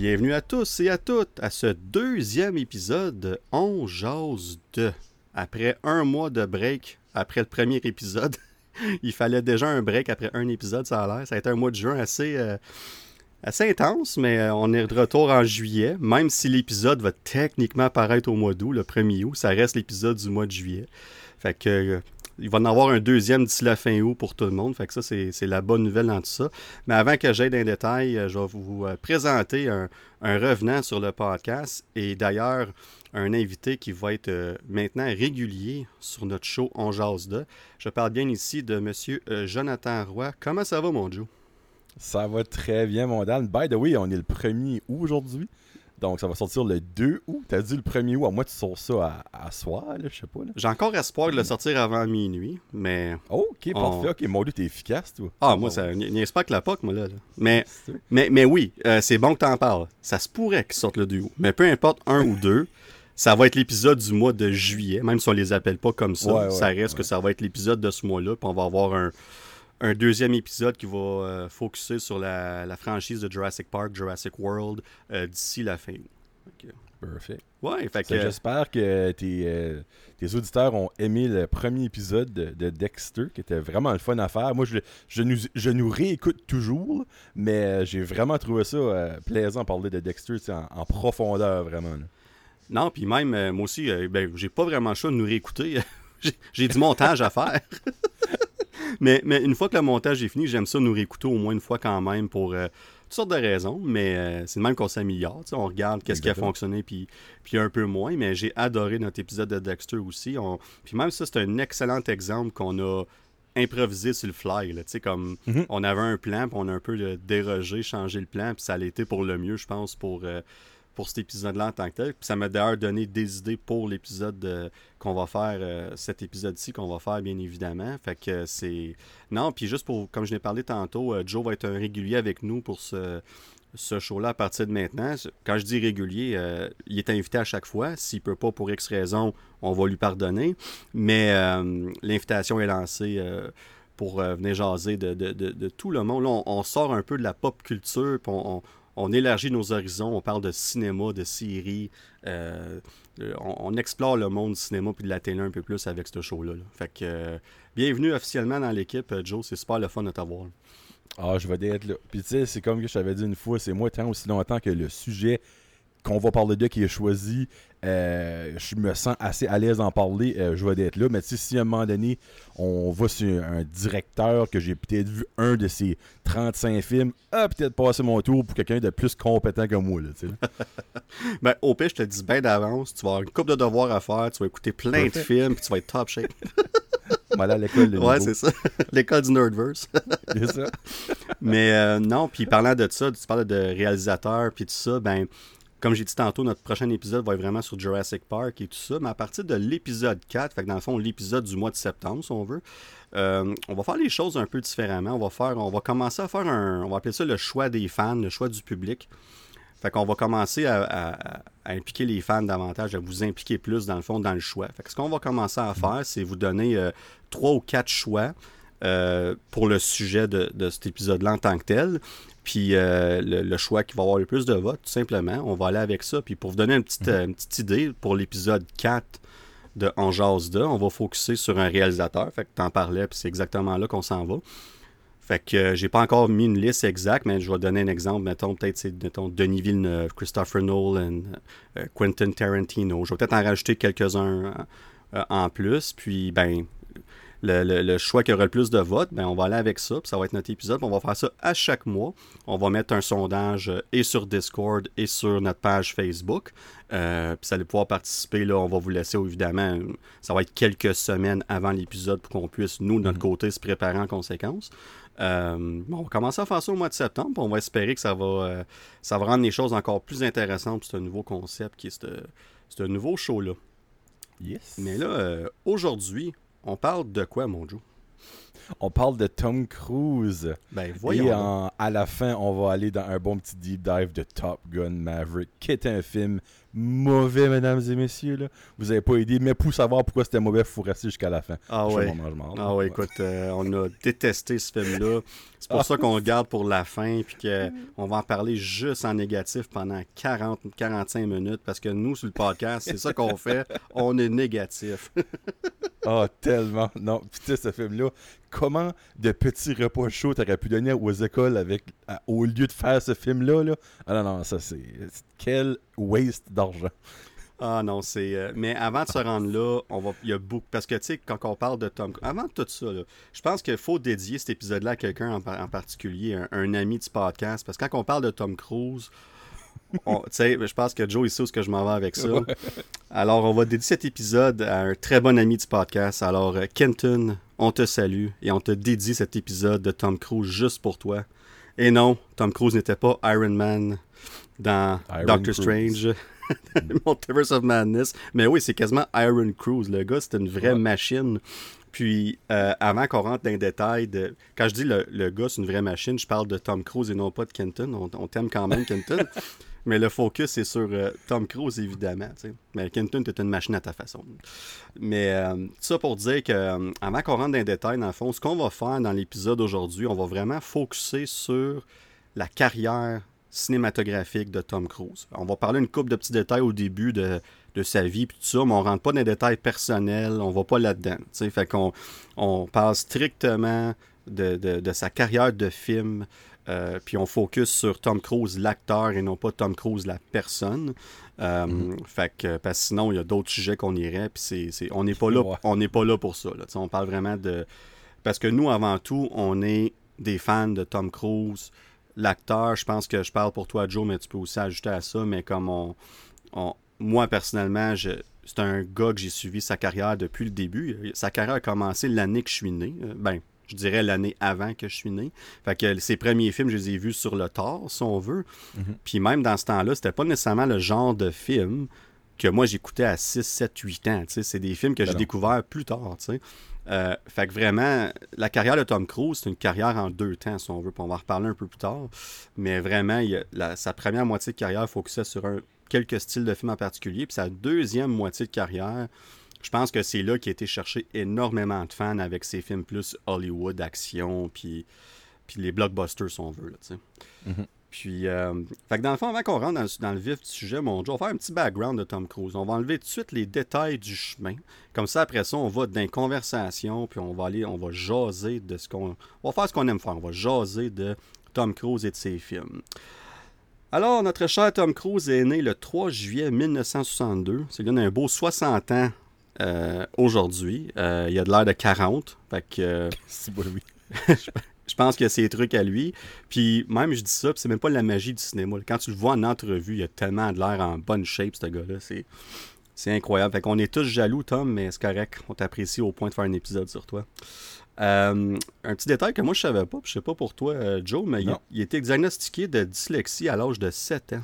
Bienvenue à tous et à toutes à ce deuxième épisode de On Jase 2. Après un mois de break, après le premier épisode, il fallait déjà un break après un épisode, ça a l'air. Ça a été un mois de juin assez, euh, intense, mais euh, on est de retour en juillet. Même si l'épisode va techniquement apparaître au mois d'août, le 1er août, ça reste l'épisode du mois de juillet. Fait que euh, il va en avoir un deuxième d'ici la fin août pour tout le monde. Fait que ça, c'est la bonne nouvelle dans tout ça. Mais avant que j'aille dans les détails, je vais vous présenter un, un revenant sur le podcast. Et d'ailleurs, un invité qui va être maintenant régulier sur notre show On Jase de. Je parle bien ici de M. Jonathan Roy. Comment ça va, mon Joe? Ça va très bien, mon Dan. By the way, on est le 1er août aujourd'hui. Donc, ça va sortir le 2 août. T'as dit le 1er août. À moi, tu sors ça à, soir, là, je sais pas. J'ai encore espoir de le sortir avant minuit, mais... Ok, parfait. Ok, mon Dieu, t'es efficace, toi. Ah, moi, ça n'y pas que la POC, moi, là. Mais, mais, mais oui, euh, c'est bon que t'en parles. Ça se pourrait qu'il sorte le 2 août. Mais peu importe, un ou deux, ça va être l'épisode du mois de juillet, même si on les appelle pas comme ça. ça reste que ça va être l'épisode de ce mois-là, puis on va avoir un un deuxième épisode qui va euh, focuser sur la, franchise de Jurassic Park, Jurassic World, euh, d'ici la fin. Parfait. Ouais, fait que... J'espère que tes, euh, tes, auditeurs ont aimé le premier épisode de, Dexter, qui était vraiment le fun à faire. Moi, je, je, nous, je nous réécoute toujours, mais j'ai vraiment trouvé ça plaisant de parler de Dexter en, en, profondeur, vraiment. Non, puis même, moi aussi, ben, j'ai pas vraiment le choix de nous réécouter. j'ai du montage à faire. mais, mais une fois que le montage est fini, j'aime ça nous réécouter au moins une fois quand même pour euh, toutes sortes de raisons, mais euh, c'est le même qu'on s'améliore. On regarde qu'est-ce qui a fonctionné puis, puis un peu moins, mais j'ai adoré notre épisode de Dexter aussi. Puis même ça, c'est un excellent exemple qu'on a improvisé sur le fly. Là, comme mm-hmm. on avait un plan, puis on a un peu dérogé, changé le plan, puis ça a été pour le mieux, je pense, pour, euh, pour cet épisode-là en tant que tel. Puis ça m'a d'ailleurs donné des idées pour l'épisode euh, qu'on va faire, euh, cet épisode-ci qu'on va faire, bien évidemment. Fait que c'est. Non, puis juste pour, comme je l'ai parlé tantôt, euh, Joe va être un régulier avec nous pour ce, ce show-là à partir de maintenant. Quand je dis régulier, il est invité à chaque fois. S'il peut pas pour X raison, on va lui pardonner. Mais l'invitation est lancée pour venir jaser de, de, de, tout le monde. Là, on, sort un peu de la pop culture, puis on élargit nos horizons, on parle de cinéma, de séries, euh, on, explore le monde du cinéma puis de la télé un peu plus avec ce show-là. Fait que euh, bienvenue officiellement dans l'équipe, euh, Joe, c'est super le fun de t'avoir. Ah, je vais être là. Puis tu sais, c'est comme que je t'avais dit une fois, c'est moi tant aussi longtemps que le sujet qu'on va parler de qui est choisi, euh, je me sens assez à l'aise d'en parler, euh, je vais être là. Mais si à un moment donné, on va sur un directeur que j'ai peut-être vu un de ses 35 films, ah, peut-être passer mon tour pour quelqu'un de plus compétent que moi. Là, ben, au pire, je te dis bien d'avance, tu vas avoir une couple de devoirs à faire, tu vas écouter plein de films, puis tu vas être top shape. voilà l'école Ouais, c'est ça. l'école du Nerdverse. c'est ça. Mais euh, non, puis parlant de ça, tu parles de réalisateur, puis tout ça, ben comme j'ai dit tantôt, notre prochain épisode va être vraiment sur Jurassic Park et tout ça. Mais à partir de l'épisode 4, fait que dans le fond, l'épisode du mois de septembre, si on veut, euh, on va faire les choses un peu différemment. On va commencer à faire un, on va appeler ça le choix des fans, le choix du public. Fait qu'on va commencer à, impliquer les fans davantage, à vous impliquer plus dans le fond dans le choix. Fait que ce qu'on va commencer à faire, c'est vous donner euh, trois ou quatre choix. Euh, pour le sujet de cet épisode-là en tant que tel. Puis euh, le, choix qui va avoir le plus de votes, tout simplement, on va aller avec ça. Puis pour vous donner une petite, mhm. une petite idée, pour l'épisode 4 de En Jazz 2, on va focuser sur un réalisateur. Fait que t'en parlais, puis c'est exactement là qu'on s'en va. Fait que euh, j'ai pas encore mis une liste exacte, mais je vais donner un exemple. Mettons, peut-être c'est Denis Villeneuve, Christopher Nolan, euh, Quentin Tarantino. Je vais peut-être en rajouter quelques-uns en plus. Puis, ben, le, choix qui aura le plus de votes, ben, on va aller avec ça. Puis ça va être notre épisode. on va faire ça à chaque mois. On va mettre un sondage euh, et sur Discord et sur notre page Facebook. Euh, puis ça allez pouvoir participer. Là, on va vous laisser évidemment. Ça va être quelques semaines avant l'épisode pour qu'on puisse, nous, de notre mhm. côté, se préparer en conséquence. Euh, on va commencer à faire ça au mois de septembre. On va espérer que ça va, ça va rendre les choses encore plus intéressantes pour ce nouveau concept qui est ce nouveau show-là. Yes. Mais là, aujourd'hui, on parle de quoi, mon Joe? On parle de Tom Cruise. Ben, Et voyons. en- à la fin, on va aller dans un bon petit deep dive de Top Gun Maverick, qui est un film mauvais, mesdames et messieurs. Là. Vous avez pas aidé, mais pour savoir pourquoi c'était mauvais, il faut rester jusqu'à la fin. Ah Je ouais. Ah ouais, écoute, euh, on a détesté ce film-là. C'est pour ça qu'on le garde pour la fin, puis qu'on va en parler juste en négatif pendant 40-45 minutes, parce que nous, sur le podcast, c'est ça qu'on fait, on est négatif. Ah, tellement. Non, putain, ce film-là, comment de petits repas chauds t'aurais pu donner aux écoles avec, au lieu de faire ce film-là? Là? Ah non, non, ça c'est. Quel waste d'argent. Ah non, c'est. euh, mais avant de se rendre là, on va. Il y a beaucoup. Parce que tu sais, quand on parle de Tom. Avant tout ça, là, je pense qu'il faut dédier cet épisode-là à quelqu'un en, en particulier, un, un ami du podcast. Parce que quand on parle de Tom Cruise, je pense que Joe, il sait où que je m'en vais avec ça. Alors, on va dédier cet épisode à un très bon ami du podcast. Alors, euh, Kenton, on te salue et on te dédie cet épisode de Tom Cruise juste pour toi. Et non, Tom Cruise n'était pas Iron Man dans Iron Doctor Cruise. Strange. Multiverse of Madness. Mais oui, c'est quasiment Iron Cruise. Le gars, c'est une vraie Ouais. machine. Puis, euh, avant qu'on rentre dans les détails, de... quand je dis le, le gars, c'est une vraie machine, je parle de Tom Cruise et non pas de Kenton. On, on t'aime quand même, Kenton. Mais le focus, c'est sur euh, Tom Cruise, évidemment. tu sais. Mais Kenton, t'es une machine à ta façon. Mais euh, ça pour dire que, euh, avant qu'on rentre dans les détails, dans le fond, ce qu'on va faire dans l'épisode aujourd'hui, on va vraiment focuser sur la carrière cinématographique de Tom Cruise. On va parler une couple de petits détails au début de, de sa vie puis tout ça, mais on rentre pas dans les détails personnels, on va pas là-dedans. Fait qu'on on parle strictement de, de- de sa carrière de film, euh, puis on focus sur Tom Cruise, l'acteur, et non pas Tom Cruise, la personne. Euh, Fait que, parce que sinon, il y a d'autres sujets qu'on irait, puis c'est, c'est- on n'est pas là, Ouais. on n'est pas là pour ça. là. On parle vraiment de, parce que nous, avant tout, on est des fans de Tom Cruise. L'acteur, je pense que je parle pour toi, Joe, mais tu peux aussi ajouter à ça. Mais comme on. on- moi, personnellement, je, c'est un gars que j'ai suivi sa carrière depuis le début. Sa carrière a commencé l'année que je suis né. Euh, Ben, je dirais l'année avant que je suis né. Fait que ses premiers films, je les ai vus sur le tard, si on veut. Mhm. Puis même dans ce temps-là, c'était pas nécessairement le genre de film que moi j'écoutais à 6, 7, 8 ans. C'est des films que Ben j'ai non. découverts plus tard. Euh, fait que vraiment, la carrière de Tom Cruise, c'est une carrière en deux temps, si on veut. Puis on va en reparler un peu plus tard. Mais vraiment, il y a- la- sa première moitié de carrière focusait sur un- quelques styles de films en particulier. Puis sa deuxième moitié de carrière, je pense que c'est là qu'il a été chercher énormément de fans avec ses films plus Hollywood, action, puis, puis les blockbusters, si on veut. Là. Mhm. Puis, euh, fait que dans le fond, avant qu'on rentre dans, le- dans le vif du sujet, mon Joe, on va faire un petit background de Tom Cruise. On va enlever tout de suite les détails du chemin. Comme ça, après ça, on va dans les conversations, puis on va aller, on va jaser de ce qu'on. On va faire ce qu'on aime faire. On va jaser de Tom Cruise et de ses films. Alors, notre cher Tom Cruise est né le 3 juillet 1962. C'est lui, a un beau 60 ans euh, aujourd'hui. Euh, il a de l'air de 40. Fait que. euh, C'est pas lui. je pense qu'il y a ses trucs à lui. Puis même, je dis ça, c'est même pas la magie du cinéma. Quand tu le vois en entrevue, il a tellement de l'air en bonne shape, ce gars-là. C'est, c'est incroyable. Fait qu'on est tous jaloux, Tom, mais c'est correct. On t'apprécie au point de faire un épisode sur toi. Euh, un petit détail que moi, je savais pas, puis je sais pas pour toi, Joe, mais il, il a été diagnostiqué de dyslexie à l'âge de 7 ans.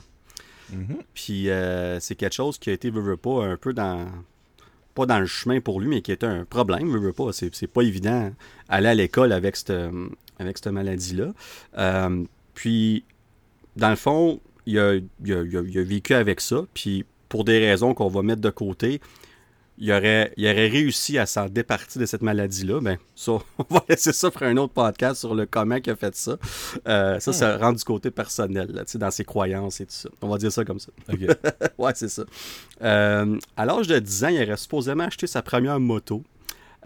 Mhm. Puis euh, c'est quelque chose qui a été, veux, veux pas, un peu dans. Pas dans le chemin pour lui, mais qui était un problème, veux pas. C'est, pas évident aller à l'école avec cette, avec cette maladie-là. Euh, puis, dans le fond, il a vécu avec ça. Puis, pour des raisons qu'on va mettre de côté, il aurait, il aurait réussi à s'en départir de cette maladie-là. Ben, ça, on va laisser ça pour un autre podcast sur le comment il a fait ça. Euh, ça, ça rentre du côté personnel, là, tu sais, dans ses croyances et tout ça. On va dire ça comme ça. Ok. ouais, c'est ça. Euh, à l'âge de 10 ans, il aurait supposément acheté sa première moto.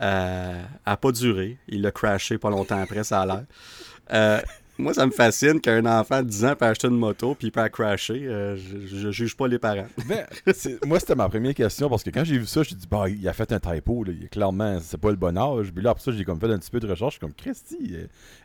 Euh, elle n'a pas duré. Il l'a crashé pas longtemps après, ça a l'air. Moi, ça me fascine qu'un enfant de 10 ans peut acheter une moto puis il peut crasher. Euh, je, je juge pas les parents. Ben, moi, c'était ma première question parce que quand j'ai vu ça, je me dit, bah, il a fait un typo. Là. Clairement, c'est pas le bon âge. Puis là, après ça, j'ai comme fait un petit peu de recherche. Comme, Christy,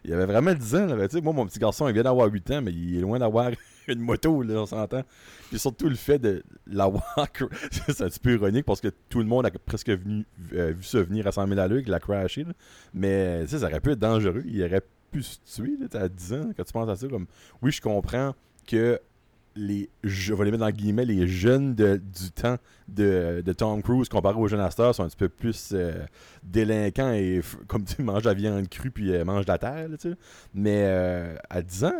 il, avait vraiment 10 ans. Là. Ben, moi, mon petit garçon, il vient d'avoir 8 ans, mais il est loin d'avoir une moto, là, on s'entend. Puis surtout le fait de l'avoir. c'est un petit peu ironique parce que tout le monde a presque venu, euh, vu ça venir à 100 000 à l'heure, qu'il a crashé. Mais ça aurait pu être dangereux. Il aurait pu se tuer là, à 10 ans quand tu penses à ça. Comme, oui, je comprends que les, je vais les mettre dans guillemets, les jeunes de, du temps de, de Tom Cruise comparé aux jeunes à sont un petit peu plus euh, délinquants et, comme tu manges la viande crue puis euh, mange la terre, sais. Mais euh, à 10 ans,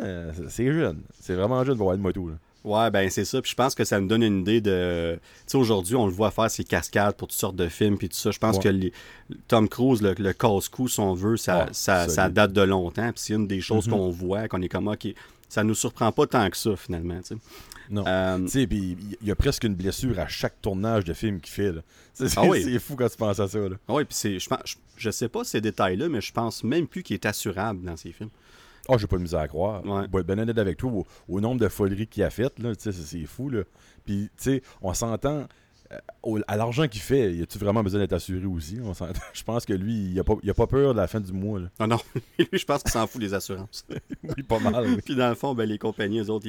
c'est jeune. C'est vraiment jeune pour avoir une moto, là. Ouais, ben c'est ça. Puis je pense que ça me donne une idée de. Tu sais, aujourd'hui, on le voit faire ses cascades pour toutes sortes de films, puis tout ça. Je pense que Tom Cruise, le, le casse-cou, si on veut, ça, ça, ça, date de longtemps. Puis c'est une des choses mm-hmm. qu'on voit, qu'on est comme, OK, ça nous surprend pas tant que ça, finalement. Non. Euh, tu sais, puis il y a presque une blessure à chaque tournage de film qu'il fait. C'est ah fou quand tu penses à ça. Là. Ah oui, puis c'est, je, je, je, sais pas ces détails-là, mais je pense même plus qu'il est assurable dans ces films. Oh, j'ai pas de misère à croire. Ouais. Ben honnête avec toi, au, nombre de foleries qu'il a faites, là, c'est, c'est fou. Là. Puis, tu sais, on s'entend euh, à l'argent qu'il fait, y a-tu vraiment besoin d'être assuré aussi? je pense que lui, il a, pas, a pas peur de la fin du mois. Là. Non, non. lui, je pense qu'il s'en fout des assurances. oui, pas mal. Puis dans le fond, ben, les compagnies, eux autres,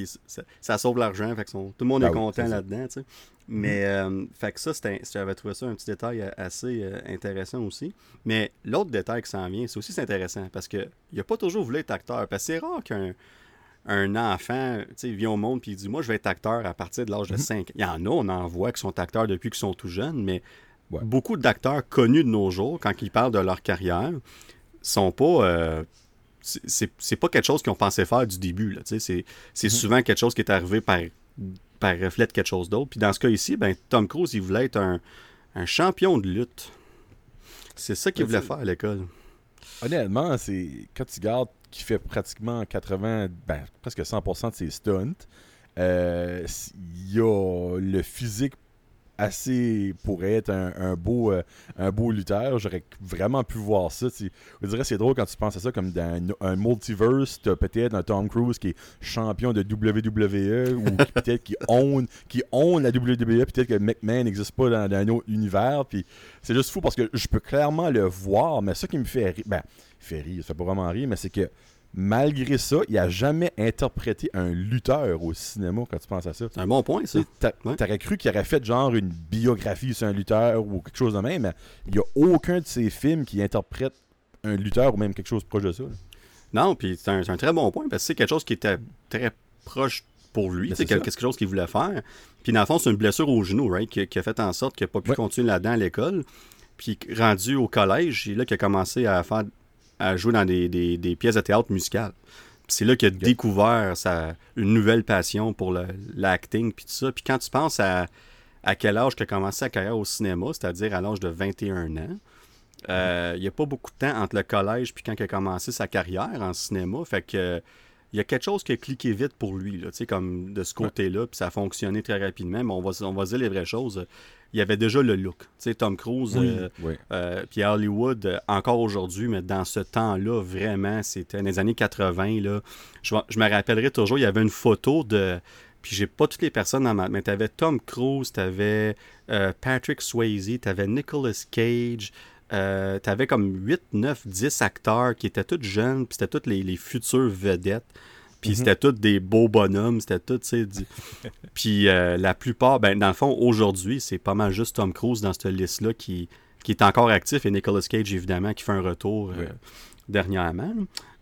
ça, sauve l'argent. Fait tout le monde est ah content là-dedans. Mais euh, fait que ça, j'avais trouvé ça un petit détail euh, assez intéressant aussi. Mais l'autre détail qui s'en vient, c'est aussi intéressant parce qu'il n'a pas toujours voulu être acteur. Parce que c'est rare qu'un un enfant vient au monde et il dit Moi, je vais être acteur à partir de l'âge de 5 mhm. Il y en a, on en voit qui sont acteurs depuis qu'ils sont tout jeunes, mais beaucoup d'acteurs connus de nos jours, quand ils parlent de leur carrière, sont pas. Euh, c'est pas quelque chose qu'ils ont pensé faire du début. C'est mhm. souvent quelque chose qui est arrivé par, par reflet de quelque chose d'autre. Puis dans ce cas ici, ben, Tom Cruise, il voulait être un, un champion de lutte. C'est ça qu'il voulait faire à l'école. Honnêtement, c'est quand tu gardes qui fait pratiquement 80, ben, presque 100% de ses stunts. Euh, il y a le physique assez pour être un, beau, euh, un beau lutteur. J'aurais vraiment pu voir ça. Je dirais c'est drôle quand tu penses à ça comme dans un, multiverse. Tu peut-être un Tom Cruise qui est champion de WWE ou peut-être qui own, qui own la WWE. Peut-être que McMahon n'existe pas dans, un autre univers. Puis c'est juste fou parce que je peux clairement le voir, mais ça qui me fait rire, ben, fait rire, ça fait pas vraiment rire, mais c'est que malgré ça, il a jamais interprété un lutteur au cinéma quand tu penses à ça. C'est un bon point, ça. T'aurais cru qu'il aurait fait genre une biographie sur un lutteur ou quelque chose de même, mais il n'y a aucun de ses films qui interprète un lutteur ou même quelque chose proche de ça. Non, puis c'est un, très bon point parce que c'est quelque chose qui était très proche pour lui. Ben, c'est quelque, chose qu'il voulait faire. Puis dans le fond, c'est une blessure au genou, right, qui, a fait en sorte qu'il n'a pas pu continuer là-dedans à l'école. Puis rendu au collège, c'est là qu'il a commencé à faire à jouer dans des, pièces de théâtre musicales. C'est là qu'il a découvert sa, une nouvelle passion pour l'acting puis tout ça. Puis quand tu penses à, à quel âge qu'il a commencé sa carrière au cinéma, c'est-à-dire à, l'âge de 21 ans, euh, il n'y a pas beaucoup de temps entre le collège puis quand il a commencé sa carrière en cinéma. Fait que il y a quelque chose qui a cliqué vite pour lui, là, comme de ce côté-là, puis ça a fonctionné très rapidement. Mais on va, on va dire les vraies choses il y avait déjà le look. Tu sais, Tom Cruise, euh, euh, puis Hollywood, euh, encore aujourd'hui, mais dans ce temps-là, vraiment, c'était dans les années 80. Là, je, me rappellerai toujours, il y avait une photo de. Puis j'ai pas toutes les personnes dans ma. Mais tu avais Tom Cruise, tu avais Patrick Swayze, tu avais Nicolas Cage. tu avais comme 8, 9, 10 acteurs qui étaient tous jeunes, puis c'était toutes les, les futures vedettes. Puis mhm. c'était tous des beaux bonhommes, c'était tout, tu sais. Puis euh, la plupart, ben, dans le fond, aujourd'hui, c'est pas mal juste Tom Cruise dans cette liste-là qui, qui est encore actif et Nicolas Cage, évidemment, qui fait un retour euh, dernièrement.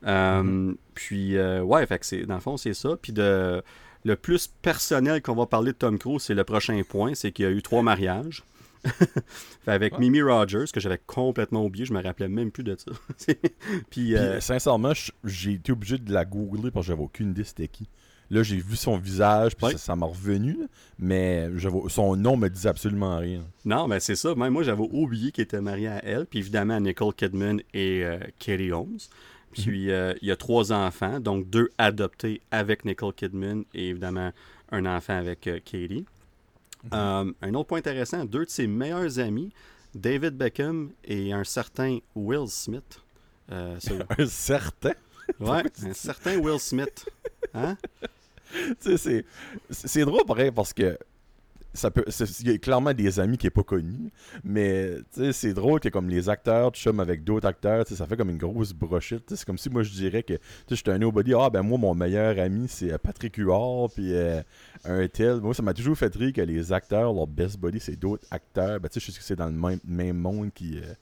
Euh, mhm. Puis, ouais, fait que c'est, dans le fond, c'est ça. Puis de, le plus personnel qu'on va parler de Tom Cruise, c'est le prochain point, c'est qu'il y a eu trois mariages. avec Mimi Rogers, que j'avais complètement oublié, je me rappelais même plus de ça. puis, euh, sincèrement, j'ai été obligé de la googler parce que j'avais aucune idée c'était qui. Là, j'ai vu son visage, puis ça m'a revenu, mais son nom me dit absolument rien. Non, mais c'est ça. Même moi, j'avais oublié qu'il était marié à elle, puis évidemment à Nicole Kidman et euh, Katie Holmes. Puis mhm. euh, il y a trois enfants, donc deux adoptés avec Nicole Kidman et évidemment un enfant avec Katie. Euh, un autre point intéressant, deux de ses meilleurs amis, David Beckham et un certain Will Smith. Euh, un certain? Ouais, un certain Will Smith. Hein? c'est drôle pareil parce que ça peut il y a clairement des amis qui est pas connu mais c'est drôle que comme les acteurs tu chums avec d'autres acteurs ça fait comme une grosse brochette c'est comme si moi je dirais que je suis un nobody ah ben moi mon meilleur ami c'est euh, Patrick Huard puis euh, un tel. Moi ça m'a toujours fait rire que les acteurs leur best body c'est d'autres acteurs. Ben tu sais je sais que c'est dans le même, même monde qui euh,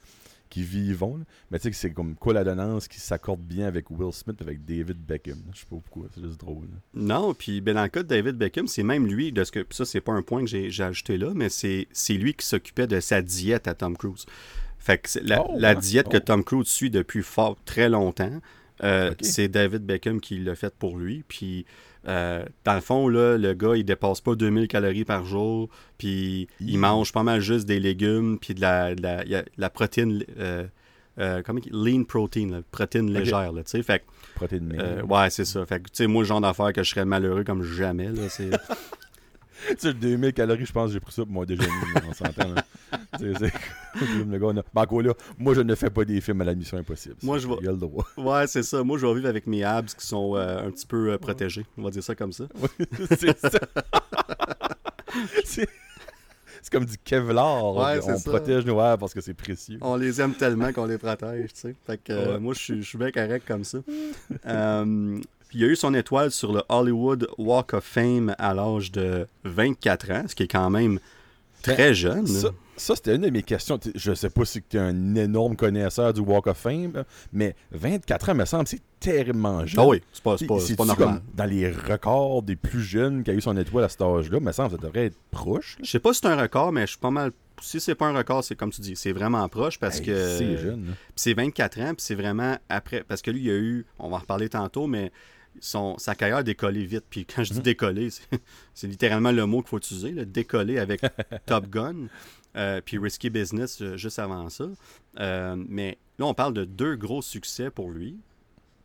qui vivons. là. Mais tu sais que c'est comme quoi la donnance qui s'accorde bien avec Will Smith, avec David Beckham. Je sais pas pourquoi, c'est juste drôle. là. Non, puis ben, dans le cas de David Beckham, c'est même lui, de ce que ça, c'est pas un point que j'ai ajouté là, mais c'est lui qui s'occupait de sa diète à Tom Cruise. Fait que la, Oh, la diète que Oh. Tom Cruise suit depuis fort très longtemps, euh, c'est David Beckham qui l'a fait pour lui. Puis euh, dans le fond, là, le gars, il dépasse pas 2000 calories par jour, puis il mange pas mal juste des légumes, puis de la, de la, de protéine, euh, euh, comment il- lean protein, là, protéine légère, là, tu sais. Fait Protéine euh, ouais, c'est ça. Fait que, tu sais, moi, le genre d'affaire que je serais malheureux comme jamais, là, c'est... Tu sais, 2000 calories, je pense que j'ai pris ça pour mon déjeuner. on s'entend. là. Tu sais, c'est- le gars, on a- Ben, là, moi, je ne fais pas des films à la mission impossible. Moi, je vais- Il a le droit. Ouais, c'est ça. Moi, je vais vivre avec mes abs qui sont euh, un petit peu euh, protégés. On va dire ça comme ça. c'est ça. c'est c'est comme du Kevlar. Ouais, on ça. protège nos airs parce que c'est précieux. On les aime tellement qu'on les protège, tu sais. Fait que euh, moi, je suis- je suis bien correct comme ça. Euh, puis il a eu son étoile sur le Hollywood Walk of Fame à l'âge de 24 ans, ce qui est quand même très jeune. Ben, Ça, ça, c'était une de mes questions. Je sais pas si tu es un énorme connaisseur du Walk of Fame, mais 24 ans, me semble, c'est terriblement jeune. Ah oui, c'est pas, normal. comme dans les records des plus jeunes qui a eu son étoile à cet âge-là, me semble, ça devrait être proche. Je sais pas si c'est un record, mais je suis pas mal. Si c'est pas un record, c'est comme tu dis, c'est vraiment proche parce Hey, que. C'est jeune. Puis c'est 24 ans, puis c'est vraiment après. Parce que lui, il a eu, on va en reparler tantôt, mais son, sa carrière décollé vite. Puis quand je dis décoller, c'est, littéralement le mot qu'il faut utiliser, là, décoller avec Top Gun, euh, puis Risky Business euh, juste avant ça. Euh, mais là, on parle de deux gros succès pour lui.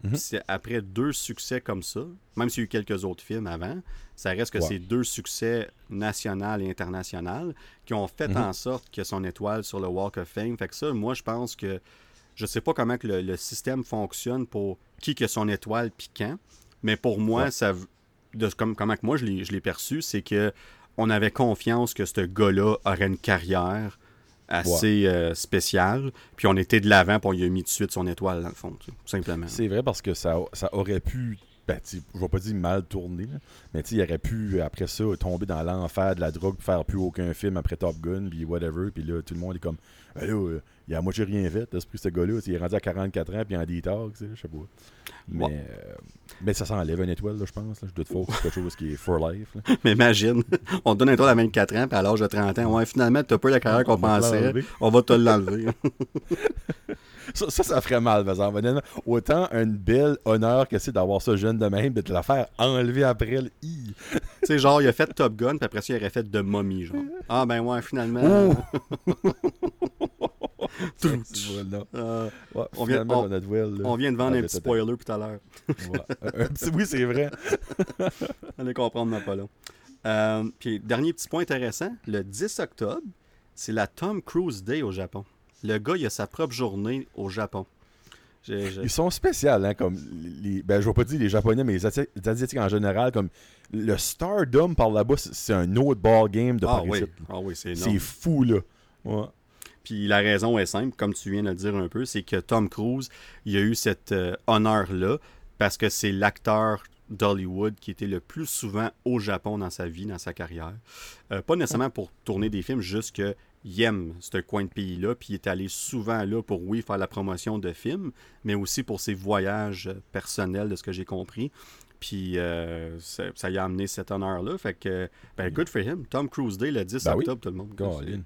Mhm. C'est après deux succès comme ça, même s'il y a eu quelques autres films avant, ça reste que c'est deux succès national et international qui ont fait Mhm. en sorte que son étoile sur le Walk of Fame. Fait que ça, moi, je pense que je sais pas comment que le, le système fonctionne pour qui que son étoile puis quand, mais pour moi, Ouais. ça, de, comme, comment que moi je l'ai je l'ai perçu, c'est que on avait confiance que ce gars-là aurait une carrière assez euh, spéciale, puis on était de l'avant, puis on lui a mis tout de suite son étoile dans le fond, tout simplement. C'est vrai parce que ça, ça aurait pu, ben, je vais pas dire mal tourner, là, mais il aurait pu, après ça, tomber dans l'enfer de la drogue, faire plus aucun film après Top Gun, puis whatever, puis là, tout le monde est comme, là, euh, il a à moitié rien fait, l'esprit ce gars-là, il est rendu à 44 ans, puis en sais, je sais pas. Mais, Ouais. euh, mais ça s'enlève une étoile, là, je pense, là. je doute fort que c'est quelque chose qui est for life. là. Mais imagine, on te donne un étoile à 24 ans, puis à l'âge de 30 ans, ouais, finalement, t'as pas la carrière qu'on pensait, on va te l'enlever. Ça, ça, ça ferait mal, par exemple. Autant un bel honneur que c'est d'avoir ça jeune de même, de te la faire enlever après le i. tu sais, genre, il a fait Top Gun, puis après ça, il aurait fait de momie, genre. Ah, ben ouais, finalement. Euh, Ouais, On vient- on- well, on vient de vendre Ah, un petit spoiler tout à l'heure. Oui, c'est vrai. Allez comprendre long. Euh, puis, dernier petit point intéressant, le 10 octobre, c'est la Tom Cruise Day au Japon. Le gars, il a sa propre journée au Japon. Ils sont spéciaux, hein, comme les, ben, je vais pas dire les Japonais, mais les Asi- les Asiatiques en général, comme le Stardom par là-bas, c'est- un autre ball game de Ah oui, ah oui, c'est. C'est fou, là. Ouais. Puis la raison est simple, comme tu viens de le dire un peu, c'est que Tom Cruise, il a eu cet euh, honneur-là parce que c'est l'acteur d'Hollywood qui était le plus souvent au Japon dans sa vie, dans sa carrière. Euh, pas nécessairement pour tourner des films, juste que il aime ce coin de pays-là, puis il est allé souvent là pour, oui, faire la promotion de films, mais aussi pour ses voyages personnels, de ce que j'ai compris. Puis euh, ça, ça y a amené cet honneur-là. Fait que, ben, good for him. Tom Cruise Day, le 10 Ben oui. octobre, tout le monde.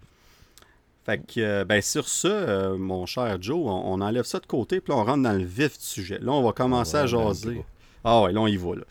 Fait que, euh, ben, sur ça, euh, mon cher Joe, on, on enlève ça de côté, puis là, on rentre dans le vif du sujet. Là, on va commencer à Ouais, ben, jaser. Ah ouais, là, on y va, là.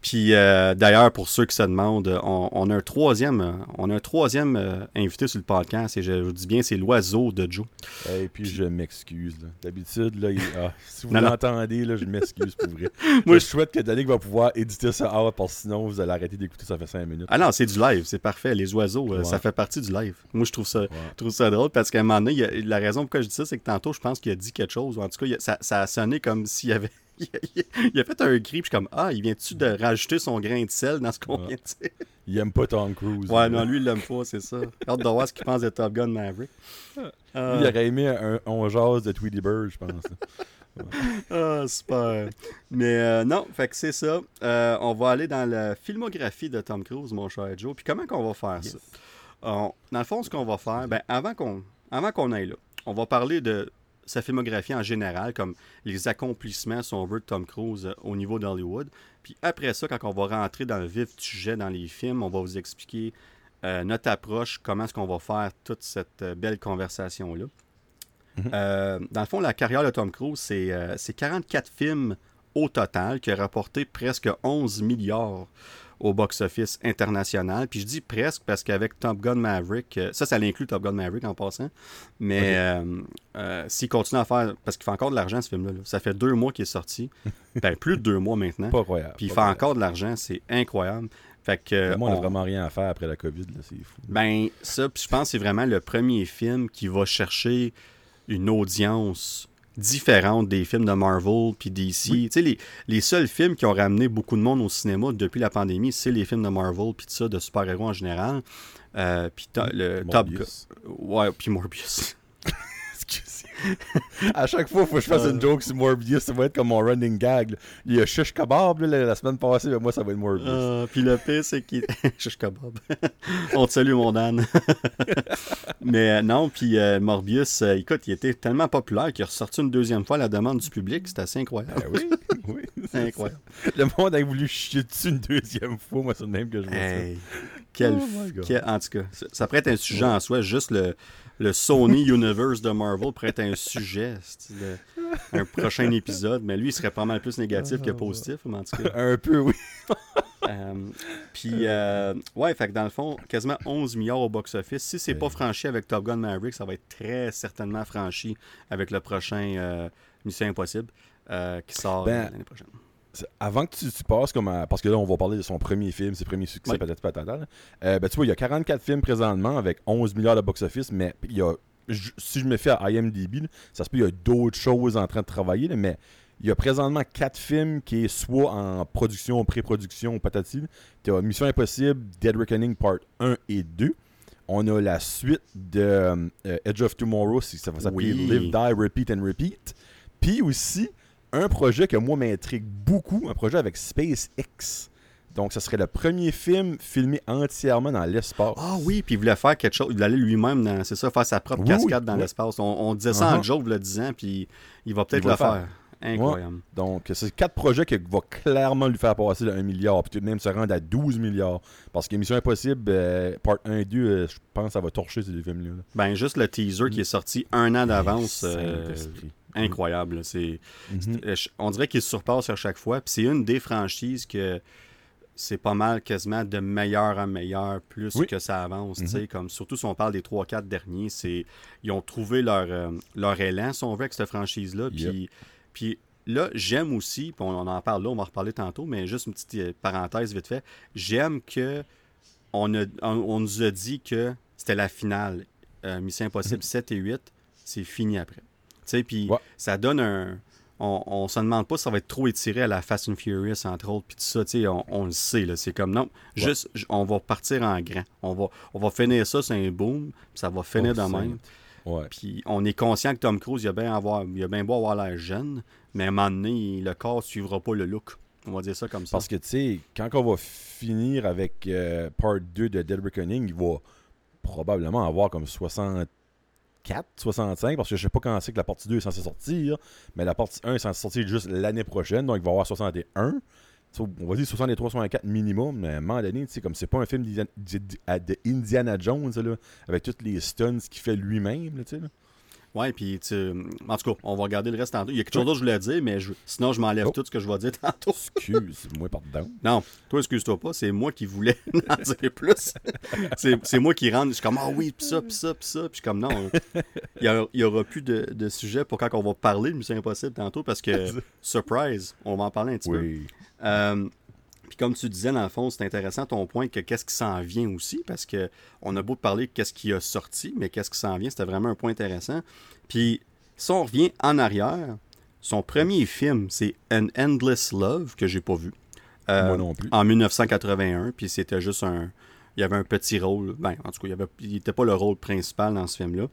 Puis, euh, d'ailleurs, pour ceux qui se demandent, on, on a un troisième, euh, on a un troisième euh, invité sur le podcast, et je vous dis bien, c'est l'oiseau de Joe. Et puis, je m'excuse. D'habitude, là, il- ah, si vous l'entendez, je m'excuse pour vrai. Moi, je- je souhaite que Danick va pouvoir éditer ça out, parce que sinon, vous allez arrêter d'écouter, ça fait 5 minutes. Ah non, c'est du live, c'est parfait. Les oiseaux, euh, ça fait partie du live. Moi, je trouve ça, Ouais. je trouve ça drôle parce qu'à un moment donné, il y a- la raison pourquoi je dis ça, c'est que tantôt, je pense qu'il a dit quelque chose. ou En tout cas, a- ça, ça a sonné comme s'il y avait. Il a, fait un cri, puis je suis comme Ah, il vient-tu de rajouter son grain de sel dans ce qu'on vient de dire? Il aime pas Tom Cruise. Ouais, non, lui, il l'aime pas, c'est ça. Hâte de voir ce qu'il pense de Top Gun Maverick. Lui, Euh, il aurait aimé un, un jazz de Tweety Bird, je pense. Ah, super. Mais euh, non, fait que c'est ça. Euh, on va aller dans la filmographie de Tom Cruise, mon cher Joe. Puis comment qu'on va faire ça? On- dans le fond, ce qu'on va faire, ben, avant qu'on avant qu'on aille là, on va parler de sa filmographie en général, comme les accomplissements, si on veut, de Tom Cruise euh, au niveau d'Hollywood. Puis après ça, quand on va rentrer dans le vif du sujet dans les films, on va vous expliquer euh, notre approche, comment est-ce qu'on va faire toute cette euh, belle conversation-là. Mhm. Euh, dans le fond, la carrière de Tom Cruise, c'est euh, c'est 44 films au total qui a rapporté presque 11 milliards au box-office international. Puis je dis presque parce qu'avec Top Gun Maverick, euh, ça, ça l'inclut Top Gun Maverick en passant, mais euh, euh, s'il continue à faire, parce qu'il fait encore de l'argent ce film-là, là. ça fait deux mois qu'il est sorti, ben plus de deux mois maintenant, Pas croyable. puis il fait croyable. encore de l'argent, c'est incroyable. Fait que, Moi, on n'a on- vraiment rien à faire après la COVID, c'est fou. ben, ça, puis je pense que c'est vraiment le premier film qui va chercher une audience différente des films de Marvel puis DC. Tu sais, les, les seuls films qui ont ramené beaucoup de monde au cinéma depuis la pandémie, c'est les films de Marvel puis tout ça, de super-héros en général. Euh, puis le Top Gun. Morbius. Ouais, puis Morbius. À chaque fois, faut que je fasse une joke sur Morbius, ça va être comme mon running gag. là. Il y a Shush Kebab là, la, semaine passée, mais moi, ça va être Morbius. Ah, puis le pire, c'est qu'il. Chuch kebab. On te salue, mon Dan. Mais euh, non, puis euh, Morbius, euh, écoute, il était tellement populaire qu'il est ressorti une deuxième fois à la demande du public. C'est assez incroyable. Ben oui, oui. C'est incroyable. Le monde a voulu chier dessus une deuxième fois, moi, c'est le même que je vois Hey, quel, Oh quel- en tout cas, ça, ça pourrait être un sujet en soi. Juste le, le Sony Universe de Marvel pourrait être un sujet, le- un prochain épisode. Mais lui, il serait pas mal plus négatif que positif, mais en tout cas. Un peu, oui. Euh, puis, euh, ouais, fait que dans le fond, quasiment 11 milliards au box-office. Si c'est pas franchi avec Top Gun Maverick, ça va être très certainement franchi avec le prochain euh, Mission Impossible qui sort Ben, l'année prochaine. Avant que tu, tu passes comme à- Parce que là, on va parler de son premier film, ses premiers succès, peut-être pas total. Euh, ben, tu vois, il y a 44 films présentement avec 11 milliards de box-office, mais il y a. je- si je me fie à IMDb, là, ça se peut, il y a d'autres choses en train de travailler, là, mais il y a présentement 4 films qui est soit en production, pré-production, patati. Tu as Mission Impossible, Dead Reckoning Part 1 et 2. On a la suite de euh, Edge of Tomorrow, si ça va s'appeler Oui. Live, Die, Repeat and Repeat. Puis aussi, un projet que moi m'intrigue beaucoup, un projet avec SpaceX. Donc, ce serait le premier film filmé entièrement dans l'espace. Ah oui, puis il voulait faire quelque chose. Il voulait aller lui-même, c'est ça, faire sa propre Oui, cascade dans oui. l'espace. On, on disait ça en Uh-huh. joke, le 10 ans, puis il va peut-être le faire. Incroyable. Donc, c'est quatre projets qui vont clairement lui faire passer le 1 milliard, puis tout de même se rendre à 12 milliards. Parce que Mission Impossible, euh, part 1 et 2, euh, je pense que ça va torcher ces deux films-là. là. Ben, juste le teaser qui est sorti un an d'avance. Euh. Incroyable. là. C'est. Mhm. Euh, On dirait qu'il se surpasse à chaque fois. Puis c'est une des franchises que c'est pas mal quasiment de meilleur en meilleur plus Oui. que ça avance. Mhm. sais, Comme surtout si on parle des 3-4 derniers, c'est ils ont trouvé leur, euh, leur élan, si on veut, avec cette franchise-là. Puis, puis là, j'aime aussi, on, on en parle là, on va en reparler tantôt, mais juste une petite euh, parenthèse vite fait. J'aime que on, a- on, on nous a dit que c'était la finale. Euh, Mission Impossible 7 et 8, c'est fini après. Puis Ouais. ça donne un. On, on se demande pas si ça va être trop étiré à la Fast and Furious, entre autres, puis tout ça, tu sais, on, on le sait, là. C'est comme, non, juste, on va partir en grand. On va, on va finir ça, c'est un boom, puis ça va finir de même. Puis on est conscient que Tom Cruise, il a bien, avoir, il a bien beau avoir l'air jeune, mais à un moment donné, le corps suivra pas le look. On va dire ça comme ça. Parce que, tu sais, quand on va finir avec euh, Part 2 de Dead Reckoning, il va probablement avoir comme 64, 65, parce que je sais pas quand c'est que la partie 2 est censée sortir, mais la partie 1 est censée sortir juste l'année prochaine, donc il va avoir 61. Tu sais, On va dire 63, 64 minimum, mais à un moment donné, comme c'est pas un film d'Indiana- Jones, avec tous les stunts qu'il fait lui-même. Ouais, puis tu- en tout cas, on va regarder le reste tantôt. Il y a quelque chose d'autre que je voulais dire, mais je- sinon je m'enlève Oh. tout ce que je vais dire tantôt. Excuse-moi, pardon. Non, toi, excuse-toi pas, c'est moi qui voulais en dire plus. c'est moi qui rentre, je suis comme, ah oui, pis ça, pis ça, pis ça. Puis je suis comme, non, il aura- il y aura plus de, de sujet pour quand on va parler de Mission Impossible tantôt, parce que, surprise, on va en parler un petit peu. Oui. Euh, puis comme tu disais, dans le fond, c'est intéressant ton point que qu'est-ce qui s'en vient aussi, parce que on a beau parler de qu'est-ce qui a sorti, mais qu'est-ce qui s'en vient, c'était vraiment un point intéressant. Puis si on revient en arrière, son premier film, c'est An Endless Love, que j'ai pas vu. Euh, Moi non plus. En 1981, puis c'était juste un... Il y avait un petit rôle, ben, en tout cas, il avait- n'était pas le rôle principal dans ce film-là.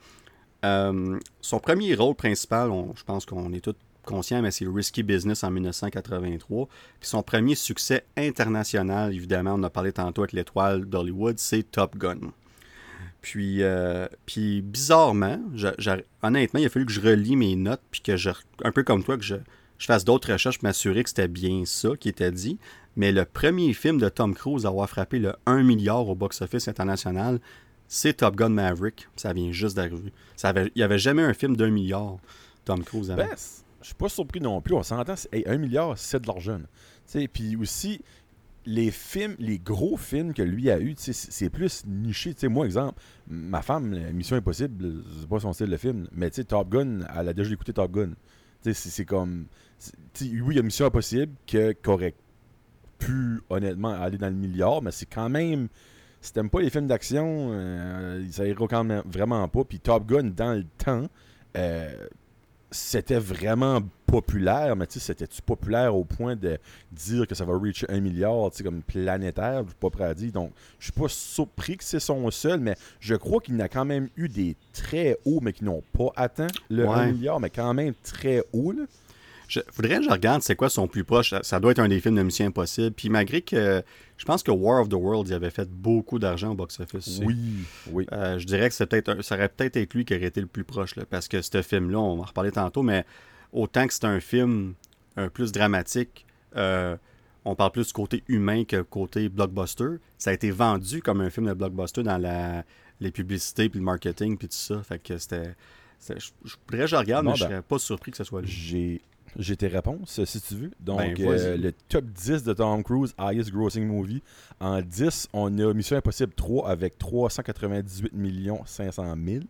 Euh, son premier rôle principal, on- je pense qu'on est tous conscients, mais c'est Risky Business en 1983. Puis son premier succès international, évidemment, on a parlé tantôt avec l'étoile d'Hollywood, c'est Top Gun. Puis, euh, puis bizarrement, honnêtement, il a fallu que je relis mes notes, puis que je, un peu comme toi, que je, fasse d'autres recherches pour m'assurer que c'était bien ça qui était dit. Mais le premier film de Tom Cruise à avoir frappé le 1 milliard au box-office international, c'est Top Gun Maverick. Ça vient juste d'arriver. Avait- Il n'y avait jamais un film d'un milliard, Tom Cruise je suis pas surpris non plus. On s'entend, hey, un milliard, c'est de l'argent. Puis aussi, les films, les gros films que lui a eu, c'est plus niché. Moi, exemple, ma femme, Mission Impossible, c'est pas son style de film, mais Top Gun, elle a déjà écouté Top Gun. C'est- comme. oui, il y a Mission Impossible que- aurait pu, honnêtement, aller dans le milliard, mais c'est quand même. Si t'aimes pas les films d'action, euh, ça quand même vraiment pas. Puis Top Gun, dans le temps, euh, c'était vraiment populaire, mais tu sais, c'était-tu populaire au point de dire que ça va reach un milliard, tu sais, comme planétaire, je suis pas prêt à dire. Donc, je suis pas surpris que c'est son seul, mais je crois qu'il y en a quand même eu des très hauts, mais qui n'ont pas atteint le Ouais. 1 milliard, mais quand même très haut, là. Je faudrait que je regarde c'est quoi son plus proche. Ça, ça doit être un des films de Mission Impossible. Puis malgré que je pense que War of the Worlds il avait fait beaucoup d'argent au box-office. Oui, oui. Euh, je dirais que un- ça aurait peut-être été lui qui aurait été le plus proche. là, parce que ce film-là, on va en reparler tantôt, mais autant que c'est un film un plus dramatique, euh, on parle plus du côté humain que côté blockbuster. Ça a été vendu comme un film de blockbuster dans la, les publicités, puis le marketing, puis tout ça. Fait que c'était. Je, je voudrais que je regarde, mais je ben, serais pas surpris que ce soit lui. J'ai j'ai tes réponses, si tu veux. Donc, Ben, euh, le top 10 de Tom Cruise, highest grossing movie. En 10, on a Mission Impossible 3 avec 398 500 000.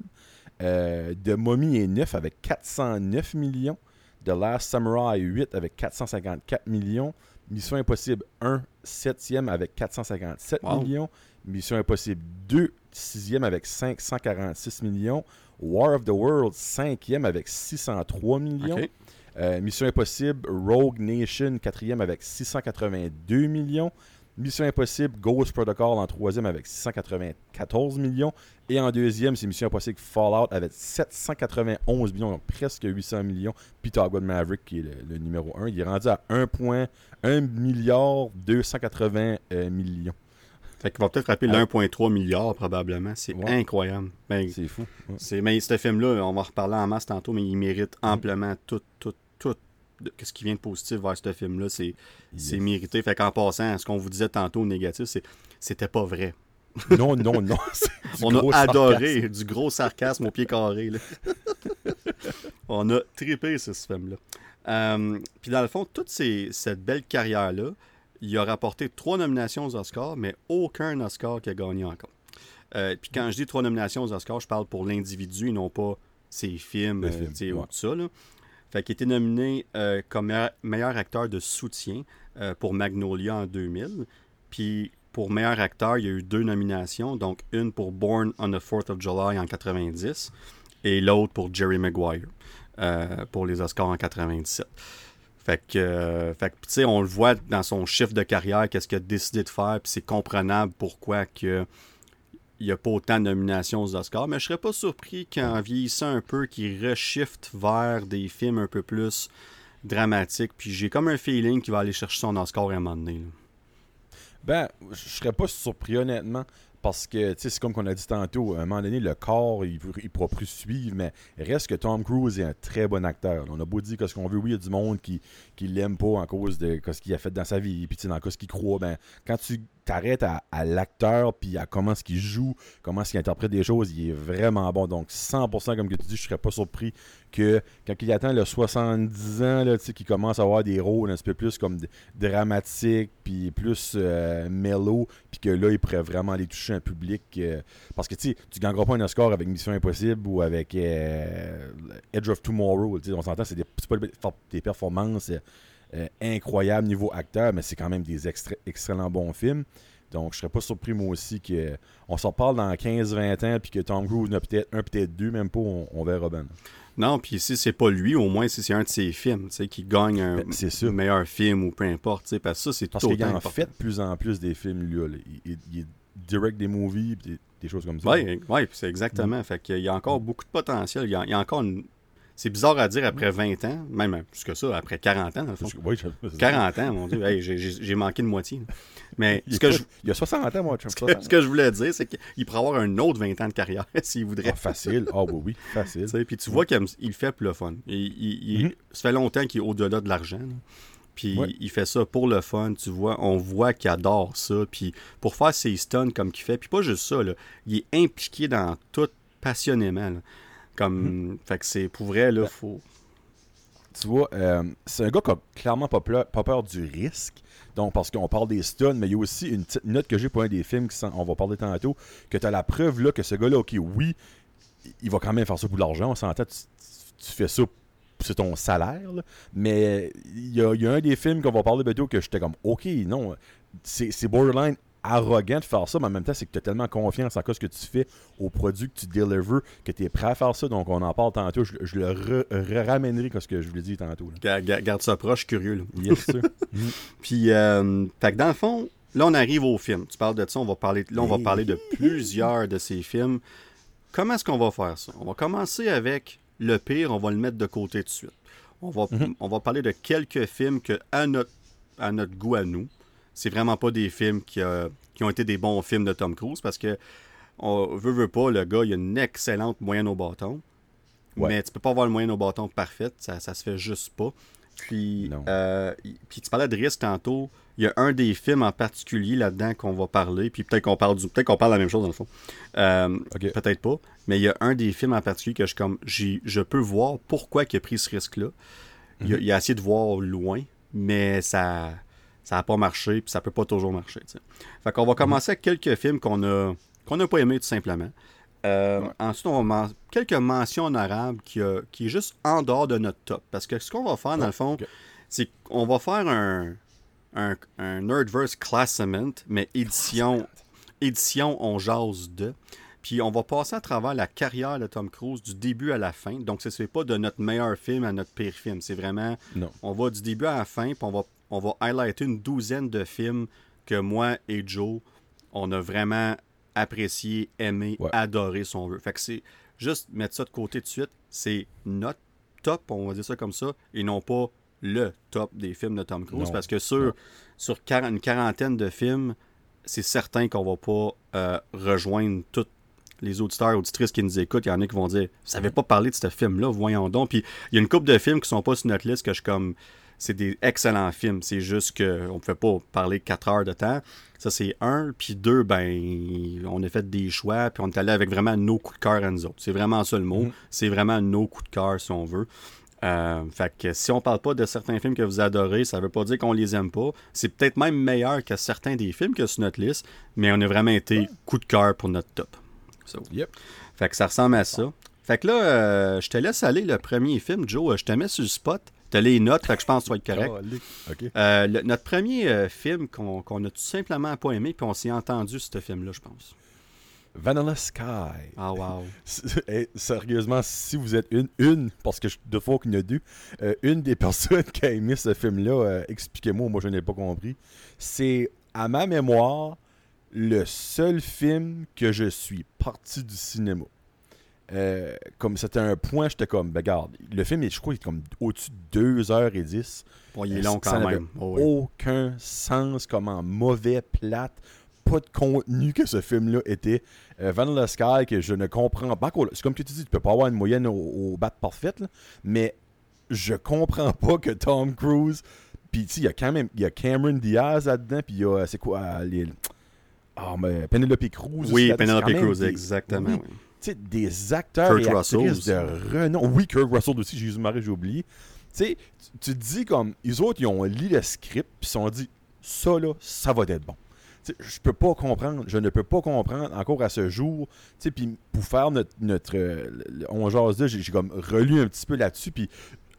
Euh, The Mummy est 9 avec 409 millions. The Last Samurai 8 avec 454 millions. Mission Impossible 1, 7e avec 457 Wow. millions. Mission Impossible 2, 6e avec 546 millions. War of the World 5e avec 603 millions. Ok. Euh, Mission Impossible Rogue Nation 4e avec 682 millions. Mission Impossible Ghost Protocol en troisième avec 694 millions. Et en deuxième, c'est Mission Impossible Fallout avec 791 millions, donc presque 800 millions. Puis Top Gun Maverick, qui est le, le numéro 1, il est rendu à 1,1 milliard 280 euh, millions. Fait qu'il va peut-être frapper le Ah. 1,3 milliard probablement. C'est Ouais. incroyable. Ben, C'est fou. Ouais. c'est, mais ce film-là, on va en reparler en masse tantôt, mais il mérite amplement tout, tout. De- ce qui vient de positif vers ce film-là, c'est, Yes. mérité. Fait qu'en passant, ce qu'on vous disait tantôt négatif, c'est, c'était pas vrai. Non, non, non. on a adoré du gros sarcasme au pied carré. là. on a trippé sur ce film-là. Euh, Puis dans le fond, toute ces- cette belle carrière-là, il a rapporté trois nominations aux Oscars, mais aucun Oscar qui a gagné encore. Euh, Puis quand je dis trois nominations aux Oscars, je parle pour l'individu et non pas ses films, euh, film, ou tout ça. Là. Fait qu'il était nominé euh, comme meilleur, acteur de soutien euh, pour Magnolia en 2000. Puis pour meilleur acteur, il y a eu deux nominations, donc une pour Born on the 4th of July en 90 et l'autre pour Jerry Maguire euh, pour les Oscars en 97. Fait que, fait tu sais, on le voit dans son chiffre de carrière, qu'est-ce qu'il a décidé de faire, puis c'est comprenable pourquoi que n'y a pas autant de nominations aux Oscars, mais je serais pas surpris qu'en vieillissant un peu, qu'il reshift vers des films un peu plus dramatiques, puis j'ai comme un feeling qu'il va aller chercher son Oscar à un moment donné. Ben, je serais pas surpris honnêtement. Parce que, tu sais, c'est comme qu'on a dit tantôt, à un moment donné, le corps, il, il pourra plus suivre, mais reste que Tom Cruise est un très bon acteur. On a beau dire que ce qu'on veut, oui, il y a du monde qui, qui l'aime pas en cause de ce qu'il a fait dans sa vie, puis dans ce qu'il croit, ben, quand tu t'arrêtes à, l'acteur, puis à comment ce qu'il joue, comment ce qu'il interprète des choses, il est vraiment bon. Donc, 100%, comme que tu dis, je serais pas surpris que quand il atteint le 70 ans, là, qu'il commence à avoir des rôles un petit peu plus comme dramatiques, puis plus euh, mellow, puis que là, il pourrait vraiment aller toucher un public. euh, parce que, tu tu gagneras pas un Oscar avec Mission Impossible ou avec euh, Edge of Tomorrow. On s'entend, c'est pas des performances euh, incroyables niveau acteur, mais c'est quand même des extra- excellents bons films. Donc, je serais pas surpris, moi aussi, qu'on s'en parle dans 15-20 ans, puis que Tom Cruise en a peut-être un, peut-être deux, même pas, on, on verra bien. Non, puis si c'est pas lui, au moins si c'est un de ses films, tu sais, qui gagne un Ben, meilleur film ou peu importe, tu sais, parce que ça, c'est Parce tout qu'il autant en fait de plus en plus des films, lui. là. Il, il- il direct des movies, des, des choses comme ça. Oui, ouais, c'est exactement. Fait qu'il y a encore beaucoup de potentiel. Il y a, il y a encore une- c'est bizarre à dire après 20 ans, même plus que ça, après 40 ans, dans le fond. Oui, je- 40 ans, mon Dieu, Hey, j'ai- manqué de moitié. Mais Il, ce que, je, il y a 60 ans, moi, Trump. ce que- ce que je voulais dire, c'est qu'il pourrait avoir un autre 20 ans de carrière s'il voudrait. Ah, facile. Ah, oui, oui, facile. Puis tu vois qu'il il fait pour le fun. Il, il- il- Mhm. Ça fait longtemps qu'il est au-delà de l'argent. Puis Ouais. il fait ça pour le fun, tu vois. On voit qu'il adore ça. Puis pour faire ses stuns comme qu'il fait. Puis pas juste ça, là. il est impliqué dans tout passionnément. là. Comme, Mhm. fait que c'est pour vrai, là, Ben, faut... Tu vois, euh, c'est un gars qui a clairement pas, peur- pas peur du risque. Donc, parce qu'on parle des stuns, mais il y a aussi une petite note que j'ai pour un des films, qui on va parler tantôt, que tu as la preuve là que ce gars-là, ok, oui, il va quand même faire ça pour de l'argent, on s'entend, tu, tu fais ça, c'est ton salaire, là. mais il y y a un des films qu'on va parler bientôt que j'étais comme, ok, non, c'est borderline arrogant de faire ça, mais en même temps, c'est que tu as tellement confiance en ce que tu fais au produit que tu delivers que tu es prêt à faire ça. Donc, on en parle tantôt. Je, je le re- re- ramènerai comme ce que je vous l'ai dit tantôt. là. Garde ça proche, curieux. là. Yes, sir. Puis, euh, fait que dans le fond, là, on arrive au film. Tu parles de ça, on va parler, là, on va parler de plusieurs de ces films. Comment est-ce qu'on va faire ça? On va commencer avec le pire, on va le mettre de côté tout de suite. On va, on va parler de quelques films que, à notre, à notre goût, à nous, c'est vraiment pas des films qui, euh, qui ont été des bons films de Tom Cruise parce que, on veut, veut pas, le gars, il a une excellente moyenne au bâton. Ouais. Mais tu peux pas avoir une moyenne au bâton parfaite, ça, ça se fait juste pas. Puis, euh, puis tu parlais de risque tantôt. Il y a un des films en particulier là-dedans qu'on va parler. Puis peut-être qu'on parle du, peut-être qu'on parle de la même chose dans le fond. Euh. Peut-être pas. Mais il y a un des films en particulier que je comme je peux voir pourquoi il a pris ce risque-là. Il, a, il a essayé de voir loin, mais ça ça n'a pas marché, puis ça peut pas toujours marcher. tu sais. Fait qu'on va commencer avec quelques films qu'on a qu'on n'a pas aimés tout simplement. Euh, Ouais. Ensuite, on va quelques mentions honorables qui, a- qui est juste en dehors de notre top. Parce que ce qu'on va faire, dans le fond, ok. c'est qu'on va faire un, un, un Nerdverse Classement, mais édition, édition On jase de. Puis on va passer à travers la carrière de Tom Cruise du début à la fin. Donc, ce n'est pas de notre meilleur film à notre pire film. C'est vraiment Non. on va du début à la fin, puis on va, on va highlighter une douzaine de films que moi et Joe, on a vraiment apprécié, aimé, Ouais. adoré, si on veut. Fait que c'est juste mettre ça de côté tout de suite. C'est notre top, on va dire ça comme ça, et non pas le top des films de Tom Cruise. Non. Parce que sur, Non. sur quar- une quarantaine de films, c'est certain qu'on va pas euh, rejoindre tous les auditeurs auditrices qui nous écoutent. Il y en a qui vont dire Vous savez pas parler de ce film-là, voyons donc. Puis il y a une couple de films qui sont pas sur notre liste que je suis comme. C'est des excellents films. C'est juste qu'on ne pouvait pas parler 4 heures de temps. Ça, c'est un. Puis deux, ben, on a fait des choix. Puis on est allé avec vraiment nos coups de cœur à nous autres. C'est vraiment ça le mot. Mhm. C'est vraiment nos coups de cœur, si on veut. Euh, fait que si on parle pas de certains films que vous adorez, ça veut pas dire qu'on les aime pas. C'est peut-être même meilleur que certains des films que sur notre liste, mais on a vraiment été coup de cœur pour notre top. So. Yep. Fait que ça ressemble à ça. Fait que là, euh, je te laisse aller le premier film, Joe. Je te mets sur le spot. T'as les notes, fait que je pense que tu vas être correct. Euh, le- notre premier euh, film qu'on qu'on a tout simplement pas aimé, puis on s'est entendu ce film-là, je pense. Vanilla Sky. Ah, wow. Hey, sérieusement, si vous êtes une, une, parce que je, de fois qu'il y en a deux, euh, une des personnes qui a aimé ce film-là, euh, expliquez-moi, moi je n'ai pas compris. C'est, à ma mémoire, le seul film que je suis parti du cinéma. Euh, comme c'était un point, j'étais comme, ben regarde, le film, est, je crois, il est comme au-dessus de 2h10. Bon, il est Euh, long quand même. Oh, oui. Aucun sens, comment mauvais, plate, pas de contenu que ce film-là était. Euh, Vanilla Sky, que je ne comprends pas. C'est comme tu te dis, tu peux pas avoir une moyenne au, au bat parfaite, là, mais je comprends pas que Tom Cruise. Puis, tu sais, il y a quand même il y a Cameron Diaz là-dedans, puis il y a, c'est quoi, euh, les. Ah, mais Penelope Cruz. Oui, Penelope Cruz, exactement. oui, oui. Des acteurs et actrices de renom. Oui, Kurt Russell aussi, Jésus Marie, j'ai oublié. Tu sais, tu- te dis comme, les autres, ils ont lu le script, puis ils se sont dit, ça là, ça va être bon. Je peux pas comprendre, je ne peux pas comprendre encore à ce jour. Puis pour faire notre, notre euh, on jase là, j'ai j'ai comme relu un petit peu là-dessus, puis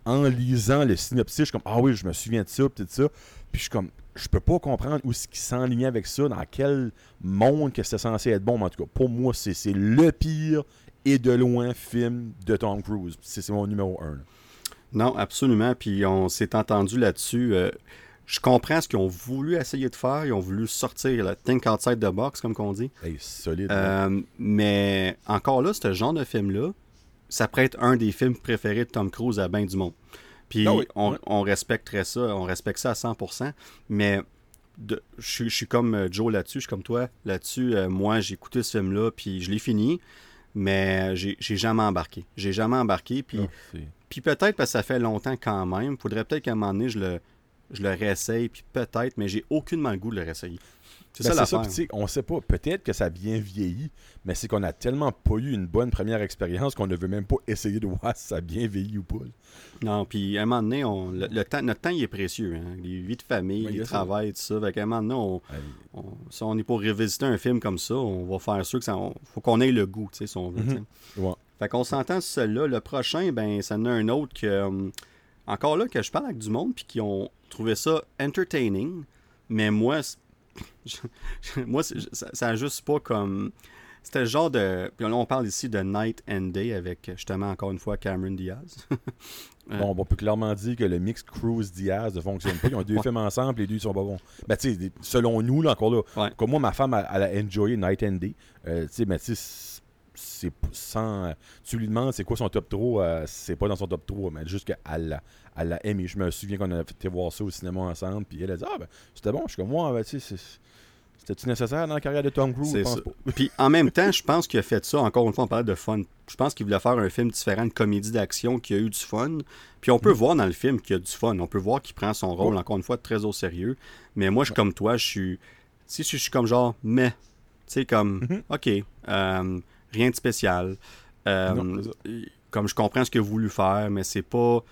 en lisant le synopsis, je suis comme, ah oui, je me souviens de ça, puis ça. Puis je suis comme, je peux pas comprendre où ce qui s'enlignait avec ça, dans quel monde que c'était censé être bon. Mais en tout cas, pour moi, c'est le pire et de loin film de Tom Cruise. C'est mon numéro un. là. Non, absolument. Puis on s'est entendu là-dessus. Euh, je comprends ce qu'ils ont voulu essayer de faire. Ils ont voulu sortir le think outside the box, comme qu'on dit. Hey, solide. là. Euh, mais encore là, ce genre de film-là, ça pourrait être un des films préférés de Tom Cruise à bien du monde. Puis Ah oui, on, ouais. on respecterait ça, on respecte ça à 100%, mais de- je, suis- je suis comme euh, Joe là-dessus, je suis comme toi là-dessus. Euh, moi, j'ai écouté ce film-là, puis je l'ai fini, mais j'ai jamais embarqué. J'ai jamais embarqué, puis, Ah, puis peut-être parce que ça fait longtemps quand même. Faudrait peut-être qu'à un moment donné, je le, je le réessaye, puis peut-être, mais j'ai aucunement le goût de le réessayer. C'est Ben, ça sais, on sait pas. Peut-être que ça a bien vieilli, mais c'est qu'on a tellement pas eu une bonne première expérience qu'on ne veut même pas essayer de voir si ça a bien vieilli ou pas. Non, puis à un moment donné, on, le, le temps, notre temps, il est précieux. Hein? Les vies de famille, les a ça. travail, tout ça. Fait qu'à un moment donné, on, on- si on est pour revisiter un film comme ça, on va faire sûr que ça. on- faut qu'on ait le goût, tu sais, si on veut. Mhm. Ouais. Fait qu'on s'entend sur celui-là. Le prochain, ben, ça en a un autre que. hum, encore là, que je parle avec du monde, puis qui ont trouvé ça entertaining. Mais moi, je- moi, ça, ça a juste pas comme. C'était le genre de. Puis là, on parle ici de Night and Day avec justement encore une fois Cameron Diaz. Euh. Bon, on peut clairement dire que le mix Cruise Diaz ne fonctionne pas. Ils ont deux Ouais. films ensemble, les deux ils sont pas bons. Ben, tu sais, selon nous, là, encore là, Ouais. comme moi, ma femme, elle, elle a enjoyé Night and Day. Euh, tu sais, mais tu sais, c'est- sans. Tu lui demandes c'est quoi son top 3, euh, c'est pas dans son top 3, mais juste qu'elle l'a aimé. Je me souviens qu'on a été voir ça au cinéma ensemble, puis elle a dit Ah, ben, c'était bon. Je suis comme moi, ben, tu sais, c'est- c'était-tu nécessaire dans la carrière de Tom Cruise? Puis en même temps, je pense qu'il a fait ça, encore une fois, on parlait de fun. Je pense qu'il voulait faire un film différent, une comédie d'action qui a eu du fun. Puis on peut voir dans le film qu'il y a du fun. On peut voir qu'il prend son rôle, encore une fois, très au sérieux. Mais moi, je suis comme toi, je suis. Si je suis comme genre, mais. Tu sais, comme, Mhm. OK, euh, rien de spécial. Euh, Non, comme je comprends ce qu'il a voulu faire, mais c'est pas.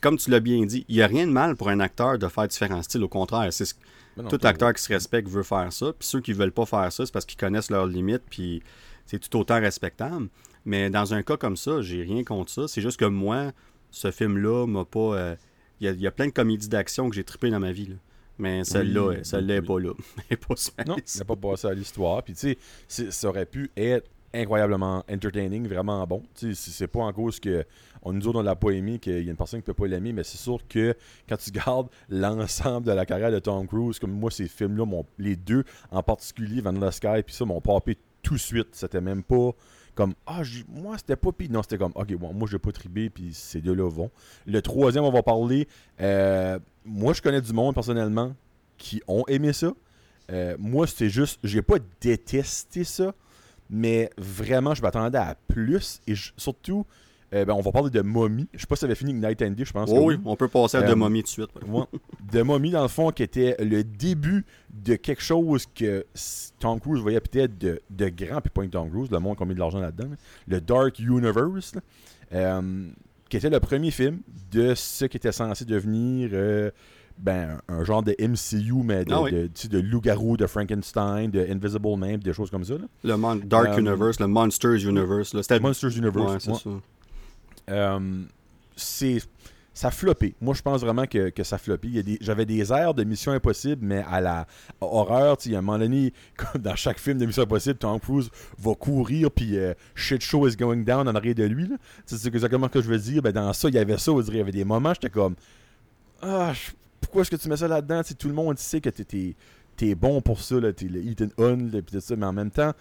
Comme tu l'as bien dit, il n'y a rien de mal pour un acteur de faire différents styles. Au contraire, c'est ce non, tout acteur qui se respecte veut faire ça. Puis ceux qui veulent pas faire ça, c'est parce qu'ils connaissent leurs limites. Puis c'est tout autant respectable. Mais dans un cas comme ça, j'ai rien contre ça. C'est juste que moi, ce film-là m'a pas. euh, Il y, a, il y a plein de comédies d'action que j'ai trippé dans ma vie. là. Mais celle-là, Oui, euh, celle-là est oui. pas là. Elle pas sur Non, il n'a pas passé à l'histoire. Puis, tu sais, ça aurait pu être incroyablement entertaining, vraiment bon. Tu sais, c'est- pas en cause que on nous autres, on l'a pas aimé, qu'il y a une personne qui peut pas l'aimer, mais c'est sûr que quand tu gardes l'ensemble de la carrière de Tom Cruise, comme moi, ces films-là, les deux en particulier, Vanilla Sky, puis ça, m'ont papé tout de suite. C'était même pas comme Ah, moi, c'était pas pis. Non, c'était comme Ok, bon, moi, j'ai pas tribé, puis ces deux-là vont. Le troisième, on va parler. euh, moi, je connais du monde personnellement qui ont aimé ça. Euh, moi, c'était juste, j'ai pas détesté ça, mais vraiment, je m'attendais à plus. Et je- surtout, ben, on va parler de Mommy. Je sais pas si ça avait fini avec Night and Day, je pense. que Oh oui, on peut passer à Euh, De Mommy tout de suite. ouais. De Mommy, dans le fond, qui était le début de quelque chose que Tom Cruise voyait peut-être de, de grand, puis pas que Tom Cruise, le monde qui a mis de l'argent là-dedans, là. le Dark Universe, là. Euh, qui était le premier film de ce qui était censé devenir euh, ben, un genre de MCU, mais de, Ah oui. de, loup-garou, de Frankenstein, de Invisible Man, des choses comme ça. là. Le Mon- Dark Euh, Universe, le Monsters Universe. là. C'était Monsters Universe. Ouais, c'est ouais. Euh, c'est ça floppé. Moi, je pense vraiment que, que ça floppé. J'avais des airs de Mission Impossible, mais à la horreur, tu sais, a un moment donné, comme dans chaque film de Mission Impossible, Tom Cruise va courir, puis euh, shit show is going down en arrière de lui. C'est exactement ce que je veux dire. Ben, dans ça, il y avait ça. on dirait, Il y avait des moments, j'étais comme Ah, pourquoi est-ce que tu mets ça là-dedans? Tout le monde sait que t'es es, bon pour ça, t'es le Hunt, là, puis tout ça, mais en même temps,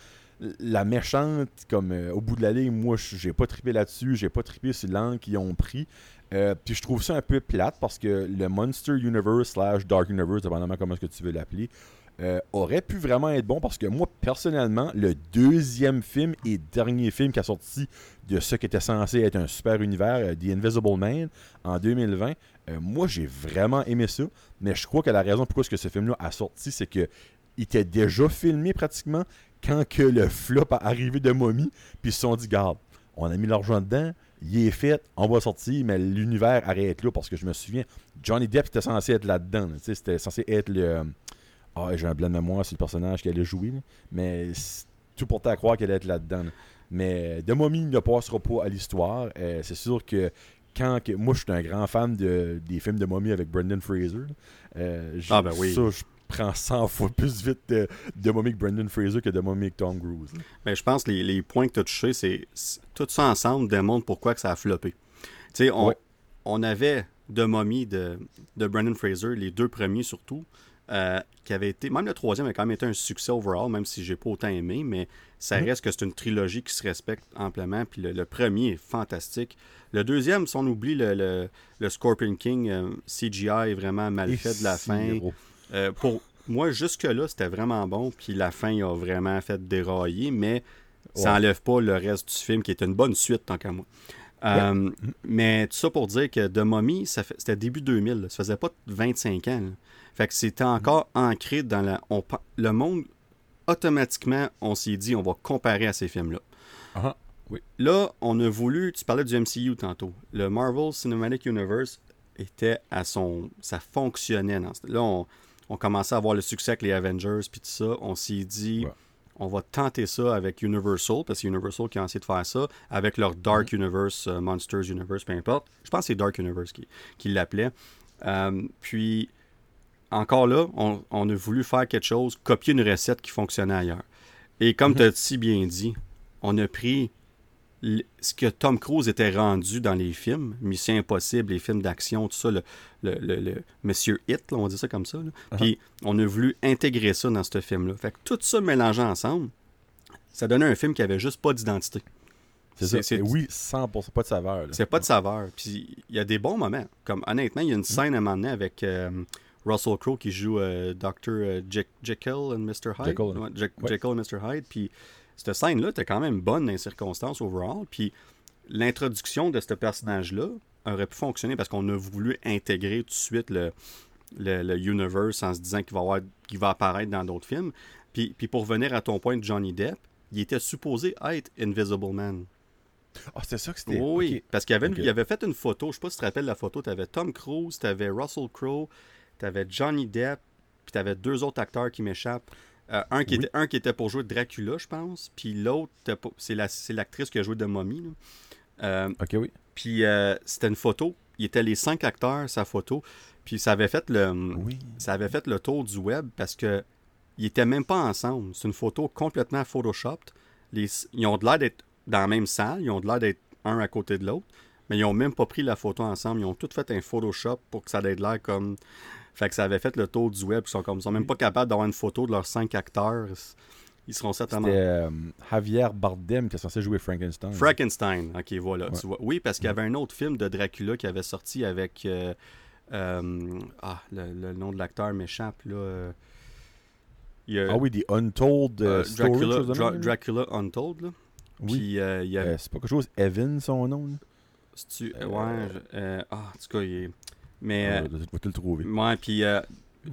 la méchante, comme euh, au bout de la ligne, moi, j'ai pas trippé là-dessus, j'ai pas trippé sur l'angle qu'ils ont pris. Euh, puis je trouve ça un peu plate parce que le Monster Universe slash Dark Universe, dépendamment comment est-ce que tu veux l'appeler, euh, aurait pu vraiment être bon parce que moi, personnellement, le deuxième film et dernier film qui a sorti de ce qui était censé être un super univers, The Invisible Man, en 2020, euh, moi, j'ai vraiment aimé ça. Mais je crois que la raison pourquoi est-ce ce film-là a sorti, c'est que il était déjà filmé pratiquement quand que le flop a arrivé de Mommy, puis ils se sont dit, garde, on a mis l'argent dedans, il est fait, on va sortir, mais l'univers arrête là parce que je me souviens, Johnny Depp était censé être là-dedans. là, C'était censé être le. Ah, j'ai un blanc de mémoire sur le personnage qui allait jouer, là, mais c'est tout portait à croire qu'elle allait être là-dedans. là. Mais de Mommy ne passera pas à l'histoire. Euh, c'est sûr que quand que, moi je suis un grand fan de, des films de Mommy avec Brendan Fraser. Euh, Ah, ben oui. Ça, je prends 100 fois plus vite de, de Mommy avec Brendan Fraser que de Mommy avec Tom Cruise. Mais je pense que les, les points que tu as touchés, c'est tout ça ensemble démontre pourquoi que ça a floppé. Tu sais, on, Ouais. on avait de Mommy de, de Brendan Fraser, les deux premiers surtout. euh, qui avait été. Même le troisième a quand même été un succès overall, même si j'ai pas autant aimé, mais ça Mhm. reste que c'est une trilogie qui se respecte amplement. Puis le, le premier est fantastique. Le deuxième, si on oublie le, le- le Scorpion King, euh, CGI est vraiment mal Et fait de la fin. gros. Euh, pour moi, jusque-là, c'était vraiment bon. Puis la fin, il a vraiment fait dérailler, mais ça Ouais. enlève pas le reste du film, qui est une bonne suite, tant qu'à moi. Euh, Mais tout ça pour dire que The Mummy, c'était début 2000. là. Ça faisait pas 25 ans. là. Fait que c'était encore ancré dans la... on le monde, automatiquement, on s'est dit, on va comparer à ces films-là. Ah, Là, on a voulu, tu parlais du MCU tantôt, le Marvel Cinematic Universe était à son, ça fonctionnait. Dans ce- là, on, on commençait à avoir le succès avec les Avengers puis tout ça. On s'est dit, Ouais. on va tenter ça avec Universal parce que c'est Universal qui a essayé de faire ça avec leur Dark Mm-hmm. Universe, euh, Monsters Universe, peu importe. Je pense que c'est Dark Universe qui, qui l'appelait. Euh, puis encore là, on, on a voulu faire quelque chose, copier une recette qui fonctionnait ailleurs. Et comme Mhm. tu as si bien dit, on a pris ce que Tom Cruise était rendu dans les films, Mission Impossible, les films d'action, tout ça, le, le, le- le Monsieur Hit, là, on dit ça comme ça. là. Uh-huh. Puis on a voulu intégrer ça dans ce film-là. Fait que tout ça mélangé ensemble, ça donnait un film qui avait juste pas d'identité. C'est ça. oui, 100%, pas de saveur. C'est pas de saveur. Puis il y a des bons moments. Comme honnêtement, il y a une scène à un moment donné avec euh, Russell Crowe qui joue euh, Dr. euh, Jekyll Jekyll and Mr. Hyde. Jekyll. Ouais, Je- Ouais. Jekyll and Mr. Hyde. Puis cette scène-là était quand même bonne dans les circonstances overall. Puis l'introduction de ce personnage-là aurait pu fonctionner parce qu'on a voulu intégrer tout de suite le, le, le universe en se disant qu'il va, avoir, qu'il va apparaître dans d'autres films. Puis, puis pour venir à ton point de Johnny Depp, il était supposé être Invisible Man. Ah, c'était ça que c'était. Oui, parce qu'il avait, il avait fait une photo, je sais pas si tu te rappelles la photo, tu avais Tom Cruise, tu avais Russell Crowe, tu avais Johnny Depp, puis tu avais deux autres acteurs qui m'échappent. Euh, un, qui Oui. était, un qui était pour jouer Dracula, je pense, puis l'autre, c'est la- c'est l'actrice qui a joué de Mommy. Euh, Ok, oui. puis euh, c'était une photo, il était les cinq acteurs, sa photo, puis ça avait fait le, Oui. ça avait fait le tour du web parce que ils étaient même pas ensemble. C'est une photo complètement photoshopped. Les, ils ont de l'air d'être dans la même salle, ils ont de l'air d'être un à côté de l'autre, mais ils ont même pas pris la photo ensemble. Ils ont tout fait un Photoshop pour que ça ait de l'air comme. Fait que ça avait fait le tour du web. Ils sont comme ils sont même pas capables d'avoir une photo de leurs cinq acteurs. Ils seront certainement. C'était euh, Javier Bardem qui est censé jouer Frankenstein. Frankenstein, ok, voilà, Ouais. tu vois. Oui, parce qu'il y avait un autre film de Dracula qui avait sorti avec. euh, euh, ah, le, le nom de l'acteur m'échappe, là. il y a- Ah oui, des Untold Dracula, chose Dra-. Dracula Untold, là. Oui. C'est pas quelque chose, Evan, son nom. là? ouais, je- ah, en tout cas, il est. Mais. Ah, euh, te le trouver. Ouais, puis euh,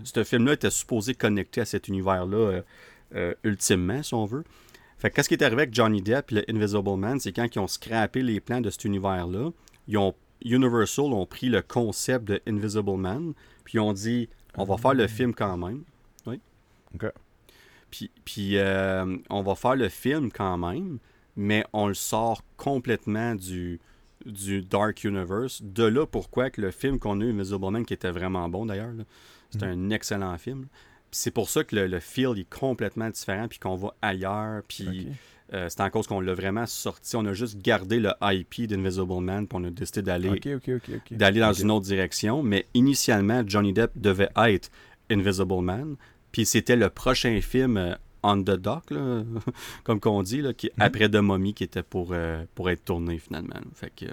ce film-là était supposé connecter à cet univers-là euh, euh, ultimement, si on veut. Fait que qu'est-ce qui est arrivé avec Johnny Depp et le Invisible Man, c'est quand ils ont scrappé les plans de cet univers-là, ils ont Universal ont pris le concept de Invisible Man, puis ils ont dit on va faire le film quand même. Oui. Ok. Puis, puis euh, on va faire le film quand même, mais on le sort complètement du, du Dark Universe. De là pourquoi que le film qu'on a eu, Invisible Man, qui était vraiment bon d'ailleurs, c'est un excellent film. C'est pour ça que le, le feel est complètement différent, puis qu'on va ailleurs, puis euh, c'est en cause qu'on l'a vraiment sorti. On a juste gardé le IP d'Invisible Man, puis on a décidé d'aller d'aller dans une autre direction. Mais initialement, Johnny Depp devait être Invisible Man. Puis c'était le prochain film euh, on the dock, là, comme qu'on dit, là, qui, Mhm. après The Mummy, qui était pour, euh, pour être tourné finalement. Fait que, euh.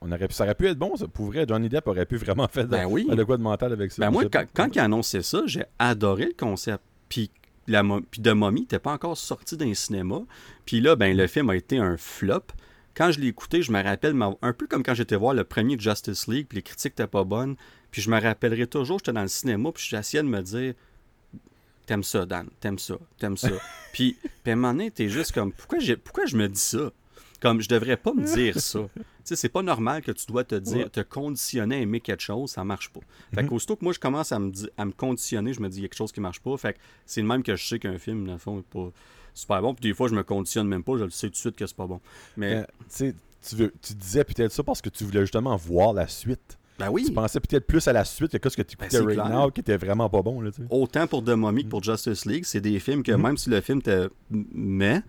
On aurait pu- ça aurait pu être bon, ça. Pour vrai, Johnny Depp aurait pu vraiment faire de, Ben oui. de quoi de mental avec ça. ben moi, quand, quand il a annoncé ça, j'ai adoré le concept. Puis, la, puis The Mummy n'était pas encore sorti d'un cinéma. Puis là, ben, le film a été un flop. Quand je l'ai écouté, je me rappelle, un peu comme quand j'étais voir le premier Justice League, puis les critiques n'étaient pas bonnes. Puis je me rappellerai toujours, j'étais dans le cinéma, puis j'essayais de me dire T'aimes ça, Dan, t'aimes ça, t'aimes ça. puis, puis à un moment donné, t'es juste comme Pourquoi, j'ai- pourquoi je me dis ça? Comme je devrais pas me dire ça. tu sais, c'est pas normal que tu dois te dire, Ouais. te conditionner à aimer quelque chose, ça marche pas. Fait Mhm. qu'aussitôt que moi je commence à me, à me conditionner, je me dis il y a quelque chose qui marche pas. Fait que c'est le même que je sais qu'un film, dans le fond, est pas super bon. Puis des fois, je me conditionne même pas, je le sais tout de suite que c'est pas bon. Mais, Euh, tu sais, tu, veux- tu disais peut-être ça parce que tu voulais justement voir la suite. Ben oui, Tu pensais peut-être plus à la suite que ce que tu Ben, écoutais c'est right now qui était vraiment pas bon. Là, tu sais. autant pour The Mummy que pour Justice League, c'est des films que Mhm. même si le film était mais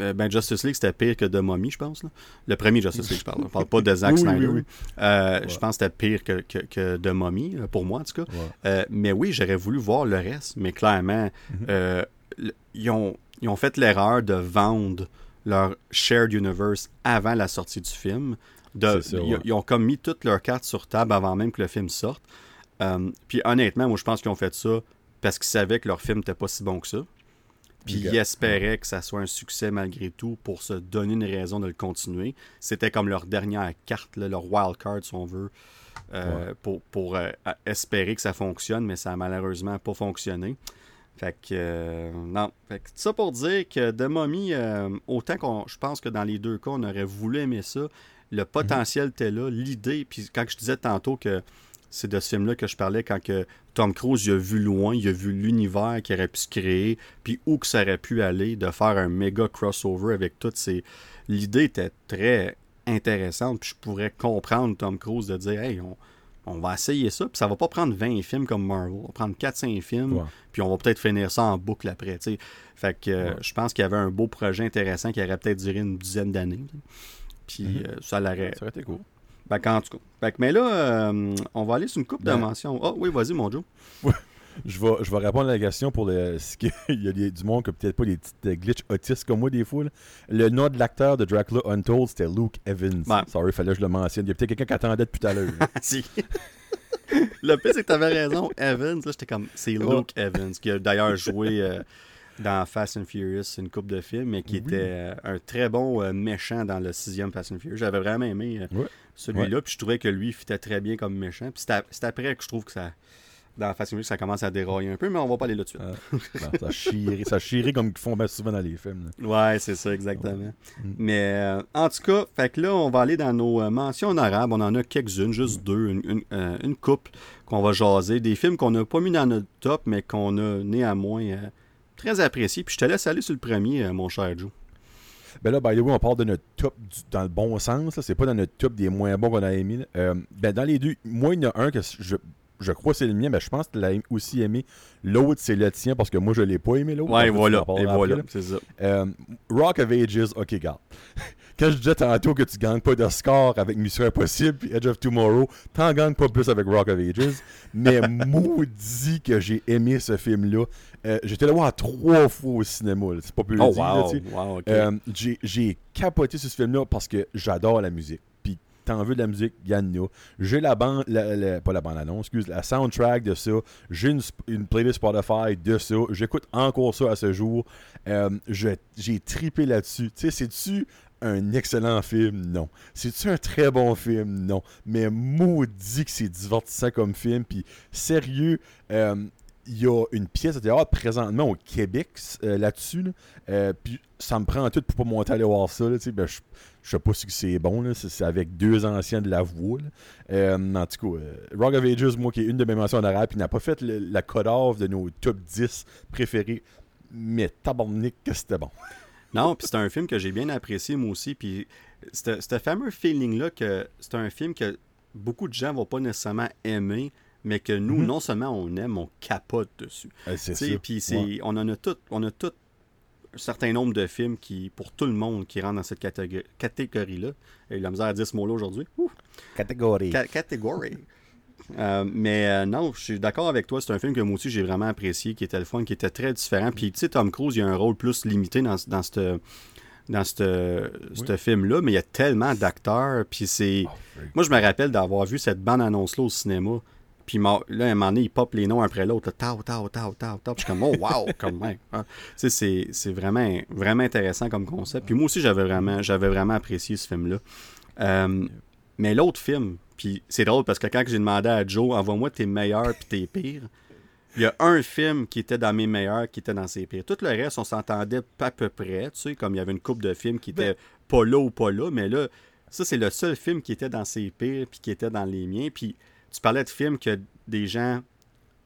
euh, ben Justice League, c'était pire que The Mummy, je pense. Là. Le premier Justice League, je parle. Je parle pas de Zack Oui, Snyder. oui, Euh, Ouais. Je pense que c'était pire que, que, que The Mummy, euh, pour moi, en tout cas. Ouais. Euh, mais oui, j'aurais voulu voir le reste, mais clairement, euh, l- ils, ont, ils ont fait l'erreur de vendre leur shared universe avant la sortie du film. De, ils, ont comme mis toutes leurs cartes sur table avant même que le film sorte. Euh, puis honnêtement, moi je pense qu'ils ont fait ça parce qu'ils savaient que leur film n'était pas si bon que ça. Puis ils espéraient que ça soit un succès malgré tout pour se donner une raison de le continuer. C'était comme leur dernière carte, là, leur wild card si on veut, euh, pour, pour euh, espérer que ça fonctionne, mais ça a malheureusement pas fonctionné. Fait que, euh, non. Fait que ça pour dire que The Mummy, euh, autant qu'on, je pense que dans les deux cas, on aurait voulu aimer ça, le potentiel était là, l'idée, puis quand je disais tantôt que c'est de ce film-là que je parlais quand que Tom Cruise il a vu loin, il a vu l'univers qui aurait pu se créer, puis où que ça aurait pu aller, de faire un méga crossover avec toutes ces... L'idée était très intéressante, puis je pourrais comprendre Tom Cruise de dire « Hey, on, on va essayer ça, puis ça va pas prendre 20 films comme Marvel, on va prendre 4-5 films, Ouais. puis on va peut-être finir ça en boucle après, tu sais. Fait que euh, Ouais. je pense qu'il y avait un beau projet intéressant qui aurait peut-être duré une dizaine d'années. là. Puis euh, ça l'aurait... Ça aurait été cool. Fait qu'en tout cas. Mais là, euh, on va aller sur une coupe de Ben- mentions. Ah oui, vas-y, mon Joe. Je vais, je vais répondre à la question pour le. Il y a des- du monde qui a peut-être pas des petites euh, glitches autistes comme moi des fois. là. Le nom de l'acteur de Dracula Untold, c'était Luke Evans. Ouais. Sorry, fallait que je le mentionne. Il y a peut-être quelqu'un qui attendait depuis tout à l'heure. si. le pire, c'est que t'avais raison. Evans, là, j'étais comme. C'est. Luke Evans, qui a d'ailleurs joué euh, dans Fast and Furious, une coupe de films, mais qui Oui. était euh, un très bon euh, méchant dans le sixième Fast and Furious. J'avais vraiment aimé euh, celui-là, puis je trouvais que lui fitait très bien comme méchant. Puis c'est après que je trouve que ça. Dans Fast and Furious, ça commence à dérailler un peu, mais on va pas aller là dessus Ah, non, ça chirait, ça chirait comme ils font bien souvent dans les films. là. Ouais, c'est ça, exactement. Mm. Mais euh, en tout cas, fait que là, on va aller dans nos euh, mentions honorables. On en a quelques-unes, juste deux, une, une, euh, une couple qu'on va jaser. Des films qu'on n'a pas mis dans notre top, mais qu'on a néanmoins très appréciés. Puis je te laisse aller sur le premier, euh, mon cher Joe. Ben là, by the way, on parle de notre top du- dans le bon sens. là. C'est pas dans notre top des moins bons qu'on a aimé. Euh, ben dans les deux, moi, il y en a un que je, je crois que c'est le mien, mais je pense que tu l'as aussi aimé. L'autre, c'est le tien parce que moi, je l'ai pas aimé l'autre. Ouais, voilà. Et voilà, là. c'est ça. Euh, Rock of Ages, ok, garde. Quand je disais tantôt que tu gagnes pas de score avec Mission Impossible puis Edge of Tomorrow, t'en gagnes pas plus avec Rock of Ages. Mais maudit que j'ai aimé ce film-là. Euh, J'étais là voir trois fois au cinéma. C'est pas plus le Oh, wow. wow. Euh, j'ai- capoté sur ce film-là parce que j'adore la musique. Puis t'en veux de la musique, il y en a. J'ai la bande, la- la- pas la bande-annonce, excuse, la soundtrack de ça. J'ai une, une playlist Spotify de ça. J'écoute encore ça à ce jour. Euh, J'ai tripé là-dessus. Tu sais, c'est-tu un excellent film? Non. C'est-tu un très bon film? Non. Mais maudit que c'est divertissant comme film. Puis sérieux, euh, il y a une pièce de théâtre présentement au Québec euh, là-dessus. là. Euh, puis ça me prend tout pour pas monter aller voir ça. ben, je, je sais pas si c'est bon. C'est avec deux anciens de la voix. en tout cas, Rock of Ages, moi, qui est une de mes mentions honorables, puis n'a pas fait la cut-off de nos top 10 préférés. Mais tabarnak que c'était bon. Non, puis c'est un film que j'ai bien apprécié moi aussi. Puis ce fameux feeling-là que c'est un film que beaucoup de gens vont pas nécessairement aimer, mais que nous, Mhm. non seulement on aime, on capote dessus. C'est. Puis Ouais. on en a tout, on a tout un certain nombre de films qui, pour tout le monde, qui rentrent dans cette catég- catégorie-là. Et la misère à dire ce mot-là aujourd'hui. Catégorie. ca- catégorie. Euh, mais euh, non, je suis d'accord avec toi. C'est un film que moi aussi j'ai vraiment apprécié, qui était le fun, qui était très différent. Puis tu sais, Tom Cruise, il a un rôle plus limité dans, dans cette dans ce film-là, mais il y a tellement d'acteurs. Puis c'est. Oh, freak. Moi, je me rappelle d'avoir vu cette bande-annonce-là au cinéma. Puis là, à un moment donné, il pop les noms après l'autre. Tao, tao, tao, tao, tao. Puis je suis comme, oh, wow, comme même. hein. Tu sais, c'est- c'est vraiment, vraiment intéressant comme concept. Puis moi aussi, j'avais vraiment, j'avais vraiment apprécié ce film-là. Euh, mais l'autre film, puis c'est drôle parce que quand j'ai demandé à Joe, envoie-moi tes meilleurs puis tes pires, il y a un film qui était dans mes meilleurs, qui était dans ses pires. Tout le reste, on s'entendait pas à peu près, tu sais, comme il y avait une coupe de films qui étaient pas là ou pas là, mais là, ça, c'est le seul film qui était dans ses pires puis qui était dans les miens. Puis tu parlais de films que des gens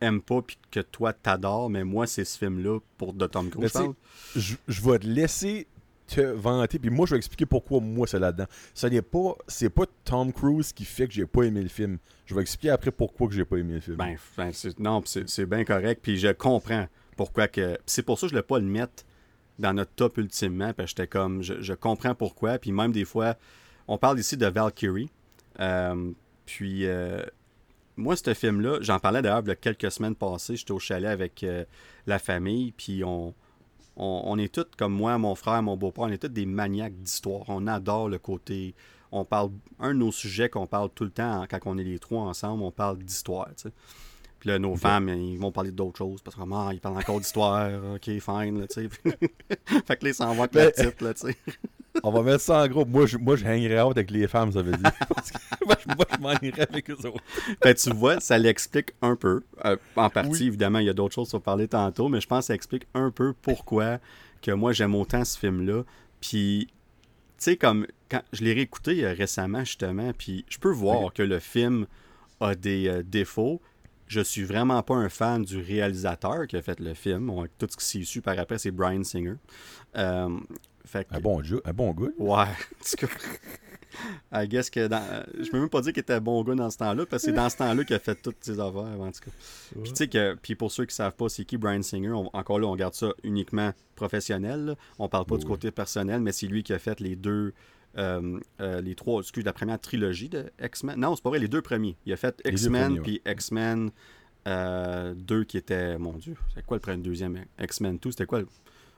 aiment pas puis que toi t'adores, mais moi, c'est ce film-là pour de Tom Mais Cruise. je vais te laisser te vanter, puis moi je vais expliquer pourquoi moi c'est là-dedans. Ce n'est pas, c'est pas Tom Cruise qui fait que j'ai pas aimé le film. Je vais expliquer après pourquoi que j'ai pas aimé le film. Ben, ben, non, c'est bien correct. Puis je comprends pourquoi que. C'est pour ça que je ne voulais pas le mettre dans notre top ultimement. Puis j'étais comme, je, comprends pourquoi. Puis même des fois, on parle ici de Valkyrie. Euh, puis euh, moi, ce film-là, j'en parlais d'ailleurs il y a quelques semaines passées. J'étais au chalet avec euh, la famille. Puis on, on, est tous, comme moi, mon frère, mon beau-père, on est tous des maniaques d'histoire. On adore le côté. On parle. Un de nos sujets qu'on parle tout le temps quand on est les trois ensemble, on parle d'histoire. Puis là, nos femmes, ils vont parler d'autres choses parce que, ah, ils parlent encore d'histoire, ok, fine, là, tu sais. fait que là, ils s'en vont avec la titre, là, tu sais. On va mettre ça en groupe. Moi, je, moi, je hangerais out avec les femmes, ça veut dire. moi, je, m'en irais avec eux autres. Ben, tu vois, ça l'explique un peu. Euh, en partie, évidemment, il y a d'autres choses sur parler tantôt, mais je pense que ça explique un peu pourquoi que moi, j'aime autant ce film-là. Puis, tu sais, comme, quand je l'ai réécouté euh, récemment, justement, puis je peux voir que le film a des euh, défauts, je suis vraiment pas un fan du réalisateur qui a fait le film. tout ce qui s'est su par après, c'est Brian Singer. Euh, un, bon jeu, un bon gars. Ouais. I guess que dans... je peux même pas dire qu'il était un bon gars dans ce temps-là, parce que c'est dans ce temps-là qu'il a fait toutes ses affaires, en tout cas. Puis tu sais que, puis pour ceux qui savent pas c'est qui Brian Singer, encore là, on garde ça uniquement professionnel. On parle pas du côté personnel, mais c'est lui qui a fait les deux euh, euh, les trois, excuse, la première trilogie de X-Men. Non, c'est pas vrai, les deux premiers. Il a fait X-Men, puis X-Men 2 euh, qui était, mon Dieu, c'est quoi le premier, deuxième X-Men 2, c'était quoi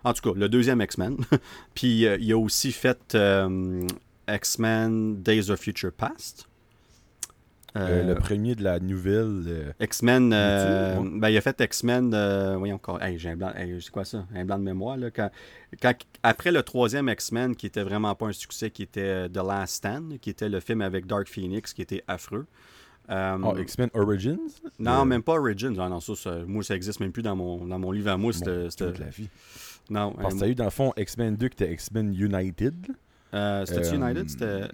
En tout cas, le deuxième X-Men. puis il a aussi fait X-Men Days of Future Past. Euh, le euh, premier de la nouvelle. Euh, X-Men. ben, il a fait X-Men. voyons encore. j'ai un blanc. c'est quoi ça? Un blanc de mémoire. Là, quand, après le troisième X-Men, qui était vraiment pas un succès, qui était The Last Stand, qui était le film avec Dark Phoenix, qui était affreux. oh, X-Men Origins? Non, même pas Origins. Ah, non, ça, moi, ça existe même plus dans mon, dans mon livre à moi. C'était. la vie. Non. Parce que tu as eu dans le fond X-Men 2 qui était X-Men United. C'était United? C'était.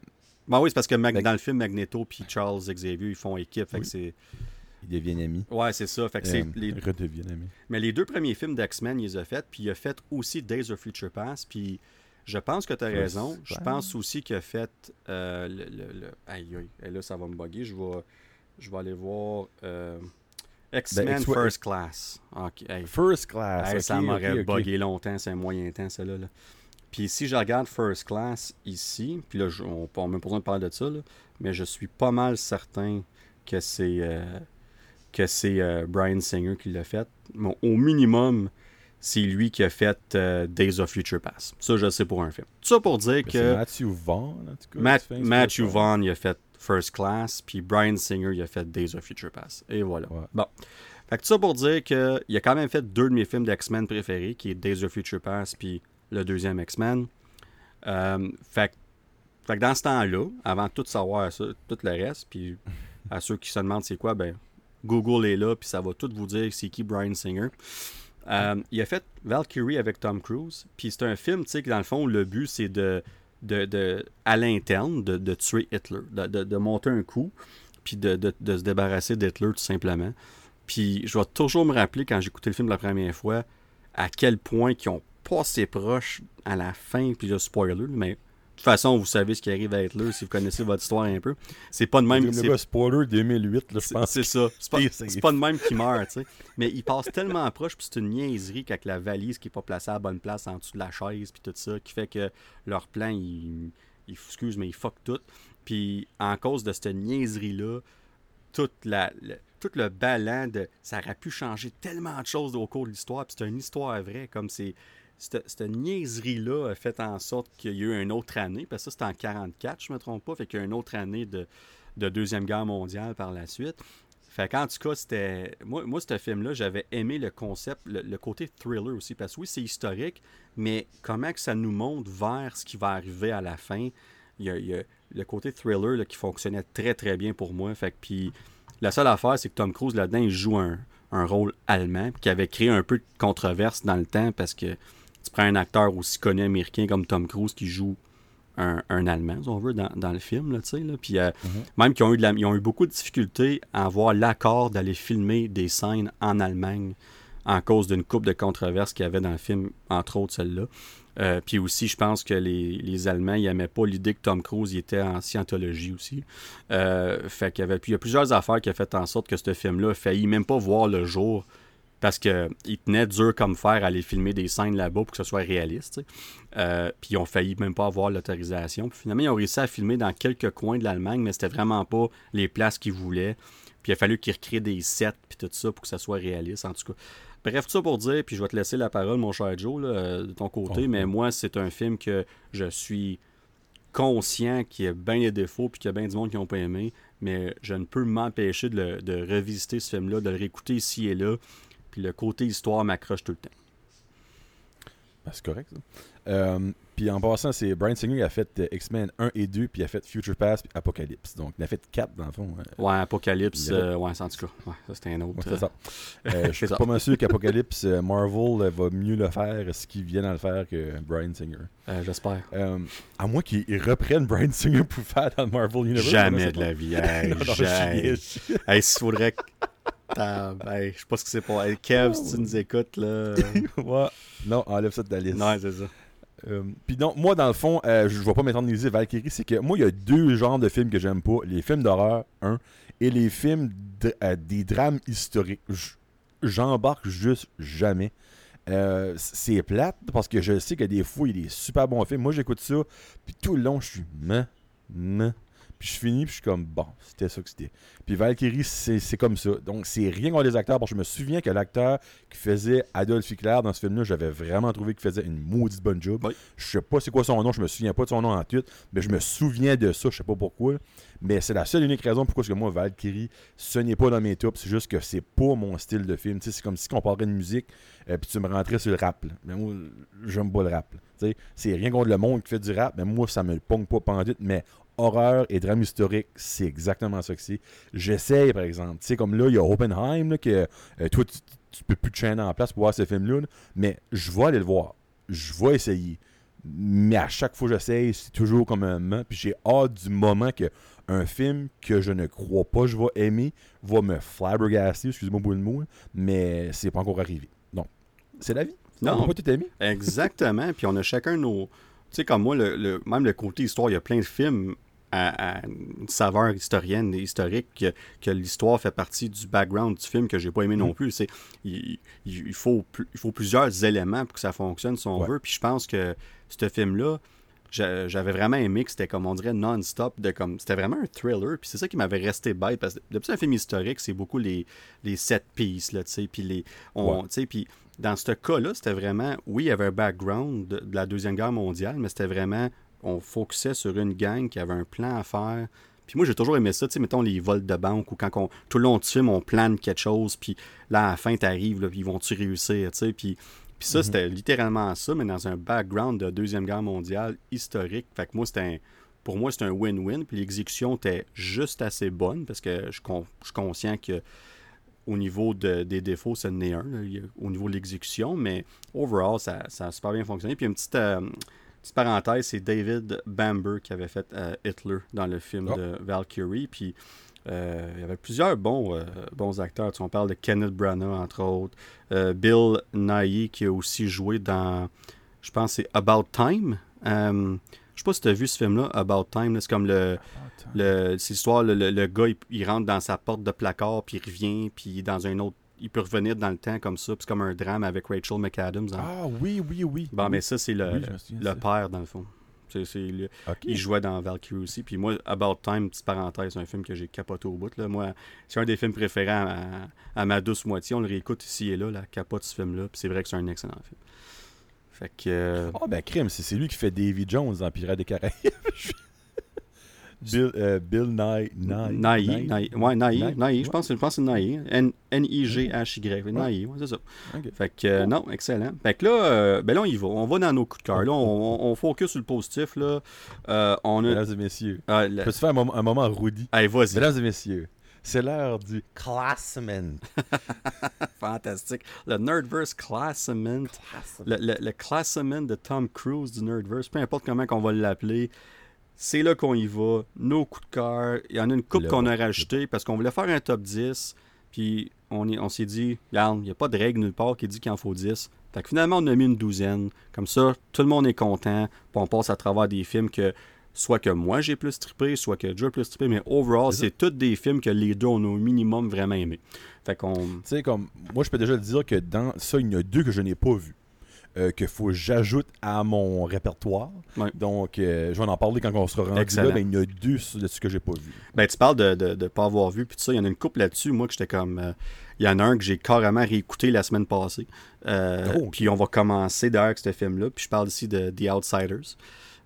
Ben oui, c'est parce que dans le film, Magneto et Charles Xavier, ils font équipe. Fait que c'est... Ils deviennent amis. Ouais, c'est ça. Fait que euh, les... redeviennent amis. Mais les deux premiers films d'X-Men, ils les a fait. Puis il a fait aussi Days of Future Past. Puis je pense que tu as raison. Je pense aussi qu'il a fait euh, le, le, Aïe, aïe. Et là, ça va me bugger. Je vais, je vais aller voir. Euh, X-Men ben, First Class. First Class. ça m'aurait buggé longtemps. C'est un moyen temps, celle-là. Là. Puis si je regarde First Class ici, puis là, on n'a même pas besoin de parler de ça, mais je suis pas mal certain que c'est euh, que c'est euh, Brian Singer qui l'a fait. au minimum, c'est lui qui a fait euh, Days of Future Past. Ça, je sais pour un film. Ça pour dire que. Matthew Vaughn, en tout cas. Matthew Vaughn, il a fait First Class, puis Brian Singer, il a fait Days of Future Past. Et voilà. Bon. Fait que ça pour dire qu'il a quand même fait deux de mes films d'X-Men préférés, qui est Days of Future Past, puis le deuxième X-Men. Euh, fait, que dans ce temps-là, avant tout savoir ça, tout le reste, puis à ceux qui se demandent c'est quoi, ben Google est là, puis ça va tout vous dire c'est qui Brian Singer. Euh, il a fait Valkyrie avec Tom Cruise, puis c'est un film, tu sais, que dans le fond, le but, c'est de, de, à l'interne, de, tuer Hitler, de, monter un coup, puis de, se débarrasser d'Hitler, tout simplement. Puis je vais toujours me rappeler, quand écouté le film la première fois, à quel point ils ont pas assez proche à la fin, puis le spoiler, mais de toute façon, vous savez ce qui arrive à Hitler si vous connaissez votre histoire un peu. C'est pas de même. C'est spoiler 2008, je pense. C'est ça. C'est pas, pas, de même qui meurt, tu sais. Mais il passe tellement proche, puis c'est une niaiserie qu'avec la valise qui est pas placée à la bonne place en dessous de la chaise, puis tout ça, qui fait que leur plan, il, il excuse, mais il fuck tout. Puis en cause de cette niaiserie-là, toute la, tout le ballon de. Ça aurait pu changer tellement de choses au cours de l'histoire, puis c'est une histoire vraie, comme c'est cette, niaiserie-là a fait en sorte qu'il y a eu une autre année, parce que ça c'était en 44, je ne me trompe pas, fait qu'il y a eu une autre année de, Deuxième Guerre mondiale par la suite. Fait qu'en tout cas, c'était. Moi, moi, ce film-là, j'avais aimé le concept, le, côté thriller aussi. Parce que oui, c'est historique, mais comment que ça nous montre vers ce qui va arriver à la fin. Il y a, le côté thriller qui fonctionnait très très bien pour moi. Fait que la seule affaire, c'est que Tom Cruise là-dedans, il joue un, un rôle allemand, qui avait créé un peu de controverse dans le temps parce que tu prends un acteur aussi connu américain comme Tom Cruise qui joue un, Allemand, si on veut, dans, le film, là, tu sais, là. Puis euh, mhm. même qu'ils ont, eu ils ont eu beaucoup de difficultés à avoir l'accord d'aller filmer des scènes en Allemagne en cause d'une coupe de controverses qu'il y avait dans le film, entre autres celle-là. Euh, puis aussi, je pense que les, Allemands, ils n'aimaient pas l'idée que Tom Cruise était en scientologie aussi. Euh, fait qu'il y avait, puis il y a plusieurs affaires qui ont fait en sorte que ce film-là a failli même pas voir le jour parce qu'il tenait dur comme fer à aller filmer des scènes là-bas pour que ce soit réaliste. Euh, puis ils ont failli même pas avoir l'autorisation. Puis finalement, ils ont réussi à filmer dans quelques coins de l'Allemagne, mais c'était vraiment pas les places qu'ils voulaient. Puis il a fallu qu'ils recréent des sets puis tout ça pour que ça soit réaliste, en tout cas. Bref, tout ça pour dire, puis je vais te laisser la parole, mon cher Joe, là, de ton côté, Oh. mais moi, c'est un film que je suis conscient qu'il y a bien des défauts puis qu'il y a bien du monde qui n'ont pas aimé, mais je ne peux m'empêcher de, de revisiter ce film-là, de le réécouter ici et là, puis le côté histoire m'accroche tout le temps. Ben, c'est correct, ça. Euh, puis en passant, c'est Brian Singer qui a fait euh, X-Men 1 et 2, puis il a fait Future Past, puis Apocalypse. Donc, il a fait 4 dans le fond. euh, Ouais, Apocalypse, avait- euh, ouais, c'est en tout cas, ouais, ça c'était un autre. Ouais, c'est ça. Euh, je suis pas mal sûr qu'Apocalypse, Marvel va mieux le faire ce qu'ils viennent à le faire que Brian Singer. J'espère. À moins qu'ils ils reprennent Brian Singer pour faire dans le Marvel Universe. Jamais de la vie. Hey, s'il faudrait hey, je sais pas ce que c'est pour. Hey, Kev, si tu nous écoutes, là. Ouais. Non, enlève ça de la liste. non, c'est ça. Euh, Puis non, moi dans le fond, euh, je vais pas m'éterniser Valkyrie, c'est que moi il y a deux genres de films que j'aime pas, les films d'horreur, un, et les films de- euh, des drames historiques. J'embarque juste jamais. Euh, c'est plate parce que je sais que des fois il y a des super bons films. Moi j'écoute ça, puis tout le long je suis. Puis je finis, puis je suis comme bon, c'était ça que c'était. Puis Valkyrie, c'est comme ça. Donc c'est rien contre les acteurs, parce que je me souviens que l'acteur qui faisait Adolf Hitler dans ce film-là, j'avais vraiment trouvé qu'il faisait une maudite bonne job. Oui. Je sais pas c'est quoi son nom, je me souviens pas de son nom en tout, mais je me souviens de ça, je sais pas pourquoi. Mais c'est la seule et unique raison pourquoi que moi, Valkyrie, ce n'est pas dans mes tops, c'est juste que c'est pas mon style de film. C'est comme si on parlait de musique, euh, puis tu me rentrais sur le rap. là. Mais moi, j'aime pas le rap. C'est rien contre le monde qui fait du rap, mais moi, ça me pogne pas pendant mais horreur et drame historique, c'est exactement ça que c'est. J'essaye, par exemple. Tu sais, comme là, il y a Oppenheim, là, que euh, toi, tu, tu peux plus te chaîner en place pour voir ce film-là, là, mais je vais aller le voir. Je vais essayer. Mais à chaque fois que j'essaye, c'est toujours comme un moment. Puis j'ai hâte du moment que un film que je ne crois pas je vais aimer va me flabbergaster, excusez-moi pour le mot, mais c'est pas encore arrivé. Donc, c'est la vie. Non. On pas tout aimer. Exactement. Puis on a chacun nos. Tu sais, comme moi, le, le- même le côté histoire, il y a plein de films à, à une saveur historienne et historique que, que l'histoire fait partie du background du film que j'ai pas aimé non plus. C'est, il, il- faut, il faut plusieurs éléments pour que ça fonctionne si on Ouais. veut. Puis je pense que ce film-là, j'a- j'avais vraiment aimé que c'était comme on dirait non-stop de comme c'était vraiment un thriller puis c'est ça qui m'avait resté bête parce que depuis un film historique c'est beaucoup les les set pieces là tu sais puis les on Ouais. tu sais puis dans ce cas-là c'était vraiment oui il y avait un background de, de la deuxième guerre mondiale mais c'était vraiment on focusait sur une gang qui avait un plan à faire puis moi j'ai toujours aimé ça tu sais mettons les vols de banque ou quand on, tout le long du film on plane quelque chose puis là à la fin t'arrives là puis ils vont-tu réussir tu sais puis puis ça, c'était littéralement ça, mais dans un background de Deuxième Guerre mondiale historique. Fait que moi, c'était un- pour moi, c'était un win-win. Puis l'exécution était juste assez bonne parce que je, con- je suis conscient que au niveau de- des défauts, ce n'est un, là, au niveau de l'exécution, mais overall, ça, ça a super bien fonctionné. Puis une petite, euh, petite parenthèse, c'est David Bamber qui avait fait euh, Hitler dans le film Oh. de Valkyrie. Puis euh, il y avait plusieurs bons, euh, bons acteurs. Tu sais, on parle de Kenneth Branagh, entre autres. Bill Nighy, qui a aussi joué dans, je pense, c'est About Time. Je sais pas si tu as vu ce film-là, About Time. C'est comme le, le c'est l'histoire, le, le- le gars, il, il rentre dans sa porte de placard, puis il revient, puis il est dans un autre. Il peut revenir dans le temps comme ça. C'est comme un drame avec Rachel McAdams. hein. Ah oui, oui, oui. Bon, Oui. mais ça, c'est le, Oui, le père, dans le fond. Le- il jouait dans Valkyrie aussi. Puis moi, About Time, petite parenthèse, c'est un film que j'ai capoté au bout. Là. Moi, c'est un des films préférés à, ma- à ma douce moitié. On le réécoute ici et là, la capote ce film-là. Puis c'est vrai que c'est un excellent film. Fait que. euh, Ah ben crime, c'est c'est lui qui fait Davy Jones dans Pirates des Caraïbes. Bill, euh, Bill Nye. Nye? Naï. Ouais, Naï. Naï. Je pense, je pense que c'est Naï. N- N-I-G-H-Y. Naï, ouais, c'est ça. Fait que, euh, non, excellent. Fait que là, euh, ben là, on y va. On va dans nos coups de cœur. Là, on, on, on focus sur le positif. Là. Euh, on a. Mesdames et messieurs, Ah, le- peux-tu faire un moment, un moment Rudy? Allez, vas-y. Mesdames et messieurs, c'est l'heure du classement. Fantastique. Le Nerdverse Classement. Le, le, le classement de Tom Cruise du Nerdverse, peu importe comment qu'on va l'appeler, c'est là qu'on y va. Nos coups de cœur. Il y en a une coupe qu'on a rajouté parce qu'on voulait faire un top 10. Puis on, est- on s'est dit, regarde, il n'y a pas de règle nulle part qui dit qu'il en faut 10. Fait que finalement, on a mis une douzaine. Comme ça, tout le monde est content. Puis on passe à travers des films que soit que moi j'ai plus trippé, soit que Joe a plus trippé, mais overall, c'est tous des films que les deux on a au minimum vraiment aimé. Fait qu'on. Tu sais, comme. Moi, je peux déjà dire que dans ça, il y en a deux que je n'ai pas vus. Euh, qu'il faut que j'ajoute à mon répertoire. Donc, euh, je vais en parler quand on sera rendu là. Ben, il y en a deux de ce que j'ai pas vu. Ben, tu parles de ne pas avoir vu, puis ça. Il y en a une couple là-dessus. Moi, que j'étais comme. Euh, il y en a un que j'ai carrément réécouté la semaine passée. Oh, puis on va commencer d'ailleurs avec ce film-là. Puis je parle ici de The Outsiders.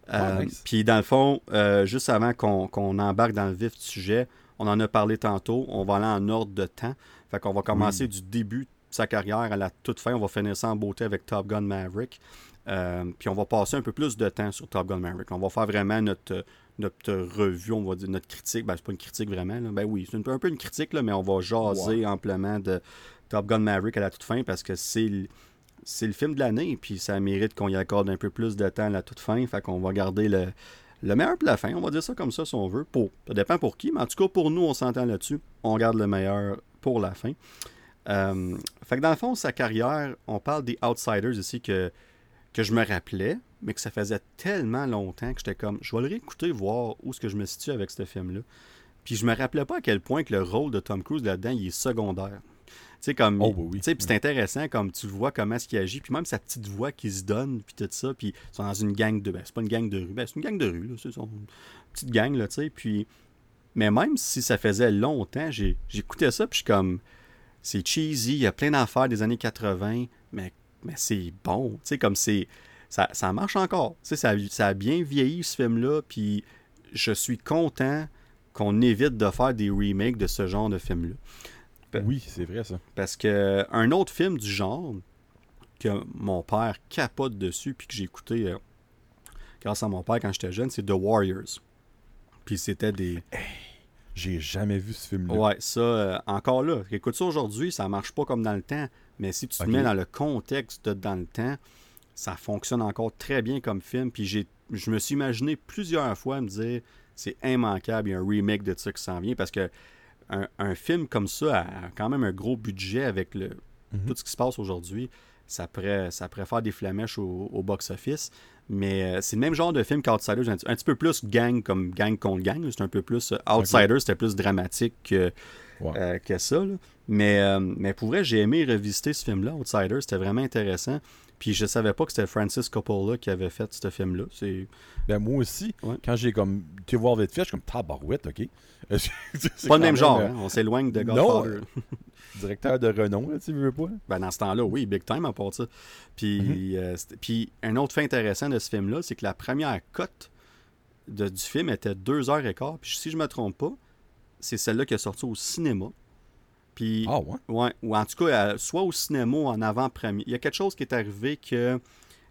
Ah, puis dans le fond, juste avant qu'on embarque dans le vif du sujet, on en a parlé tantôt. On va aller en ordre de temps. Fait qu'on va commencer du début sa carrière à la toute fin. On va finir ça en beauté avec Top Gun Maverick. Euh, puis on va passer un peu plus de temps sur Top Gun Maverick. On va faire vraiment notre, notre revue, on va dire notre critique. Ben, c'est pas une critique vraiment. Ben oui, c'est un peu une critique, là, mais on va jaser amplement de Top Gun Maverick à la toute fin parce que c'est c'est le film de l'année, puis ça mérite qu'on y accorde un peu plus de temps à la toute fin. Fait qu'on va garder le, le meilleur pour la fin. On va dire ça comme ça si on veut. Pour, ça dépend pour qui, mais en tout cas pour nous, on s'entend là-dessus. On garde le meilleur pour la fin. Euh, fait que dans le fond, sa carrière, on parle des Outsiders ici que, que je me rappelais, mais que ça faisait tellement longtemps que j'étais comme, je vais le réécouter, voir où est-ce que je me situe avec ce film-là. Puis je me rappelais pas à quel point que le rôle de Tom Cruise là-dedans, il est secondaire. Tu sais, comme. Oh, bah oui. c'est intéressant, comme tu vois comment est-ce qu'il agit, puis même sa petite voix qui se donne, puis tout ça, puis ils sont dans une gang de. Ben, c'est pas une gang de rue, ben, c'est une gang de rue, c'est une petite gang, là, tu sais, puis. Mais même si ça faisait longtemps, j'écoutais ça, puis je suis comme c'est cheesy, il y a plein d'affaires des années 80, mais, mais c'est bon. Tu sais, comme c'est. Ça, ça, marche encore. Tu sais, ça, ça a bien vieilli ce film-là, puis je suis content qu'on évite de faire des remakes de ce genre de film-là. Oui, c'est vrai ça. Parce que un autre film du genre que mon père capote dessus puis que j'ai écouté euh, grâce à mon père quand j'étais jeune, c'est The Warriors. Puis c'était des j'ai jamais vu ce film-là. Ouais, ça, euh, encore là, écoute ça aujourd'hui, ça marche pas comme dans le temps, mais si tu te mets dans le contexte de dans le temps, ça fonctionne encore très bien comme film. Puis j'ai, je me suis imaginé plusieurs fois me dire, c'est immanquable, il y a un remake de ça qui s'en vient, parce que un, film comme ça a quand même un gros budget avec le, mhm. tout ce qui se passe aujourd'hui. Ça pourrait, ça pourrait faire des flamèches au box-office. Mais euh, c'est le même genre de film qu'Outsiders, un, un, petit peu plus gang comme gang contre gang. C'est un peu plus. Euh, Outsiders, c'était plus dramatique que, euh, que ça. Mais, mais pour vrai, j'ai aimé revisiter ce film-là, Outsiders. C'était vraiment intéressant. Puis je savais pas que c'était Francis Coppola qui avait fait ce film-là. C'est... Ben moi aussi, quand j'ai comme été voir vite fait, je suis comme tabarouette, ok? c'est pas le même genre, hein? on s'éloigne de Godfather. directeur de renom, là, tu veux pas? Ben, dans ce temps-là, oui, big time à part ça. Puis, mm-hmm. euh, puis un autre fait intéressant de ce film-là, c'est que la première cote du film était deux heures et quart. Puis si je me trompe pas, c'est celle-là qui est sortie au cinéma. Puis, ah ouais? ouais? Ou en tout cas, soit au cinéma ou en avant-première. Il y a quelque chose qui est arrivé que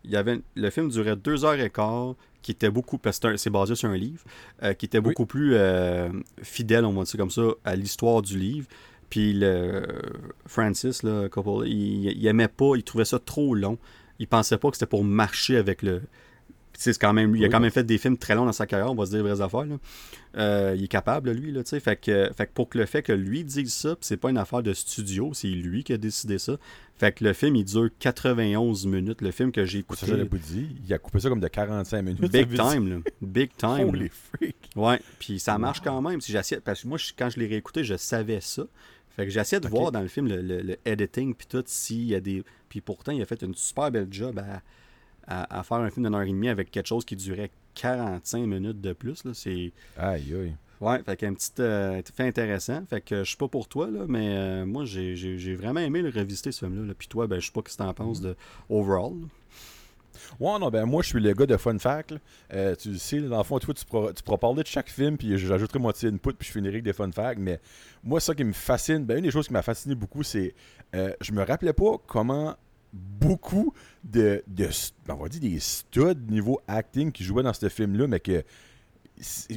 il y avait, le film durait deux heures et quart, qui était beaucoup, parce que c'est basé sur un livre, euh, qui était beaucoup plus euh, fidèle, on va dire comme ça, à l'histoire du livre. Puis le Francis, là, Couple, il, aimait pas, il trouvait ça trop long. Il pensait pas que c'était pour marcher avec le. C'est quand même il a quand même fait des films très longs dans sa carrière, on va se dire vraies affaires. Euh, il est capable, lui, là, tu fait que, fait que pour que le fait que lui dise ça, c'est pas une affaire de studio, c'est lui qui a décidé ça. Fait que le film, il dure 91 minutes. Le film que j'ai écouté. Ça, dit. Il a coupé ça comme de 45 minutes. Big time, là. Big time. Holy freak. Ouais, puis ça marche quand même. Si parce que moi, quand je l'ai réécouté, je savais ça. Fait que j'essaie de voir dans le film le, editing puis tout s'il y a des. Puis pourtant, il a fait une super belle job à, à, faire un film d'une heure et demie avec quelque chose qui durait 45 minutes de plus. Là. C'est. Aïe aïe. Ouais, fait qu'un petit euh, fait intéressant. Fait que je suis pas pour toi, là, mais euh, moi j'ai vraiment aimé le revisiter ce film-là. Puis toi, ben je sais pas ce que tu en penses de overall. Ouais, non, ben moi, je suis le gars de Fun Fact. Euh, tu sais, dans le fond, toi, tu pourras, tu pourras parler de chaque film, puis j'ajouterai moitié input, puis je finirai avec des Fun Facts. Mais moi, ça qui me fascine, ben une des choses qui m'a fasciné beaucoup, c'est. Euh, je me rappelais pas comment beaucoup de, de ben, on va dire des studs niveau acting qui jouaient dans ce film-là, mais que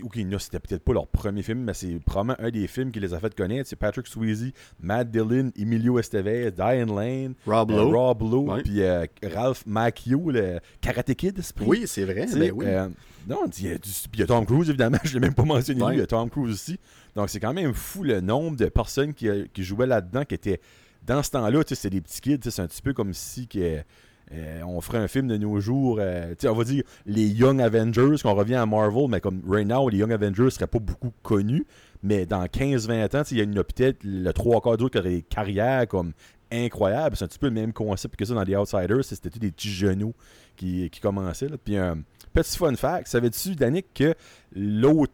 ok, c'était peut-être pas leur premier film, mais c'est probablement un des films qui les a fait connaître. C'est Patrick Swayze, Matt Dillon, Emilio Estevez, Diane Lane, Rob Lowe, euh, Rob puis euh, Ralph Macchio, le Karate Kid. Oui, c'est vrai. Ben oui. Euh, non, il y, a Tom Cruise, évidemment, je l'ai même pas mentionné, il y a Tom Cruise aussi. Donc c'est quand même fou le nombre de personnes qui, qui jouaient là-dedans, qui étaient dans ce temps-là, c'était des petits kids, c'est un petit peu comme si euh, on ferait un film de nos jours, euh, on va dire les Young Avengers, qu'on revient à Marvel, mais comme right now, les Young Avengers seraient pas beaucoup connus, mais dans 15-20 ans, il y a une peut-être le trois quarts d'autres qui auraient des carrières comme incroyables. C'est un petit peu le même concept que ça dans les Outsiders, c'était tous des petits genoux qui, commençaient. Puis un petit fun fact, savais-tu, Danick, que l'autre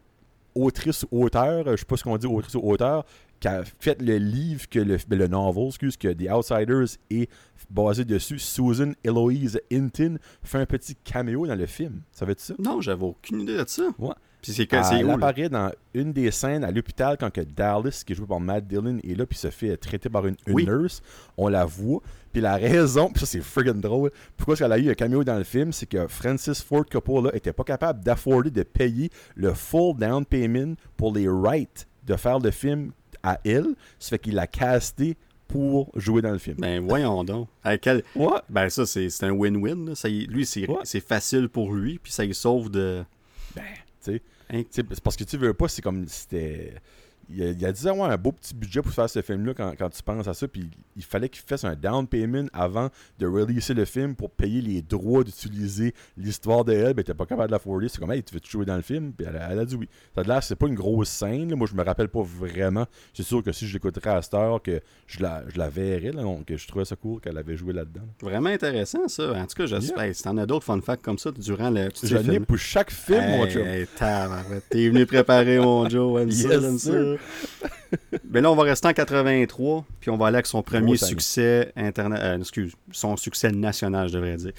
autrice ou auteur, je sais pas ce qu'on dit autrice ou auteur, qui a fait le livre que le, ben, le novel, excuse, que The Outsiders est basé dessus, Susan Eloise Hinton fait un petit caméo dans le film. Savais-tu ça? Non, j'avais aucune idée de ça. Ouais. Puis c'est c'est elle où, là? apparaît dans une des scènes à l'hôpital quand que Dallas, qui est joué par Matt Dillon, est là puis se fait traiter par une, une Oui. nurse. On la voit. Puis la raison, puis ça c'est friggin' drôle, pourquoi est-ce qu'elle a eu un caméo dans le film, c'est que Francis Ford Coppola était pas capable d'afforder de payer le full down payment pour les rights de faire le film à elle. Ça fait qu'il l'a casté pour jouer dans le film. Ben voyons donc. À quel... Ouais. Ben ça, c'est un win-win. Lui, c'est Ouais. facile pour lui, puis ça lui sauve de... Ben, tu sais. Hein? Tu sais, c'est parce que tu veux pas, c'est comme c'était. Il a, il a dû avoir un beau petit budget pour faire ce film-là quand, quand tu penses à ça. Puis il fallait qu'il fasse un down payment avant de releaser le film pour payer les droits d'utiliser l'histoire de elle. Ben, t'es pas capable de la forwarder. C'est comme, hey, tu veux jouer dans le film? Puis elle, a- elle a dit oui. Ça a l'air, c'est pas une grosse scène. là. Moi, je me rappelle pas vraiment. C'est sûr que si je l'écouterais à cette heure, que je la, je la verrais. Là, donc, je trouvais ça cool qu'elle avait joué là-dedans. Vraiment intéressant, ça. En tout cas, j'espère. Yeah. Si t'en as d'autres fun facts comme ça durant le... J'en ai pour chaque film, mon hey, tabarouette. T'es venu préparer mon Joe, Yes, ça. Mais là, on va rester en 83, puis on va aller avec son premier succès interna- euh, excuse, son succès national, je devrais dire.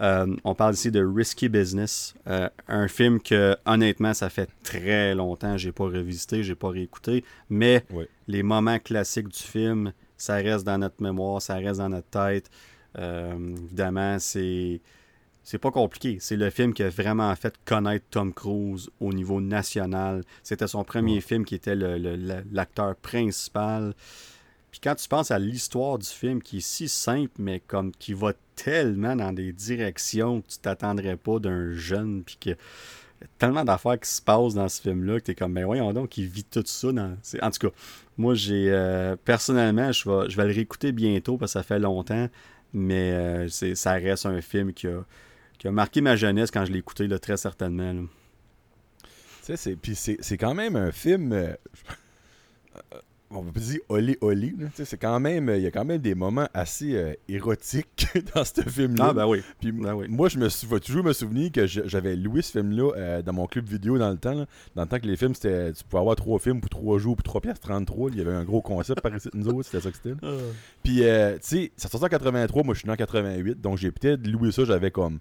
Euh, on parle ici de Risky Business, euh, un film que honnêtement, ça fait très longtemps, j'ai pas revisité, j'ai pas réécouté, mais les moments classiques du film, ça reste dans notre mémoire, ça reste dans notre tête. Euh, évidemment, c'est c'est pas compliqué. C'est le film qui a vraiment fait connaître Tom Cruise au niveau national. C'était son premier Ouais. film qui était l'acteur principal. Puis quand tu penses à l'histoire du film qui est si simple, mais comme qui va tellement dans des directions que tu t'attendrais pas d'un jeune, puis que y a tellement d'affaires qui se passent dans ce film-là que t'es comme, ben voyons donc, il vit tout ça. Dans... c'est- En tout cas, moi, j'ai euh, personnellement, je vais, je vais le réécouter bientôt parce que ça fait longtemps, mais euh, c'est, ça reste un film qui a, qui a marqué ma jeunesse quand je l'ai écouté, là, très certainement. là. Tu sais, c'est, puis c'est, c'est quand même un film. euh, on va pas dire olé olé. là. Tu sais, C'est quand même. Il y a quand même des moments assez euh, érotiques dans ce film-là. Ah, ben oui. Puis ben oui. moi, je me vais toujours me souvenir que je- j'avais loué ce film-là euh, dans mon club vidéo dans le temps. là. Dans le temps que les films, c'était. Tu pouvais avoir trois films pour trois jours pour 3 pièces 33. Il y avait un gros concept par ici de nous autres, c'était ça que c'était. là. Puis, euh, tu sais, ça sortait en 83, moi je suis né en 88, donc j'ai peut-être loué ça, j'avais comme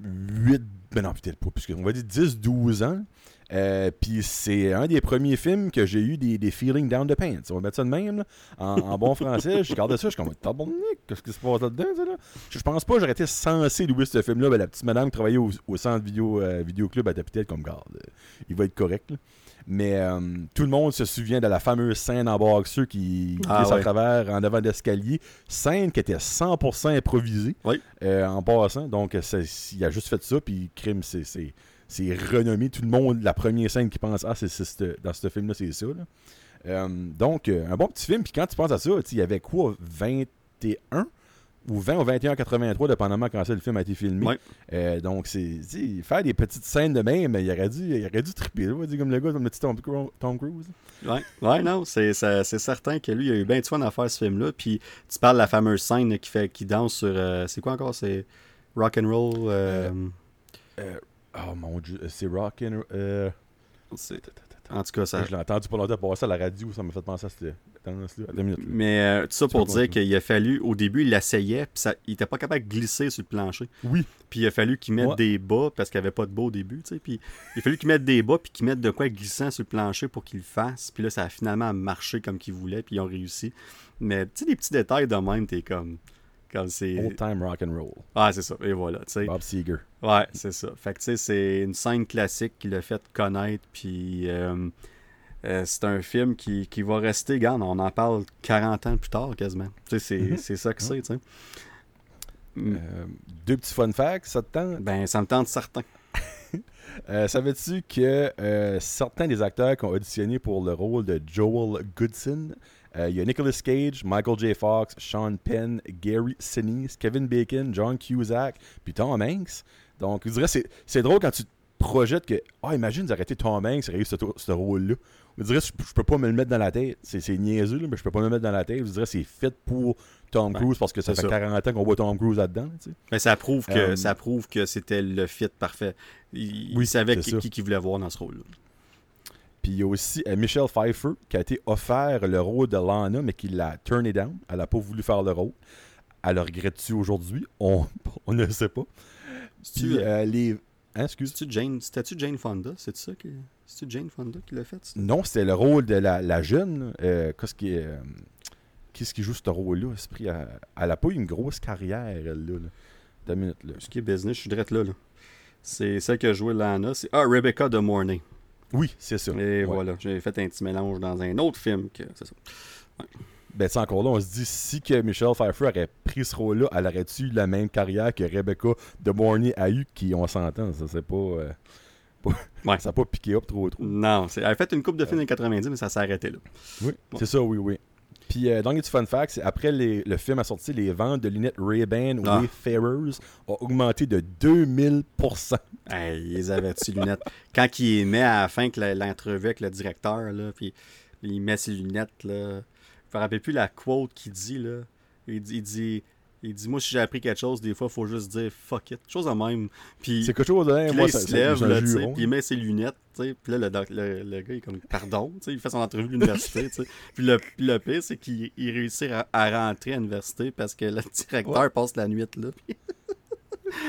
8, ben non, peut-être pas, puisque on va dire 10, 12 ans. Euh, puis c'est un des premiers films que j'ai eu des, des feelings down the pants. On va mettre ça de même, là. En, bon français. Je regardais ça, je suis comme, tabarnak, qu'est-ce qui se passe là-dedans, ça, là? Je pense pas j'aurais été censé louer ce film-là. Ben, la petite madame qui travaillait au, centre vidéo, euh, vidéoclub, elle était peut-être comme, garde, il va être correct, là. Mais euh, tout le monde se souvient de la fameuse scène en boxeur qui Ah glisse à travers en avant d'escalier. Scène qui était 100% improvisée Oui. euh, en passant. Donc, il a juste fait ça. Puis, crime, c'est- renommé. Tout le monde, la première scène qui pense Ah, c'est dans ce film-là, c'est ça. là. Euh, donc, un bon petit film. Puis, quand tu penses à ça, il y avait quoi 21 ou 20 ou 21 83, dépendamment quand c'est le film a été filmé. Ouais. Euh, donc, c'est faire des petites scènes de même, il aurait dû, il aurait dû triper, là, comme le gars, comme le petit Tom, Cru- Tom Cruise. Ouais, ouais non, c'est, ça- certain que lui, il a eu bien de fun à faire ce film-là. Puis tu parles de la fameuse scène qui, fait, qui danse sur. euh, c'est quoi encore? C'est rock and roll. euh, Euh, oh mon dieu, c'est Rockin'. Euh, c'est- en tout cas, ça. je l'ai entendu pas longtemps passer à la radio, ça m'a fait penser à cette minutes. là. Mais euh, tout ça pour dire qu'il a fallu, au début, il l'essayait, puis ça, il était pas capable de glisser sur le plancher. Oui. Puis il a fallu qu'il mette Ouais. des bas, parce qu'il n'y avait pas de bas au début, tu sais. Puis il a fallu qu'il mette des bas, puis qu'il mette de quoi glissant sur le plancher pour qu'il le fasse. Puis là, ça a finalement marché comme qu'il voulait, puis ils ont réussi. Mais tu sais, des petits détails de même, t'es comme. Comme c'est. Old time rock and roll. Ah, c'est ça. Et voilà, tu sais. Bob Seger. Ouais, c'est ça. Fait que tu sais, c'est une scène classique qui l'a fait connaître, puis euh, euh, c'est un film qui, qui va rester, regarde, on en parle 40 ans plus tard quasiment. Tu sais, c'est, Mhm. c'est ça que c'est, tu sais. Mm. Euh, deux petits fun facts, ça te tente? Ben, ça me tente certain. Euh, Savais-tu que euh, certains des acteurs qui ont auditionné pour le rôle de Joel Goodson Euh, Il y a Nicolas Cage, Michael J. Fox, Sean Penn, Gary Sinise, Kevin Bacon, John Cusack, puis Tom Hanks. Donc, je dirais, c'est, c'est drôle quand tu te projettes que, ah, imagine d'arrêter Tom Hanks et réussir ce, ce rôle-là. Je dirais, je, je peux pas me le mettre dans la tête. C'est, c'est niaiseux, là, mais je peux pas me le mettre dans la tête. Je dirais, c'est fait pour Tom Cruise parce que ça fait ça. 40 ans qu'on voit Tom Cruise là-dedans. tu sais. Mais ça prouve que Euh, ça prouve que c'était le fit parfait. Il, il Oui, savait c'est qui, qui, qui voulait voir dans ce rôle-là. Puis il y a aussi euh, Michelle Pfeiffer qui a été offert le rôle de Lana, mais qui l'a turné down. Elle n'a pas voulu faire le rôle. Elle le regrette-tu aujourd'hui? On, on ne le sait pas. Puis euh, les. Hein. C'est-tu Jane, c'était-tu Jane Fonda? C'est ça qui, c'est-tu Jane Fonda qui l'a fait? Non, c'était le rôle de la, la jeune. Euh, qu'est-ce qui est. euh, Qu'est-ce qui joue ce rôle-là? Esprit, elle, elle a pas eu une grosse carrière, elle, là. Deux minutes, là. Ce qui est business, je suis direct là. là. C'est celle qui a joué Lana. C'est ah, Rebecca de Mornay. Oui, c'est ça. Et Ouais. voilà, j'ai fait un petit mélange dans un autre film. que C'est ça. Ben, sais, encore là, on se dit, si que Michelle Pfeiffer aurait pris ce rôle-là, elle aurait-tu eu la même carrière que Rebecca de Morney a eu, qui, on s'entend, ça c'est pas... euh, pas- Ouais. Ça n'a pas piqué up trop trop. Non, c'est- elle a fait une coupe de films dans les 90, mais ça s'est arrêté là. Oui, Bon. c'est ça, oui, oui. Puis, euh, dans les petits fun c'est après les- le film a sorti, les ventes de lunettes Ray-Ban Ah. Wayfarers ont augmenté de 2000%. Hey, ils avaient ses lunettes. Quand il met à la fin que l'entrevue avec le directeur, là, puis il met ses lunettes, là. Je me rappelle plus la quote qu'il dit, là. Il dit, il dit, il dit, moi, si j'ai appris quelque chose, des fois, il faut juste dire fuck it. Chose de même. Puis, C'est quelque chose, là, moi, il se lève, là, puis il met ses lunettes, tu sais. Puis là, le, le, le gars, il est comme, pardon, tu sais, il fait son entrevue de l'université, tu sais. Puis le, puis le pire, c'est qu'il il réussit à, à rentrer à l'université parce que le directeur Ouais. passe la nuit là.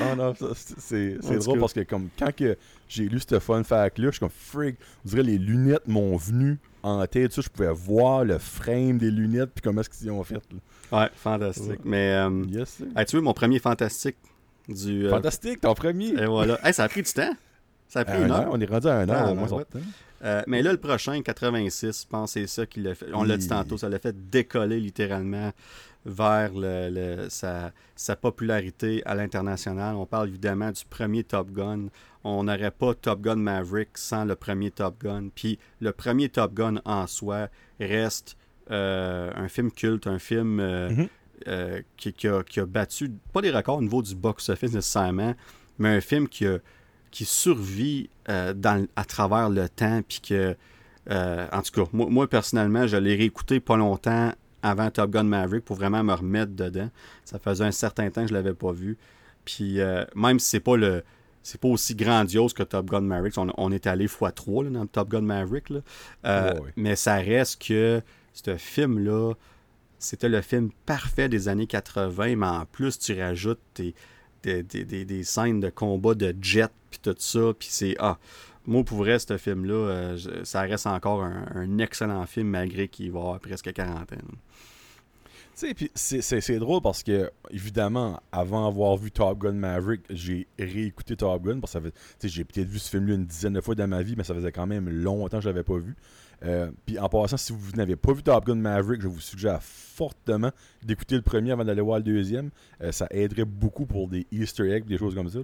Ah non, c'est- drôle parce que comme quand que j'ai lu ce fun fact-là, je suis comme frig. On dirait les lunettes m'ont venu en tête. Ça, je pouvais voir le frame des lunettes puis comment est-ce qu'ils ont fait. là. Ouais, fantastique. Ouais. Mais, euh, Yes. sir. hey, tu veux, mon premier fantastique du. euh, Fantastique, ton premier. Et voilà. Hey, ça a pris du temps. Ça a pris Un une heure, heure. on est rendu à un heure Ah, au moins. ben, ouais. sortant. Euh, mais là, le prochain, 86, je pense que c'est ça qui l'a fait. On l'a dit tantôt, ça l'a fait décoller littéralement vers le, le- sa, sa popularité à l'international. On parle évidemment du premier Top Gun. On n'aurait pas Top Gun Maverick sans le premier Top Gun. Puis le premier Top Gun en soi reste euh, un film culte, un film euh, Mhm. euh, qui, qui a, qui a battu, pas des records au niveau du box-office nécessairement, mais un film qui, a- qui survit dans, à travers le temps, puis que, en tout cas, moi, moi, personnellement, je l'ai réécouté pas longtemps avant Top Gun Maverick pour vraiment me remettre dedans. Ça faisait un certain temps que je l'avais pas vu. Puis euh, même si c'est pas le c'est pas aussi grandiose que Top Gun Maverick, on, on est allé x3 là, dans Top Gun Maverick, là. Euh, Ouais, ouais. mais ça reste que ce film-là, c'était le film parfait des années 80, mais en plus, tu rajoutes tes- des, des- des- des scènes de combat de jet, puis tout ça, puis c'est... Ah, moi, pour vrai, ce film-là, euh, ça reste encore un, excellent film, malgré qu'il va avoir presque 40 ans. Tu sais, puis c'est- drôle parce que, évidemment, avant d'avoir vu Top Gun Maverick, j'ai réécouté Top Gun. Parce que j'ai peut-être vu ce film-là une dizaine de fois dans ma vie, mais ça faisait quand même longtemps que je l'avais pas vu. Euh, puis en passant, si vous n'avez pas vu Top Gun Maverick, je vous suggère fortement d'écouter le premier avant d'aller voir le deuxième. Euh, ça aiderait beaucoup pour des Easter eggs, des choses comme ça.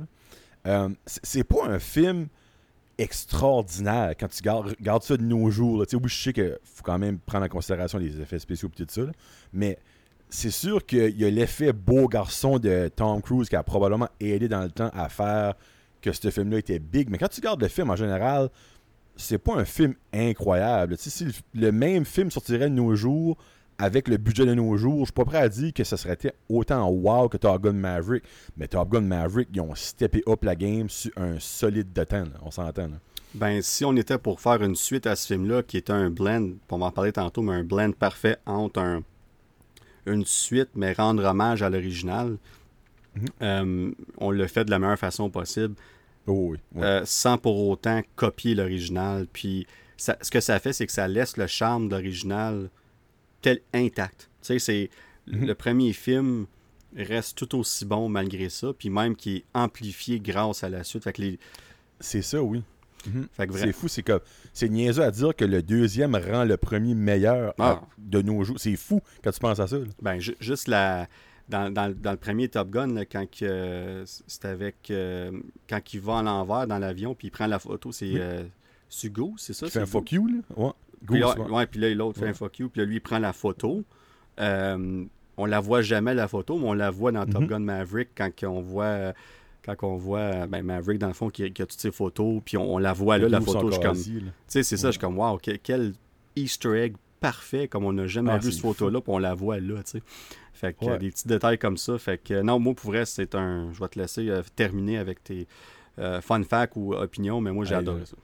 Euh, c'est pas un film extraordinaire quand tu gardes, ça de nos jours. là. Oui, je sais qu'il faut quand même prendre en considération les effets spéciaux et tout ça, mais c'est sûr qu'il y a l'effet beau garçon de Tom Cruise qui a probablement aidé dans le temps à faire que ce film-là était big. Mais quand tu regardes le film en général, c'est pas un film incroyable. Si le même film sortirait de nos jours avec le budget de nos jours, je suis pas prêt à dire que ce serait autant wow que Top Gun Maverick. Mais Top Gun Maverick, ils ont steppé up la game sur un solide de temps. là. On s'entend. Ben, si on était pour faire une suite à ce film-là, qui était un blend, on va en parler tantôt, mais un blend parfait entre un, une suite, mais rendre hommage à l'original, Mhm. euh, on le fait de la meilleure façon possible, Oh oui. euh, sans pour autant copier l'original. Puis, ça- ce que ça fait, c'est que ça laisse le charme de l'original tel intact. Tu sais, c'est Mhm. le premier film reste tout aussi bon malgré ça, puis même qui est amplifié grâce à la suite. Fait que les, C'est ça, oui. Mhm. C'est fou, c'est comme. C'est niaiseux à dire que le deuxième rend le premier meilleur Ah. de nos jours. C'est fou quand tu penses à ça. là. Ben, ju- juste la. Dans, dans- dans le premier Top Gun, là, quand euh, c'est avec. euh, quand il va à l'envers dans l'avion, puis il prend la photo, c'est Oui. euh, Sugo, c'est ça? Fais un fuck you, là. Ouais. Puis là, ouais, puis là, l'autre fait un fuck you, puis là, lui, il prend la photo. Euh, on la voit jamais, la photo, mais on la voit dans Top Mhm. Gun Maverick quand on voit. Quand on voit ben, Maverick, dans le fond, qui, qui a toutes ses photos, puis on, on la voit là, la photo. Je comme. Tu sais, c'est ça, je suis comme, wow, quel, quel Easter egg parfait, comme on n'a jamais Ah, vu cette photo-là, puis on la voit là, tu sais. Fait que Ouais. euh, des petits détails comme ça. Fait que, non, moi, pour vrai, c'est un. Je vais te laisser euh, terminer avec tes euh, fun facts ou opinions, mais moi, j'ai Hey, adoré là. ça.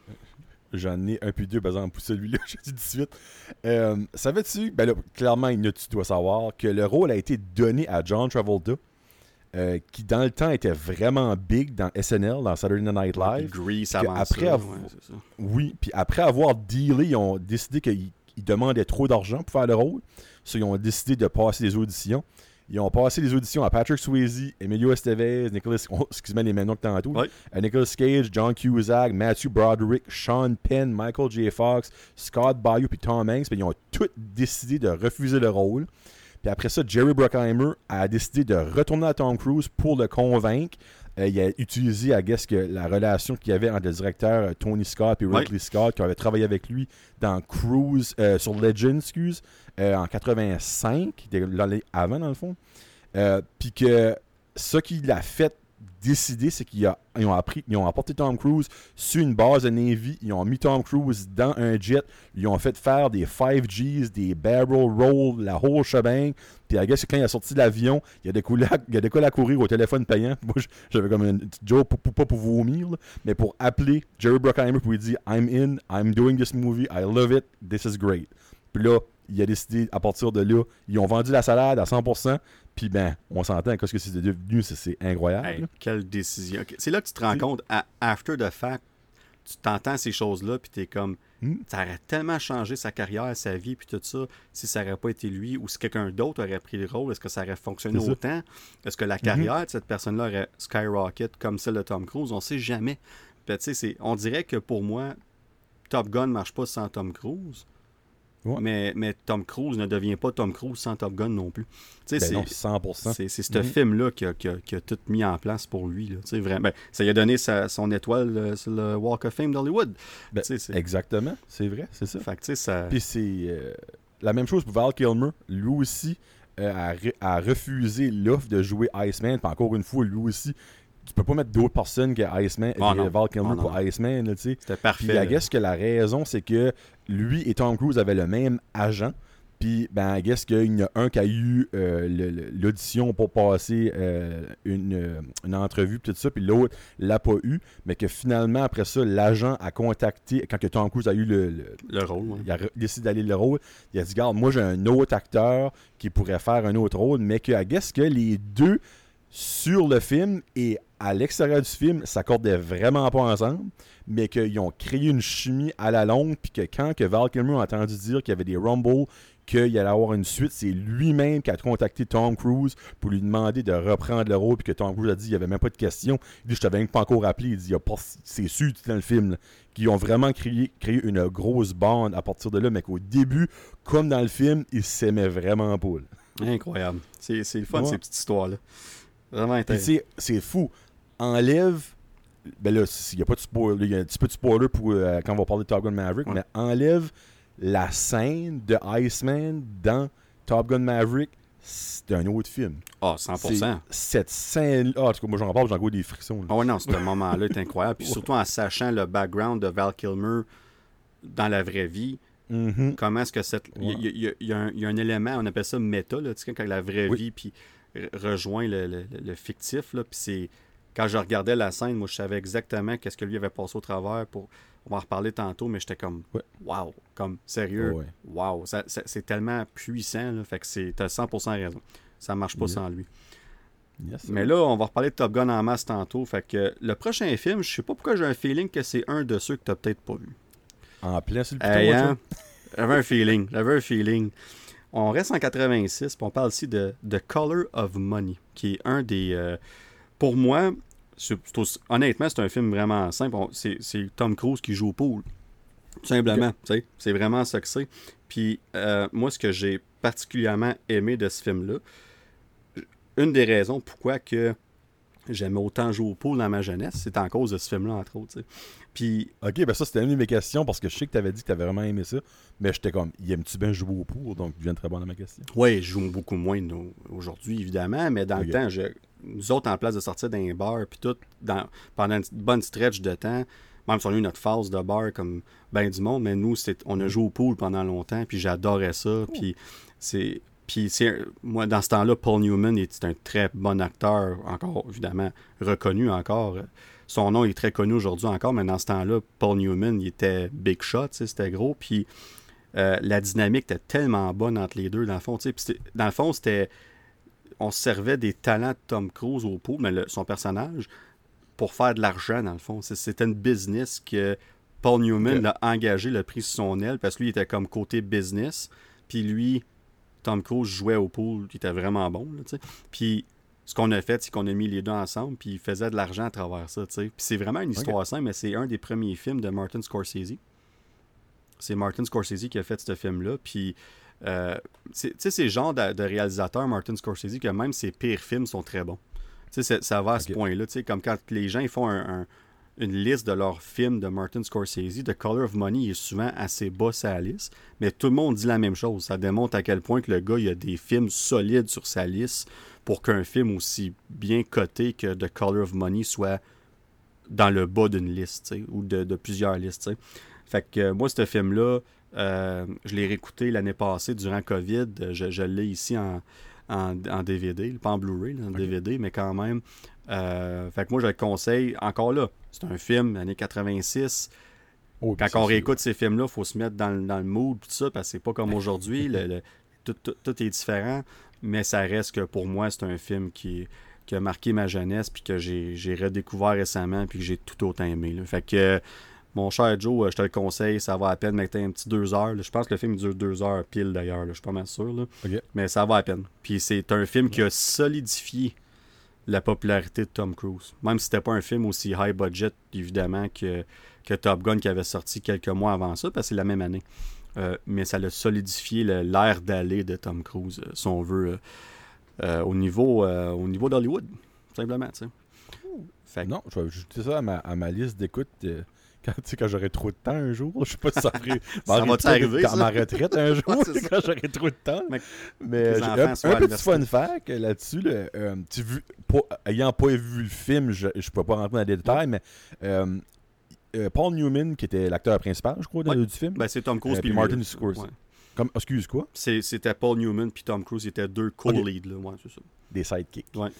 J'en ai un puis deux, par exemple, pour celui-là, je dis tout de suite. Euh, Savais-tu, ben là, clairement, il tu dois savoir, que le rôle a été donné à John Travolta, euh, qui dans le temps était vraiment big dans SNL, dans Saturday Night Live. Grease que avant après ça. avoir- ouais, c'est ça. Oui, puis après avoir dealé, ils ont décidé qu'ils ils demandaient trop d'argent pour faire le rôle. So, ils ont décidé de passer les auditions. Ils ont passé les auditions à Patrick Swayze, Emilio Estevez, Nicholas, oh, excuse-moi les mêmes noms que tantôt, Ouais. euh, Nicolas Cage, John Cusack, Matthew Broderick, Sean Penn, Michael J. Fox, Scott Bayou puis Tom Hanks, puis ils ont tous décidé de refuser le rôle. Puis après ça, Jerry Bruckheimer a décidé de retourner à Tom Cruise pour le convaincre. Euh, il a utilisé, I guess, que la relation qu'il y avait entre le directeur euh, Tony Scott et Ouais. Ridley Scott, qui avait travaillé avec lui dans Cruise, euh, sur Legend, excuse, euh, en 85, de- l'année avant, dans le fond. Puis que ce qu'il a fait décider, c'est qu'ils ont appris, ils ont apporté Tom Cruise sur une base de Navy, ils ont mis Tom Cruise dans un jet, ils ont fait faire des 5Gs, des barrel rolls, la whole shebang. Puis I guess quand il a sorti de l'avion, il a décollé à, il a à courir au téléphone payant. Moi, j'avais comme une petite joke, pour, pour- pas pour vomir, mais pour appeler Jerry Bruckheimer pour lui dire I'm in, I'm doing this movie, I love it, this is great. Puis là, il a décidé, à partir de là, ils ont vendu la salade à 100%. Puis ben, on s'entend qu'est-ce que c'est devenu, c'est- incroyable. Hey, quelle décision. C'est là que tu te rends compte, à, after the fact, tu t'entends ces choses-là, puis t'es comme, Hmm? ça aurait tellement changé sa carrière, sa vie, puis tout ça, si ça n'aurait pas été lui, ou si quelqu'un d'autre aurait pris le rôle, est-ce que ça aurait fonctionné autant? Est-ce que la carrière de cette personne-là aurait skyrocket comme celle de Tom Cruise? On sait jamais. Puis, on dirait que pour moi, Top Gun marche pas sans Tom Cruise. Ouais. Mais, mais Tom Cruise ne devient pas Tom Cruise sans Top Gun non plus. Ben c'est- non, 100%. c'est c'est ce Mhm. film-là qui a, qui a- qui a tout mis en place pour lui. Là. Vraiment. Ben, ça lui a donné sa- son étoile euh, sur le Walk of Fame d'Hollywood. Ben, c'est- Exactement, c'est vrai, c'est ça. Fait que, tu sais, ça... Puis c'est euh, la même chose pour Val Kilmer. Lui aussi euh, a, re- a refusé l'offre de jouer Iceman. Puis encore une fois, lui aussi, tu peux pas mettre d'autres personnes que Iceman, Oh que. Val Kilmer Oh non. pour Iceman, tu sais. C'était Puis parfait. I là. guess que la raison, c'est que lui et Tom Cruise avaient le même agent. Puis, ben, I guess qu'il y en a un qui a eu euh, l'audition pour passer euh, une, euh, une entrevue, puis tout ça, puis l'autre l'a pas eu. Mais que finalement, après ça, l'agent a contacté, quand que Tom Cruise a eu le- le, Le rôle. ouais. il a décidé d'aller le rôle. Il a dit, garde, moi j'ai un autre acteur qui pourrait faire un autre rôle, mais que, I guess que les deux sur le film et à l'extérieur du film s'accordaient vraiment pas ensemble, mais qu'ils ont créé une chimie à la longue, puis que quand que Val Kilmer a entendu dire qu'il y avait des rumbles, qu'il allait avoir une suite, c'est lui-même qui a contacté Tom Cruise pour lui demander de reprendre le rôle, puis que Tom Cruise a dit il n'y avait même pas de question. Il dit je t'avais même pas encore appelé, il dit c'est sûr dans le film. qui ont vraiment créé, créé une grosse bande à partir de là, mais qu'au début, comme dans le film, ils s'aimaient vraiment pas. là. Incroyable. C'est le fun, Ouais. ces petites histoires-là. Vraiment intéressant. c'est fou. Enlève. Ben là, il y a pas de spoiler. Il y a un petit peu de spoiler pour, euh, quand on va parler de Top Gun Maverick, Ouais. mais enlève la scène de Iceman dans Top Gun Maverick. C'est un autre film. Ah, C'est 100%. Cette scène. Ah, en tout cas, moi j'en parle, j'en vois des frictions. Ah ouais, non, ce moment-là est incroyable. Puis surtout en sachant le background de Val Kilmer dans la vraie vie, Mhm. comment est-ce que cette. Il y a- Ouais. y, y un- il y a un élément, on appelle ça méta, là, tu sais, quand la vraie Oui. vie puis re- rejoint le, le- le- le fictif. Là, puis c'est. Quand je regardais la scène, moi, je savais exactement qu'est-ce que lui avait passé au travers. pour On va en reparler tantôt, mais j'étais comme. Ouais. Wow! Comme, sérieux? Ouais. Wow! Ça- ça- c'est tellement puissant, là, fait que c'est. T'as 100% raison. Ça marche pas Yeah. sans lui. Yes. Mais là, on va reparler de Top Gun en masse tantôt. Fait que le prochain film, je sais pas pourquoi j'ai un feeling que c'est un de ceux que t'as peut-être pas vu. En plein sur le Hey, hein? J'avais un feeling. J'avais un feeling. On reste en 86, puis on parle ici de The Color of Money, qui est un des. euh, pour moi, c'est- c'est aussi- honnêtement, c'est un film vraiment simple. C'est c'est Tom Cruise qui joue au pool. Tout simplement. tu. C'est vraiment ça que c'est. Puis euh, moi, ce que j'ai particulièrement aimé de ce film-là, une des raisons pourquoi que j'aimais autant jouer au pool dans ma jeunesse. C'est en cause de ce film-là, entre autres. Puis. Ok, ben ça, c'était une de mes questions parce que je sais que tu avais dit que tu avais vraiment aimé ça. Mais j'étais comme, aimes-tu bien jouer au pool Donc, je viens de répondre à ma question. Oui, je joue beaucoup moins aujourd'hui, évidemment. Mais dans le temps, je, nous autres, en place de sortir d'un bar, puis tout, dans, pendant une bonne stretch de temps, même si on a eu notre phase de bar comme ben du monde, mais nous, on a mm. joué au pool pendant longtemps, puis j'adorais ça. Puis c'est puis, moi, dans ce temps-là, Paul Newman est un très bon acteur, encore, évidemment, reconnu encore. Son nom est très connu aujourd'hui encore, mais dans ce temps-là, Paul Newman, il était big shot, c'était gros. Puis, euh, la dynamique était tellement bonne entre les deux, dans le fond. dans le fond, c'était. On servait des talents de Tom Cruise au pot, mais son personnage, pour faire de l'argent, dans le fond. C'était une business que Paul Newman l'a engagé, l'a pris sur son aile, parce que lui, il était comme côté business. Puis lui, Tom Cruise jouait au pool, qui était vraiment bon. puis ce qu'on a fait, c'est qu'on a mis les deux ensemble, puis il faisait de l'argent à travers ça. Puis c'est vraiment une histoire simple, mais c'est un des premiers films de Martin Scorsese. C'est Martin Scorsese qui a fait ce film-là. Puis, euh, tu sais, c'est le genre de, réalisateur, Martin Scorsese, que même ses pires films sont très bons. Tu sais, ça va à ce point-là. Tu sais, comme quand les gens ils font un une liste de leurs films de Martin Scorsese, The Color of Money est souvent assez bas sa liste, mais tout le monde dit la même chose. Ça démontre à quel point que le gars il a des films solides sur sa liste pour qu'un film aussi bien coté que The Color of Money soit dans le bas d'une liste, ou de, plusieurs listes. Fait que euh, moi, ce film-là, euh, je l'ai réécouté l'année passée durant COVID. Je, l'ai ici en, en, DVD, pas en Blu-ray, en DVD, mais quand même. Euh, fait que moi, je le conseille. Encore là, c'est un film, années 86. Quand on réécoute ces films-là, il faut se mettre dans, le mood, tout ça, parce que c'est pas comme aujourd'hui. tout, est différent. Mais ça reste que pour moi, c'est un film qui, a marqué ma jeunesse, puis que j'ai redécouvert récemment, puis que j'ai tout autant aimé. Fait que, mon cher Joe, je te le conseille, ça va à peine mettre un petit deux heures. Je pense que le film dure deux heures pile d'ailleurs, je suis pas mal sûr. Mais ça va à peine. Puis c'est un film qui a solidifié la popularité de Tom Cruise. Même si c'était pas un film aussi high budget, évidemment, que, que Top Gun qui avait sorti quelques mois avant ça, parce que c'est la même année. Euh, mais ça a solidifié l'air d'aller de Tom Cruise, euh, si on veut, euh, au niveau, au niveau d'Hollywood, simplement. Fait... Non, je vais ajouter ça à ma, à ma liste d'écoute quand, quand j'aurai trop de temps un jour. Je sais pas si ça ça va t'arriver Dans ma retraite un jour, quand j'aurai trop de temps. Mais, un, un petit fun fact là-dessus. Euh, vu, ayant pas vu le film, je ne peux pas rentrer dans les détails, mais. Euh, euh, Paul Newman, qui était l'acteur principal, je crois, du film. Ben, c'est Tom Cruise puis Martin Scorsese. Comme, excuse quoi? C'était Paul Newman puis Tom Cruise, ils étaient deux co-leads. Ouais, Des sidekicks. Ouais.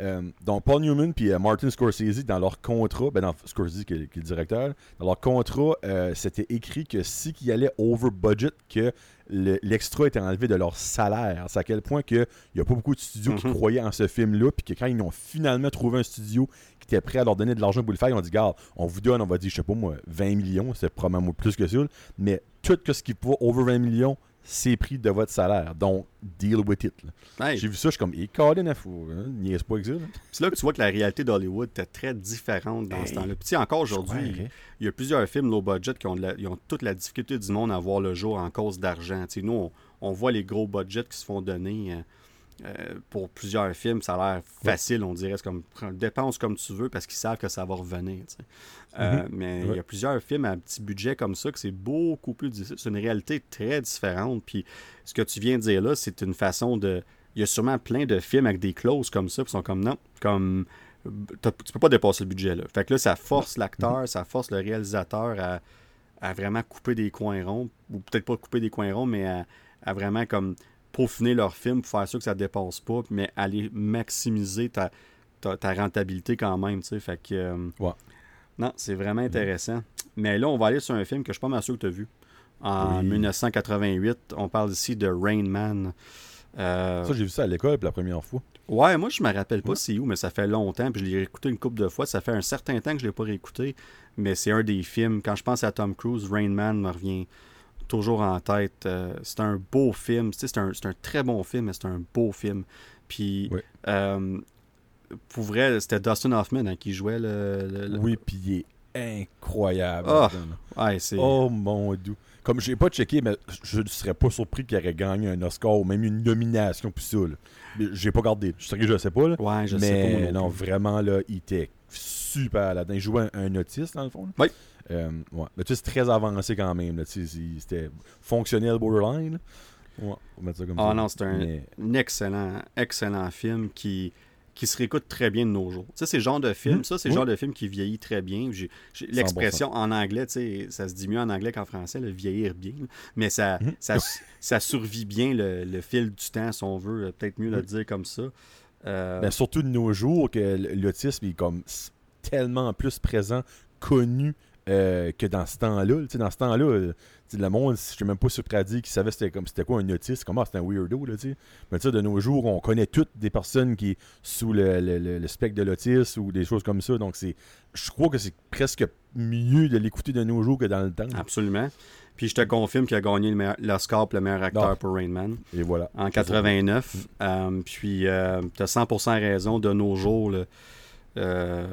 Euh, donc, Paul Newman et euh, Martin Scorsese, dans leur contrat, ben dans Scorsese qui est, le directeur, dans leur contrat, euh, c'était écrit que si qu'ils allaient over budget, que l'extra était enlevé de leur salaire. C'est à quel point qu'il n'y a pas beaucoup de studios qui mhm. croyaient en ce film-là, puis que quand ils ont finalement trouvé un studio qui était prêt à leur donner de l'argent pour le faire, ils ont dit Garde, on vous donne, on va dire, je sais pas moi, 20 millions, c'est probablement plus que ça, mais tout ce qui peut over 20 millions, c'est pris de votre salaire. Donc, deal with it. J'ai vu ça, je suis comme, il est à fou. Hein? Niaise pas que ça. C'est là que tu vois que la réalité d'Hollywood était très différente dans ce temps-là. Puis, encore aujourd'hui, il y a plusieurs films low budget qui ont, ont, toute la difficulté du monde à voir le jour en cause d'argent. Nous, on, on, voit les gros budgets qui se font donner. Euh, euh, pour plusieurs films, ça a l'air facile, on dirait. C'est comme dépense comme tu veux parce qu'ils savent que ça va revenir. Euh, mhm. Mais il y a plusieurs films à petit budget comme ça que c'est beaucoup plus difficile. C'est une réalité très différente. Puis ce que tu viens de dire là, c'est une façon de. Il y a sûrement plein de films avec des clauses comme ça qui sont comme non, comme tu peux pas dépasser le budget là. Fait que là, ça force l'acteur, mhm. ça force le réalisateur à, à, vraiment couper des coins ronds, ou peut-être pas couper des coins ronds, mais à, à vraiment comme peaufiner leur film pour faire sûr que ça ne dépasse pas, mais aller maximiser ta, ta, rentabilité quand même. Tu sais, fait que, euh, Non, c'est vraiment intéressant. Mais là, on va aller sur un film que je suis pas mal sûr que tu as vu. En 1988, on parle ici de Rain Man. Euh, ça, j'ai vu ça à l'école la première fois. Ouais, moi, je me rappelle pas c'est où, mais ça fait longtemps. Puis je l'ai réécouté une couple de fois. Ça fait un certain temps que je l'ai pas réécouté. Mais c'est un des films. Quand je pense à Tom Cruise, Rain Man me revient toujours en tête. Euh, c'est un beau film. C'est un, un, très bon film, mais c'est un beau film. Puis, euh, pour vrai, c'était Dustin Hoffman hein, qui jouait le, Oui, puis il est incroyable. Oh, ouais, oh mon dieu. comme j'ai pas checké, mais je ne serais pas surpris qu'il aurait gagné un Oscar ou même une nomination pour ça. J'ai pas gardé. Je sais que je sais pas. Là. Ouais, je mais sais pas. non vraiment, là, il était super là-dedans? Il jouait un, un autiste, dans le fond. là? Oui. Euh, ouais. Mais tu sais, c'est très avancé quand même. C'était fonctionnel borderline. Ouais, on va mettre ça comme Ah ça. non, c'est un, Mais- un excellent, excellent film qui, qui se réécoute très bien de nos jours. Tu sais, c'est le genre de film, Mhm. ça, c'est le Oui. genre de film qui vieillit très bien. L'expression en anglais, tu sais, ça se dit mieux en anglais qu'en français, le vieillir bien. Mais ça, Mhm. ça, ça survit bien le, le fil du temps, si on veut, peut-être mieux le Oui. dire comme ça. Euh, Ben, surtout de nos jours que l'autisme est comme tellement plus présent, connu euh, que dans ce temps-là. Dans ce temps-là, euh, le monde, je sais même pas surpris qu'ils savaient c'était comme c'était quoi un autiste, comment c'était un weirdo, là, tu sais. Mais tu sais, de nos jours, on connaît toutes des personnes qui sous le, le- le- le spectre de l'autisme ou des choses comme ça. Donc c'est. Je crois que c'est presque mieux de l'écouter de nos jours que dans le temps. Absolument. Puis je te confirme qu'il a gagné le meilleur- l'Oscar pour le meilleur acteur Non. pour Rain Man. Et voilà. en 89. Euh, puis, tu as 100% raison, de nos jours, là, euh,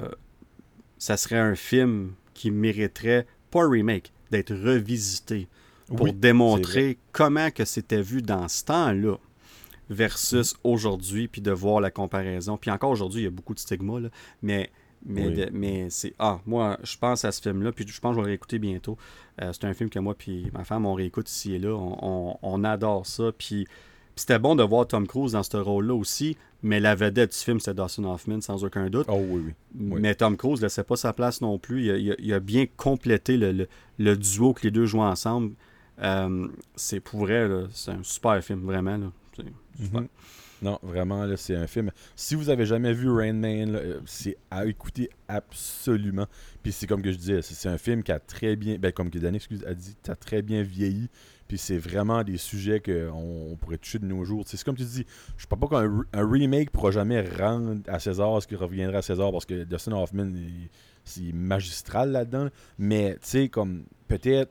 ça serait un film qui mériterait, pas un remake, d'être revisité pour Oui, démontrer comment que c'était vu dans ce temps-là versus aujourd'hui, puis de voir la comparaison. Puis encore aujourd'hui, il y a beaucoup de stigma, là, mais... Mais, Oui. de- mais c'est. Ah, moi, je pense à ce film-là, puis je pense que je vais le réécouter bientôt. Euh, c'est un film que moi, puis ma femme, on réécoute ici et là. On, on- on adore ça. Puis, puis c'était bon de voir Tom Cruise dans ce rôle-là aussi, mais la vedette du film, c'est Dustin Hoffman, sans aucun doute. Oh oui, oui. oui. Mais Tom Cruise ne laissait pas sa place non plus. Il a, il a- il a bien complété le, le- le duo que les deux jouent ensemble. Euh, c'est pour vrai, c'est un super film, vraiment. Là. C'est super. Mhm. Non, vraiment, là, c'est un film. Si vous avez jamais vu Rain Man, euh, c'est à écouter absolument. Puis c'est comme que je disais, c'est un film qui a très bien, ben, comme que Danny excuse, a dit, qui a très bien vieilli. Puis c'est vraiment des sujets qu'on on pourrait toucher de nos jours. C'est comme tu dis, je ne pas qu'un re- un remake pourra jamais rendre à César ce qui reviendrait à César parce que Dustin Hoffman, c'est magistral là-dedans. Mais tu sais, comme peut-être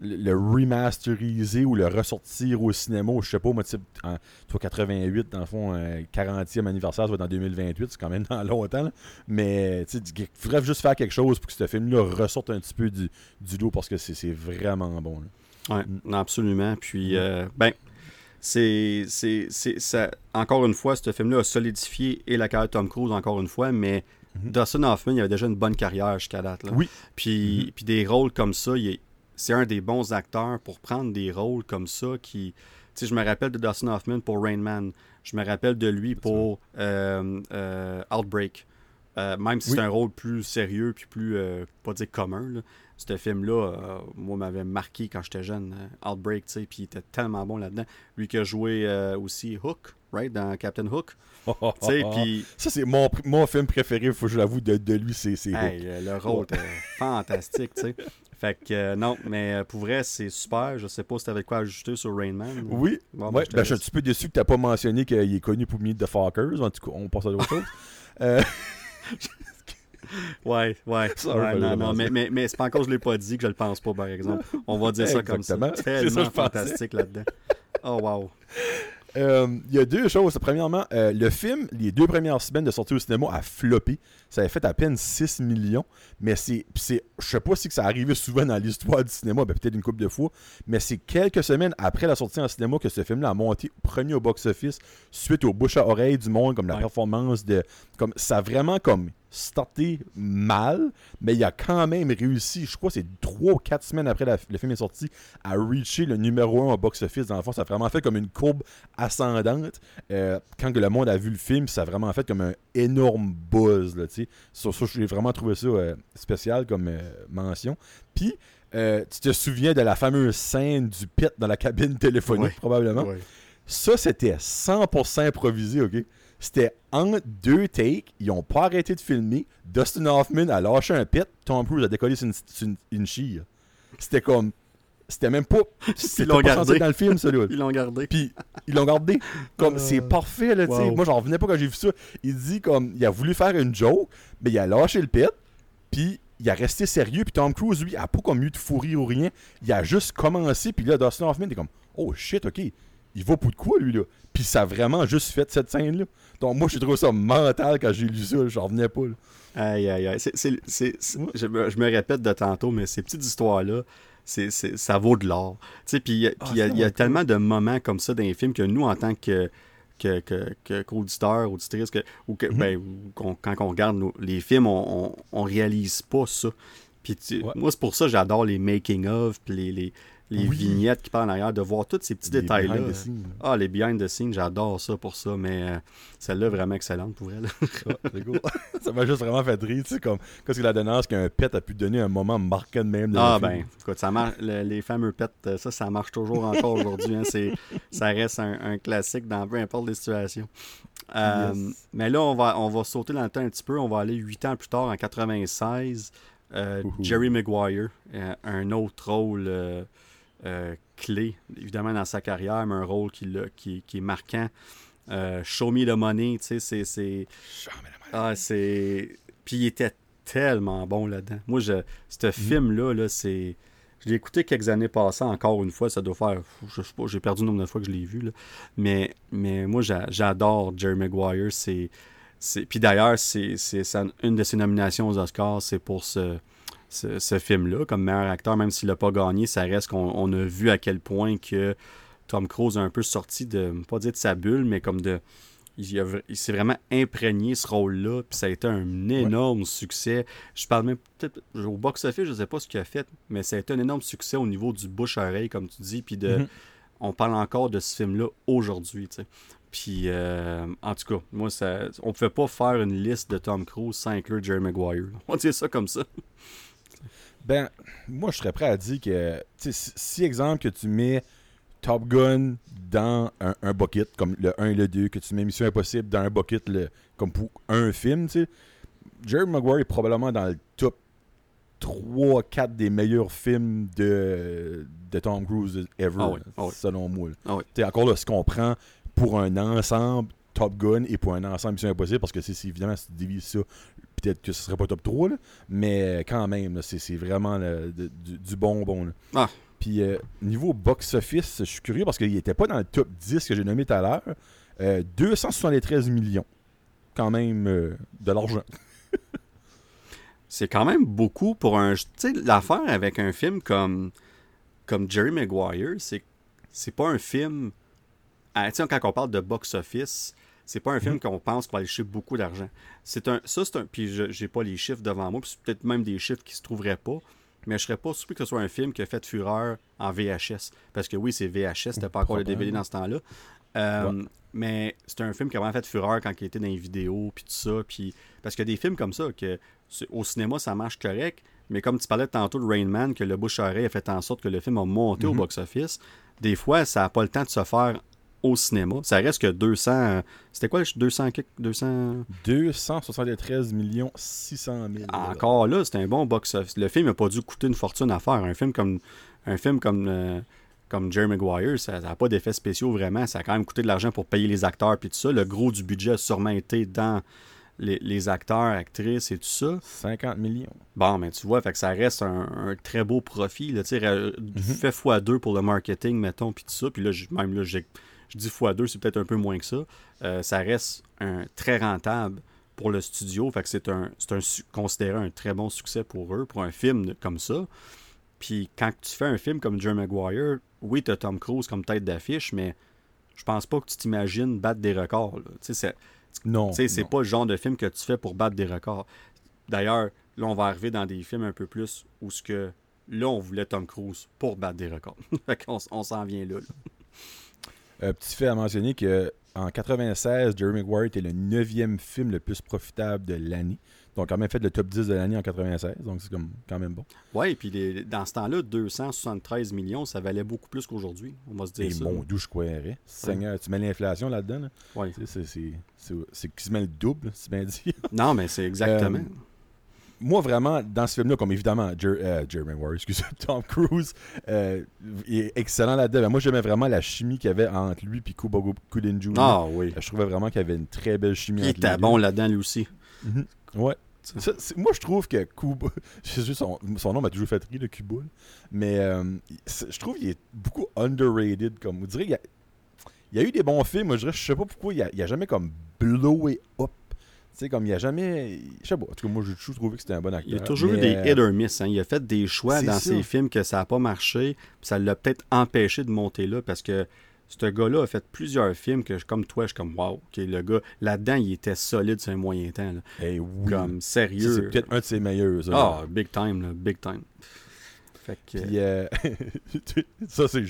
le, remasteriser ou le ressortir au cinéma, je sais pas, moi, sais, en- toi, 88, dans le fond, un 40e anniversaire, ça va être en 2028, c'est quand même dans longtemps. là. Mais il faudrait juste faire quelque chose pour que ce film-là ressorte un petit peu du, du parce que c'est vraiment bon. Ouais, Mm. absolument. Puis, Mm. euh, ben, c'est, c'est, c'est, ça, encore une fois, ce film-là a solidifié et la carrière de Tom Cruise, encore une fois, mais Mhm. Dustin Hoffman, il avait déjà une bonne carrière jusqu'à date. Là. Oui. Puis, Mhm. puis des rôles comme ça, c'est un des bons acteurs pour prendre des rôles comme ça qui. Tu sais, je me rappelle de Dustin Hoffman pour Rain Man. Je me rappelle de lui pour euh, euh, Outbreak. Euh, même si Oui. c'est un rôle plus sérieux puis plus, pas dire commun, là. Ce film-là, euh, moi, m'avait marqué quand j'étais jeune. euh, Outbreak, tu sais, puis il était tellement bon là-dedans. Lui qui a joué euh, aussi Hook, right, dans Captain Hook. Ça, c'est mon, mon film préféré, faut que je l'avoue, de, de lui, c'est hey, Hook. euh, le rôle était fantastique, tu sais. Fait que euh, non, mais pour vrai, c'est super. Je sais pas si t'avais quoi ajouter sur Rain Man. Oui, Bon, ouais, ben, je suis un petit peu déçu que tu pas mentionné qu'il est connu pour Meet the Fockers. En tout cas, on passe à d'autres choses. Ouais, ouais. Ça, non, non, mais, mais, mais c'est pas encore que je l'ai pas dit que je le pense pas, par exemple. On va dire ça comme ça. Ça Tellement pensais. fantastique là-dedans. Oh, wow. Euh, Il y a deux choses. Premièrement, euh, le film, les deux premières semaines de sortie au cinéma, a floppé. Ça avait fait à peine 6 millions. Mais c'est. Je sais pas si que ça arrivait souvent dans l'histoire du cinéma, ben, peut-être une couple de fois. Mais c'est quelques semaines après la sortie en cinéma que ce film-là a monté premier au box-office suite aux bouche à oreille du monde, comme la Ouais. performance de. Comme, ça a vraiment comme starté mal, mais il a quand même réussi, je crois que c'est 3 ou 4 semaines après la- le film est sorti, à reacher le numéro 1 au box-office. Dans le fond, ça a vraiment fait comme une courbe ascendante. Euh, quand le monde a vu le film, ça a vraiment fait comme un énorme buzz. Là, Sur ça, j'ai vraiment trouvé ça euh, spécial comme euh, mention. Puis, euh, tu te souviens de la fameuse scène du pit dans la cabine téléphonique, probablement? Ça, c'était 100% improvisé, OK? C'était en deux takes. Ils ont pas arrêté de filmer. Dustin Hoffman a lâché un pit. Tom Cruise a décollé sur une, sur une, une chire. C'était comme... C'était même pas... C'était l'ont pas gardé. dans le film, ça, là. Ils l'ont gardé. Puis ils l'ont gardé. Comme Euh, c'est parfait là, tu sais. wow. Moi j'en revenais pas quand j'ai vu ça. Il dit comme il a voulu faire une joke, mais il a lâché le pit, puis il a resté sérieux, puis Tom Cruise lui a pas comme eu de fou rire ou rien. Il a juste commencé, puis là Dustin Hoffman était comme oh shit, OK. Il va pour de quoi lui là Puis ça a vraiment juste fait cette scène là. Donc moi j'ai trouvé ça mental quand j'ai lu ça, j'en revenais pas. là. Aïe, aïe, aïe. C'est- c'est- c'est- je, me, je me répète de tantôt, mais ces petites histoires-là, c'est, c'est- ça vaut de l'or. Tu sais, puis il y a- Ah, puis il y a, c'est il y a vraiment tellement de moments comme ça dans les films que nous, en tant que que, que, que- qu'auditeurs, auditrices, que, ou que, Mhm. ben, qu'on- quand on regarde nos- les films, on, on, on réalise pas ça. Puis tu- Ouais. moi, c'est pour ça que j'adore les making-of, puis les, les, les Oui. vignettes qui parlent en arrière, de voir tous ces petits détails-là. behind the scenes. Ah, les behind the scenes, j'adore ça pour ça, mais euh, celle-là, vraiment excellente pour elle. Ah, cool. ça m'a juste vraiment fait rire, tu sais, comme quand c'est la dernière, qu'un pet a pu donner un moment marquant de même. dans Ah ben, écoute, ça marche, le- les fameux pets, euh, ça, ça marche toujours encore aujourd'hui. hein, ça reste un, un classique dans peu importe les situations. Euh, Yes. Mais là, on va, on va sauter dans le temps un petit peu. On va aller huit ans plus tard, en 96. euh. Jerry Maguire, un autre rôle euh, clé, évidemment, dans sa carrière, mais un rôle qui, l'a- qui, qui est marquant. Euh, Show me the money, tu sais, c'est- c'est... Ah, c'est. Puis il était tellement bon là-dedans. Moi, je, ce film-là, là, c'est. Je l'ai écouté quelques années passées encore une fois. Ça doit faire. Je sais pas, j'ai perdu le nombre de fois que je l'ai vu. Là. Mais, mais moi, j'a- j'adore Jerry Maguire. C'est. c'est- Puis d'ailleurs, c'est, une de ses nominations aux Oscars, c'est pour ce, ce, ce film-là, comme meilleur acteur, même s'il n'a pas gagné, ça reste qu'on on a vu à quel point que Tom Cruise a un peu sorti de, pas dire de sa bulle, mais comme de, il, s'est vraiment imprégné ce rôle-là, puis ça a été un énorme succès. Je parle même peut-être au box-office, je sais pas ce qu'il a fait, mais ça a été un énorme succès au niveau du bouche-oreille, comme tu dis, puis de, Mhm. on parle encore de ce film-là aujourd'hui, tu sais. Puis, euh, en tout cas, moi, ça, on pouvait pas faire une liste de Tom Cruise sans inclure Jerry Maguire. On dire ça comme ça. Ben, moi, je serais prêt à dire que, si, si, exemple, que tu mets Top Gun dans un, un bucket, comme le 1 et le 2, que tu mets Mission Impossible dans un bucket, le- comme pour un film, tu sais, Jerry Maguire est probablement dans le top 3-4 des meilleurs films de, de Tom Cruise ever, Ah oui, ah oui. selon moi. Ah oui. Encore là, ce qu'on prend pour un ensemble Top Gun et pour un ensemble Mission Impossible, parce que c'est c'est évidemment, si tu divises ça, peut-être que ce serait pas top 3, là, mais quand même, c'est vraiment là, de- du, du bonbon. là. Ah. Puis euh, niveau box-office, je suis curieux parce qu'il était pas dans le top 10 que j'ai nommé tout à l'heure. Euh, 273 millions. Quand même euh, de l'argent. C'est quand même beaucoup pour un. Tu sais, l'affaire avec un film comme, comme Jerry Maguire, c'est c'est pas un film. ah, tu sais, quand on parle de box-office, c'est pas un film qu'on pense qu'on va aller chercher beaucoup d'argent. C'est un. Ça, c'est un. Puis je- j'ai pas les chiffres devant moi, puis c'est peut-être même des chiffres qui se trouveraient pas. Mais je serais pas surpris que ce soit un film qui a fait fureur en VHS. Parce que oui, c'est VHS, c'était pas encore le DVD dans ce temps-là. Euh, Mais c'est un film qui a vraiment fait fureur quand il était dans les vidéos, puis tout ça. Puis... Parce qu'il y a des films comme ça, que au cinéma, ça marche correct. Mais comme tu parlais tantôt de Rain Man, que le bouche-oreille a fait en sorte que le film a monté au Mhm. box-office, des fois, ça n'a pas le temps de se faire au cinéma. Ça reste que 200... euh, C'était quoi, 200... quelque- 200... 273 millions 600 000. Encore là, c'est un bon box-office. Le film n'a pas dû coûter une fortune à faire. Un film comme un film comme, euh, comme Jerry Maguire, ça n'a pas d'effets spéciaux vraiment. Ça a quand même coûté de l'argent pour payer les acteurs puis tout ça. Le gros du budget a sûrement été dans les, les acteurs, actrices et tout ça. 50 millions. Bon, mais tu vois, fait que ça reste un, un très beau profit. Là, Mhm. Fait x2 pour le marketing, mettons, puis tout ça. Puis là, même là, j'ai- je dis x2, c'est peut-être un peu moins que ça. Euh, ça reste un très rentable pour le studio. Fait que c'est un, c'est un considéré un très bon succès pour eux, pour un film de- comme ça. Puis quand tu fais un film comme Jerry Maguire, oui, tu as Tom Cruise comme tête d'affiche, mais je pense pas que tu t'imagines battre des records. c'est- Non. c'est pas le genre de film que tu fais pour battre des records. D'ailleurs, là, on va arriver dans des films un peu plus où ce que là, on voulait Tom Cruise pour battre des records. fait qu'on s- on s'en vient là. là. Un petit fait à mentionner que en 96, Jerry Maguire était le neuvième film le plus profitable de l'année. Donc, quand même fait le top 10 de l'année en 96. Donc, c'est comme quand même bon. Ouais, et puis les- dans ce temps-là, 273 millions, ça valait beaucoup plus qu'aujourd'hui. On va se dire Et ça. mon doux, je croirais. Seigneur, tu mets l'inflation là-dedans. Là? Sais, c'est- c'est- C'est c'est quasiment le double, c'est bien dit. Non, mais c'est exactement. Euh, Moi, vraiment, dans ce film-là, comme évidemment, Jer euh, Jerry Maguire, excusez, Tom Cruise, euh, il est excellent là-dedans. Moi, j'aimais vraiment la chimie qu'il y avait entre lui et Cuba Gooding Jr. ah oui. Je trouvais vraiment qu'il y avait une très belle chimie Il entre était bon là-dedans, lui aussi. Mhm. Ouais. Ça, moi, je trouve que sais, son, son nom m'a toujours fait rire, le là. Mais euh, je trouve qu'il est beaucoup underrated. Comme, vous direz, il y, a, il y a eu des bons films. Moi, je dirais, je sais pas pourquoi il a, il a jamais comme blowé up. Sais, comme il a jamais. Je sais pas. En tout cas, moi, j'ai toujours trouvé que c'était un bon acteur. Il a toujours eu des euh, hit or miss. hein. Il a fait des choix dans ça. ses films que ça n'a pas marché. Ça l'a peut-être empêché de monter là parce que ce gars-là a fait plusieurs films que, je- comme toi, je suis comme wow. ok, le gars, là-dedans, il était solide sur un moyen temps. là. eh oui. Comme sérieux. C'est peut-être un de ses meilleurs. ça. Ah, big time, là, big time. Fait que. Puis, euh, ça, c'est.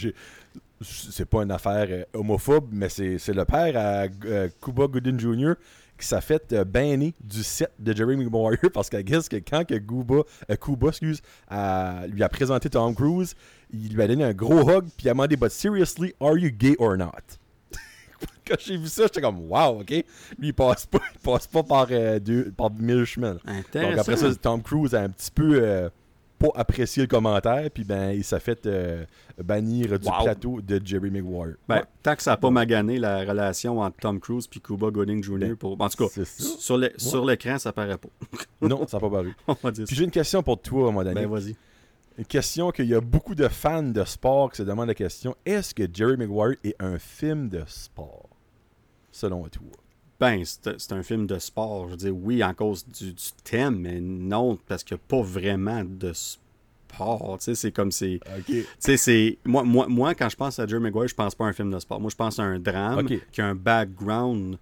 C'est pas une affaire euh, homophobe, mais c'est c'est le père à euh, Cuba Gooding Jr. qui s'est fait euh, banner du set de Jerry Maguire parce qu'à guess que quand que euh, Cuba excuse, a- lui a présenté Tom Cruise, il lui a donné un gros hug puis il a demandé But seriously, are you gay or not? quand j'ai vu ça, j'étais comme wow, ok. Lui, il passe pas, il passe pas par, euh, deux, par mille chemins. Donc après ça, Tom Cruise a un petit peu euh, pas apprécié le commentaire, puis ben il s'est fait euh, bannir du Wow. plateau de Jerry Maguire. Ben, Ouais, tant que ça n'a pas magané la relation entre Tom Cruise et Cuba Gooding Jr. Ben, Pour... En tout cas, sur l'écran, ça paraît pas. Non, ça n'a pas paru. On va dire Puis j'ai une question pour toi, mon Daniel. Ben, vas-y. Une question qu'il y a beaucoup de fans de sport qui se demandent la question est-ce que Jerry Maguire est un film de sport Selon toi? Ben, c'est un film de sport. Je veux dire, oui, en cause du, du thème, mais non, parce qu'il n'y a pas vraiment de sport. Tu sais, c'est comme. Ok. Tu sais, c'est. Moi, moi, moi, quand je pense à Jerry Maguire, je pense pas à un film de sport. Moi, je pense à un drame qui a un background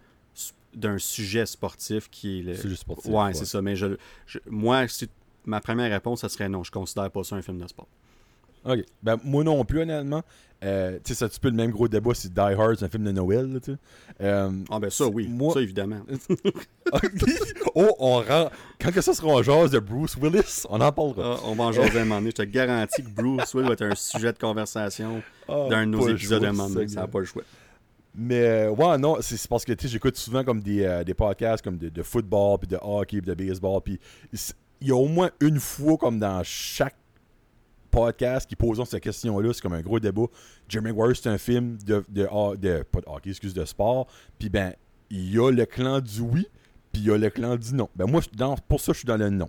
d'un sujet sportif qui est le. Juste sportif. ouais, c'est ça. Mais je, je- moi, si- ma première réponse, ça serait non. Je considère pas ça un film de sport. Ok. Ben, moi non plus, honnêtement. Euh, tu sais, c'est un petit peu le même gros débat si Die Hard, c'est un film de Noël, là, tu sais. Euh, Ah, ben ça, oui. Moi- Ça, évidemment. oh, on rend. Quand que ça sera en jase de Bruce Willis, on en parlera. Ah, on va en jaser un moment donné. Je te garantis que Bruce Will va être un sujet de conversation Ah, d'un de nos épisodes un moment donné. ça, n'a pas le choix. Mais euh, ouais, non, c'est parce que tu sais, j'écoute souvent comme des, euh, des podcasts comme de, de football, puis de hockey, puis de baseball, puis il y a au moins une fois comme dans chaque qui posent cette question-là, c'est comme un gros débat. Jeremy Maguire, c'est un film de, pas de excuse, de sport, puis ben, il y a le clan du oui, puis il y a le clan du non. Ben moi, dans, pour ça, je suis dans le non.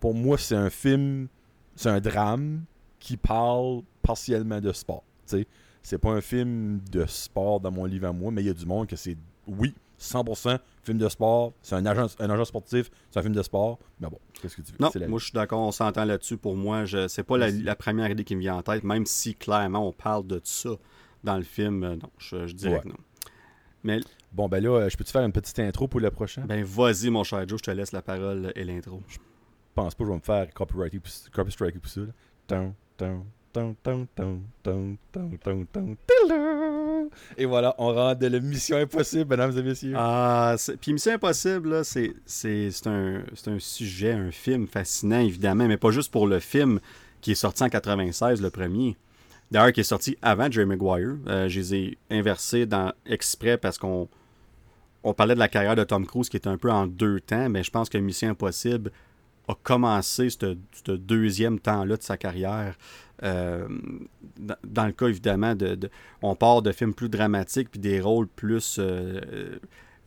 Pour moi, c'est un film, c'est un drame qui parle partiellement de sport, tu sais. C'est pas un film de sport dans mon livre à moi, mais il y a du monde que c'est, oui, 100% film de sport. C'est un agent, un agent sportif, c'est un film de sport. Mais bon, qu'est-ce que tu veux? Non, moi je suis d'accord, on s'entend là-dessus. Pour moi, je c'est pas la, la première idée qui me vient en tête, même si clairement on parle de ça dans le film. euh, non, je, je dirais Ouais. que non. Mais Bon, ben là, euh, je peux te faire une petite intro pour le prochain? ben vas-y, mon cher Joe, je te laisse la parole et l'intro. Je pense pas que je vais me faire copyrighter pour, copy striker pour ça. là. Tum, tum, Et voilà, on rentre de la mission impossible, mesdames et messieurs. Ah, puis Mission Impossible, c'est, un, un sujet, un film fascinant, évidemment, mais pas juste pour le film qui est sorti en 96, le premier. D'ailleurs, qui est sorti avant Jerry Maguire. Euh, je les ai inversés dans exprès parce qu'on on parlait de la carrière de Tom Cruise qui est un peu en deux temps, mais je pense que Mission Impossible a commencé ce ce deuxième temps-là de sa carrière. Euh, dans, le cas, évidemment, de, on part de films plus dramatiques puis des rôles plus euh,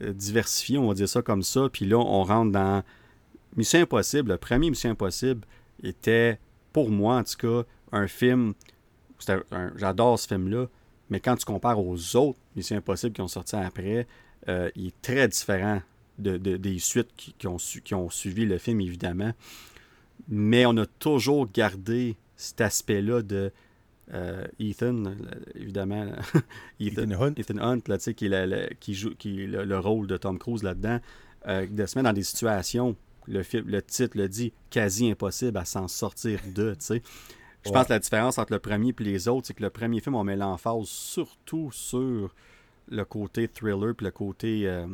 euh, diversifiés, on va dire ça comme ça. Puis là, on rentre dans Mission Impossible. Le premier Mission Impossible était, pour moi en tout cas, un film. J'adore ce film-là, mais quand tu compares aux autres Mission Impossible qui ont sorti après, il est très différent de, de- des suites qui ont suivi le film, évidemment. Mais on a toujours gardé cet aspect-là de euh, Ethan, euh, évidemment. là. Ethan Hunt. Ethan Hunt, là, tu sais, qui, la- la- qui joue qui le, le rôle de Tom Cruise là-dedans, euh, de se mettre dans des situations, le, film, le titre le dit, quasi impossible à s'en sortir de, tu sais. Je Ouais. pense que la différence entre le premier et les autres, c'est que le premier film, on met l'emphase surtout sur le côté thriller puis le côté euh,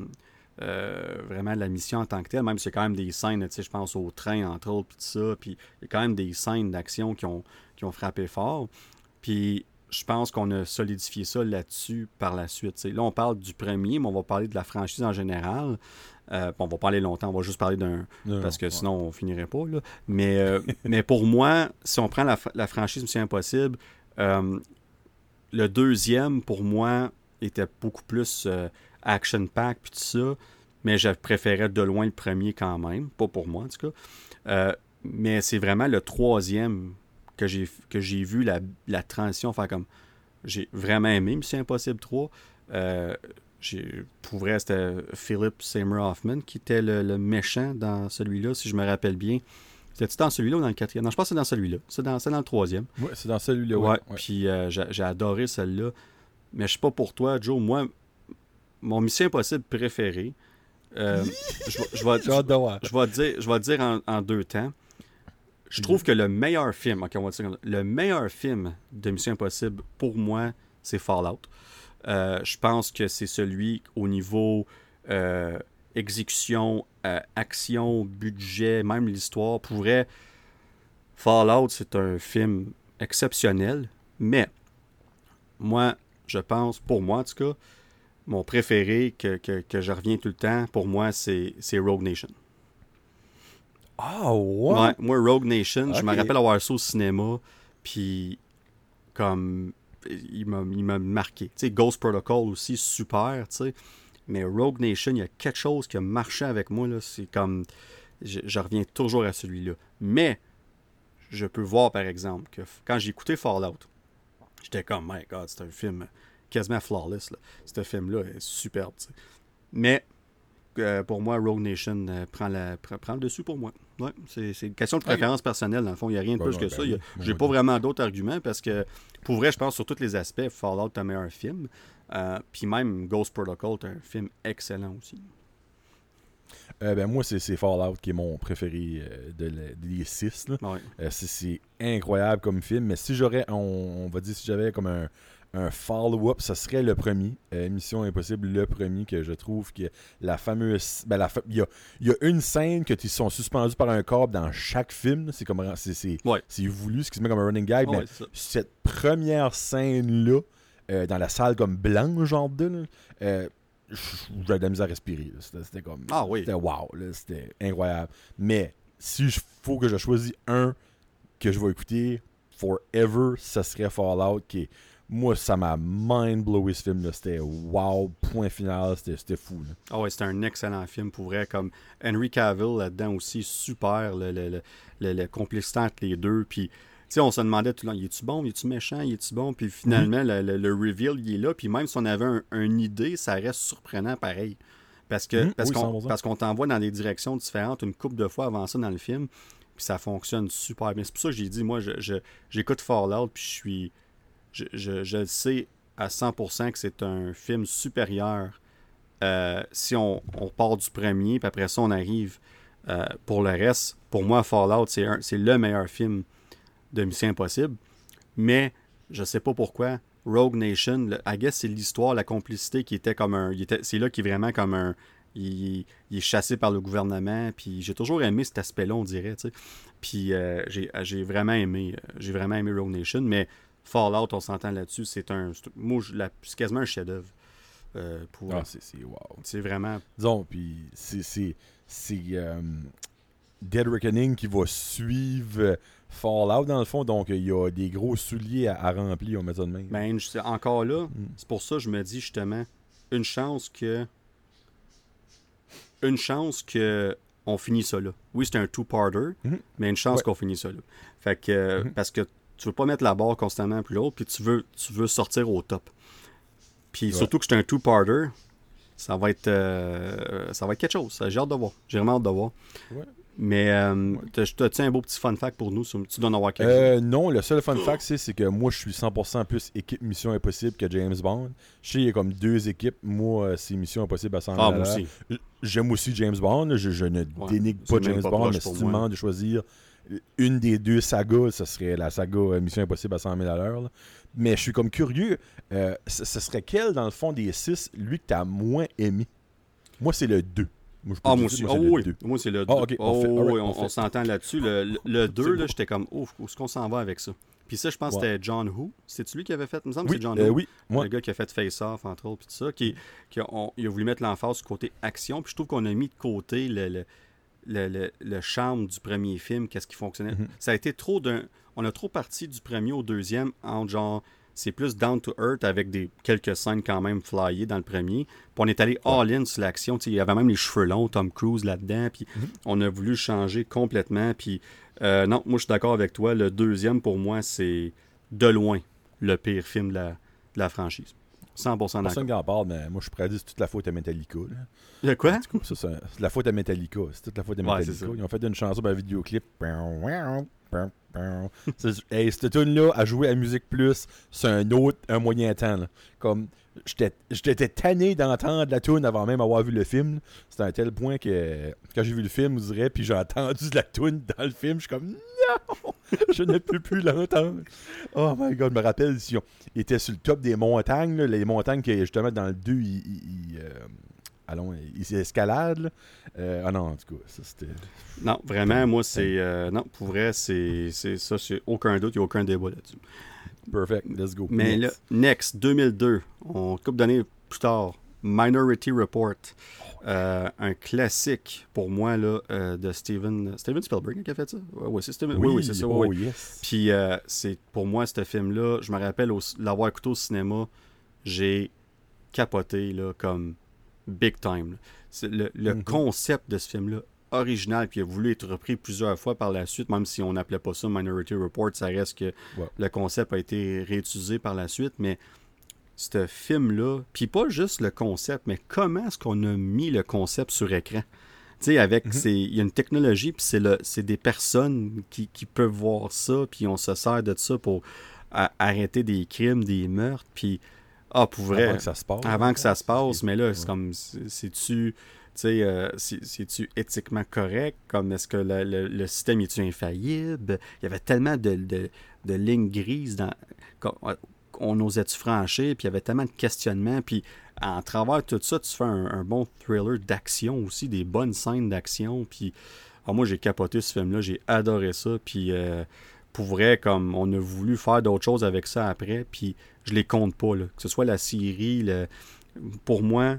euh, vraiment la mission en tant que telle. Même si c'est quand même des scènes, je pense au train entre autres, puis tout ça. Puis il y a quand même des scènes d'action qui ont, qui ont frappé fort. Puis je pense qu'on a solidifié ça là-dessus par la suite. Là, on parle du premier, mais on va parler de la franchise en général. Euh, on va parler longtemps, on va juste parler d'un, parce que ouais. sinon on finirait pas. Là. Mais, euh, mais pour moi, si on prend la, la franchise Mission Impossible, le deuxième, pour moi, était beaucoup plus euh, action-pack puis tout ça. Mais je préférais de loin le premier quand même. Pas pour moi, en tout cas. Euh, mais c'est vraiment le troisième que j'ai que j'ai vu la, la transition faire comme. J'ai vraiment aimé Mission Impossible 3. Euh, j'ai pour vrai, c'était Philip Seymour Hoffman qui était le, le méchant dans celui-là, si je me rappelle bien. C'était-tu dans celui-là ou dans le quatrième? Non, je pense que c'est dans celui-là. C'est dans, c'est dans le troisième. Ouais, c'est dans celui-là. Ouais, puis euh, j'ai j'ai adoré celle-là. Mais je sais pas pour toi, Joe. Moi, mon Mission Impossible préféré, euh, je, vais- je vais, je dire, je vais dire en, en deux temps. Je trouve que le meilleur film, on va dire le meilleur film de Mission Impossible pour moi, c'est Fallout. Euh, je pense que c'est celui au niveau euh, exécution, action, budget, même l'histoire. Pour vrai, Fallout, c'est un film exceptionnel, mais moi, je pense, pour moi en tout cas, mon préféré que, que- que je reviens tout le temps, pour moi, c'est Rogue Nation. Ah, ouais? Ouais, moi, Rogue Nation, je me rappelle avoir ça au cinéma, puis comme il m'a marqué. Tu sais, Ghost Protocol aussi, super, tu sais. Mais Rogue Nation, il y a quelque chose qui a marché avec moi, là. C'est comme. Je, je reviens toujours à celui-là. Mais, je peux voir, par exemple, que quand j'ai écouté Fallout, j'étais comme, my god, c'est un film quasiment flawless. Ce film-là est superbe. Mais, euh, pour moi, Rogue Nation euh, prend, la, prend, prend le dessus pour moi. Ouais, c'est une question de préférence personnelle, dans le fond. Il n'y a rien de plus que ben ça. Ben J'ai oui. pas vraiment d'autres arguments parce que, pour vrai, je pense sur tous les aspects, Fallout est un meilleur film. Euh, Puis même Ghost Protocol est un film excellent aussi. Ben, moi, c'est Fallout qui est mon préféré de des six. Ouais. C'est incroyable comme film. Mais si j'aurais, on, on va dire, si j'avais comme un, un follow-up, ça serait le premier. euh, Mission Impossible, le premier que je trouve que la fameuse. Ben, la fa- il, y a, il y a une scène que ils sont suspendus par un corps dans chaque film. C'est comme c'est c'est- Ouais. c'est voulu, ce qui se met comme un running gag. Ouais, mais cette première scène-là, euh, dans la salle comme blanche, genre de, euh, j'avais de la misère à respirer. C'était comme. Ah oui. C'était wow, c'était incroyable. Mais si il faut que je choisis un que je vais écouter forever, ça serait Fallout qui est. Moi, ça m'a mind-blowé ce film. là. C'était wow, point final, c'était c'était fou. là. Ah ouais, c'est un excellent film pour vrai. Comme Henry Cavill là-dedans aussi, super. Le, le, le, le- le complicité entre les deux. Puis, tu sais, on se demandait tout le temps, il est-tu bon, il est-tu méchant, il est-tu bon? Puis finalement, le, le- le reveal, il est là. Puis même si on avait un- une idée, ça reste surprenant pareil. Parce que Mhm, parce oui, qu'on 100%. parce qu'on t'envoie dans des directions différentes une couple de fois avant ça dans le film. Puis ça fonctionne super bien. C'est pour ça que j'ai dit, moi, je, je- j'écoute Fallout, puis je suis. Je, je, sais à 100% que c'est un film supérieur euh, si on, on part du premier, puis après ça, on arrive euh, pour le reste. Pour moi, Fallout, c'est, le meilleur film de Mission Impossible. Mais je sais pas pourquoi. Rogue Nation, le- I guess c'est l'histoire, la complicité qui était comme un. c'est là qui est vraiment comme un. Il, il est chassé par le gouvernement. Puis j'ai toujours aimé cet aspect-là, on dirait. Puis euh, j'ai, j'ai vraiment aimé. J'ai vraiment aimé Rogue Nation. Mais Fallout, on s'entend là-dessus, c'est un. c'est- quasiment un chef-d'œuvre. euh, pour, Ah, c'est wow. c'est vraiment. Disons, puis c'est- euh, Dead Reckoning qui va suivre euh, Fallout dans le fond. Donc, il y a des gros souliers à, à remplir, on met ça de même. Ben, je encore là, Mm. c'est pour ça que je me dis justement une chance que. Une chance que on finit ça là. Oui, c'est un two-parter, Mhm. mais une chance Ouais. qu'on finit ça là. Fait que. Mhm. Parce que tu veux pas mettre la barre constamment plus haute, puis tu veux, tu veux sortir au top. Puis Ouais. surtout que c'est un two-parter, ça va être. euh, ça va être quelque chose. J'ai hâte de voir. J'ai vraiment hâte de voir. Ouais. Mais euh, t'as- t'as-tu un beau petit fun fact pour nous? sur- Tu dois en avoir quelque chose. Euh, non, le seul fun fact, c'est c'est que moi, je suis 100% plus équipe Mission Impossible que James Bond. Je sais, il y a comme deux équipes. Moi, euh, c'est Mission Impossible à 100 Ah, moi aussi. J'aime aussi James Bond. Je, je ne Ouais, dénigre pas James Bond, mais si tu demandes de choisir une des deux sagas, ce serait la saga euh, Mission Impossible à 100 000 à l'heure. Mais je suis comme curieux. euh, ce, ce serait quel, dans le fond, des six, lui que tu as moins aimé? Moi, c'est le 2. Moi, je peux Ah, moi aussi. moi, Oh, c'est oui. 2. Moi, c'est le 2. Ah, Oh, on oui, s'entend là-dessus. Le, le 2, là, bon. j'étais comme, ouf, où est-ce qu'on s'en va avec ça? Puis ça, je pense que c'était John Who. C'est-tu lui qui avait fait, il me semble que c'est John euh, Who. oui, moi. Le gars qui a fait Face Off, entre autres, puis tout ça, qui, qui a, on- il a voulu mettre l'emphase sur le côté action. Puis je trouve qu'on a mis de côté le, le, le, le- le charme du premier film, qu'est-ce qui fonctionnait. Mhm. Ça a été trop d'un. On a trop parti du premier au deuxième en genre. C'est plus down to earth avec des quelques scènes quand même flyées dans le premier. Puis on est allé all-in sur l'action. Il y avait même les cheveux longs, Tom Cruise là-dedans. Puis Mhm. on a voulu changer complètement. Puis euh, non, moi je suis d'accord avec toi. Le deuxième, pour moi, c'est de loin le pire film de la, de la franchise. 100% Personne d'accord. qui en parle, mais moi, je suis prêt à dire que c'est toute la faute à Metallica. là. De quoi? Ça, c'est c'est la faute à Metallica. C'est toute la faute à Metallica. Ils ont fait une chanson pour un vidéoclip. C'est- hey, cette tune-là, à jouer à Musique Plus, c'est un autre, un moyen temps. là. Comme, j'étais j'étais tanné d'entendre la tune avant même avoir vu le film. C'était à un tel point que, quand j'ai vu le film, vous direz, puis j'ai entendu la tune dans le film, je suis comme, non, je ne peux plus l'entendre. Oh my god, je me rappelle, si on était sur le top des montagnes, là, les montagnes que justement dans le 2, ils, ils- ils, euh, allons. Euh, ah non, en tout cas, ça c'était. Non, vraiment, moi, c'est. euh, non, pour vrai, c'est ça, c'est aucun doute, il n'y a aucun débat là-dessus. Perfect, let's go. Mais là, Next. next, 2002, on couple d'années plus tard, Minority Report. Euh, un classique pour moi là, euh, de Steven, Steven Spielberg qui a fait ça. Ouais, Steven. Oui, oui, c'est ça. oh yes. Puis euh, c'est pour moi ce film-là, je me rappelle l'avoir écouté au cinéma, j'ai capoté là, comme big time. le Mhm. concept de ce film-là original qui a voulu être repris plusieurs fois par la suite, même si on n'appelait pas ça Minority Report, ça reste que Ouais. le concept a été réutilisé par la suite, mais ce film-là, puis pas juste le concept, mais comment est-ce qu'on a mis le concept sur écran? Tu sais, avec, Mhm. il y a une technologie, puis c'est des personnes qui, qui peuvent voir ça, puis on se sert de ça pour arrêter des crimes, des meurtres, puis, ah, pour vrai, Avant que ça se passe. avant que ça se passe, mais là, c'est Ouais. comme, c'est- c'est-tu, euh, c'est- c'est-tu éthiquement correct? Comme, est-ce que le, le- le système est-tu infaillible? Il y avait tellement de, de- de lignes grises dans... On osait-tu franchir? Puis il y avait tellement de questionnements, puis en travers tout ça, tu fais un, bon thriller d'action aussi, des bonnes scènes d'action, puis ah, moi, j'ai capoté ce film-là, j'ai adoré ça, puis euh, pour vrai, comme on a voulu faire d'autres choses avec ça après, puis je les compte pas, que ce soit la série, pour moi,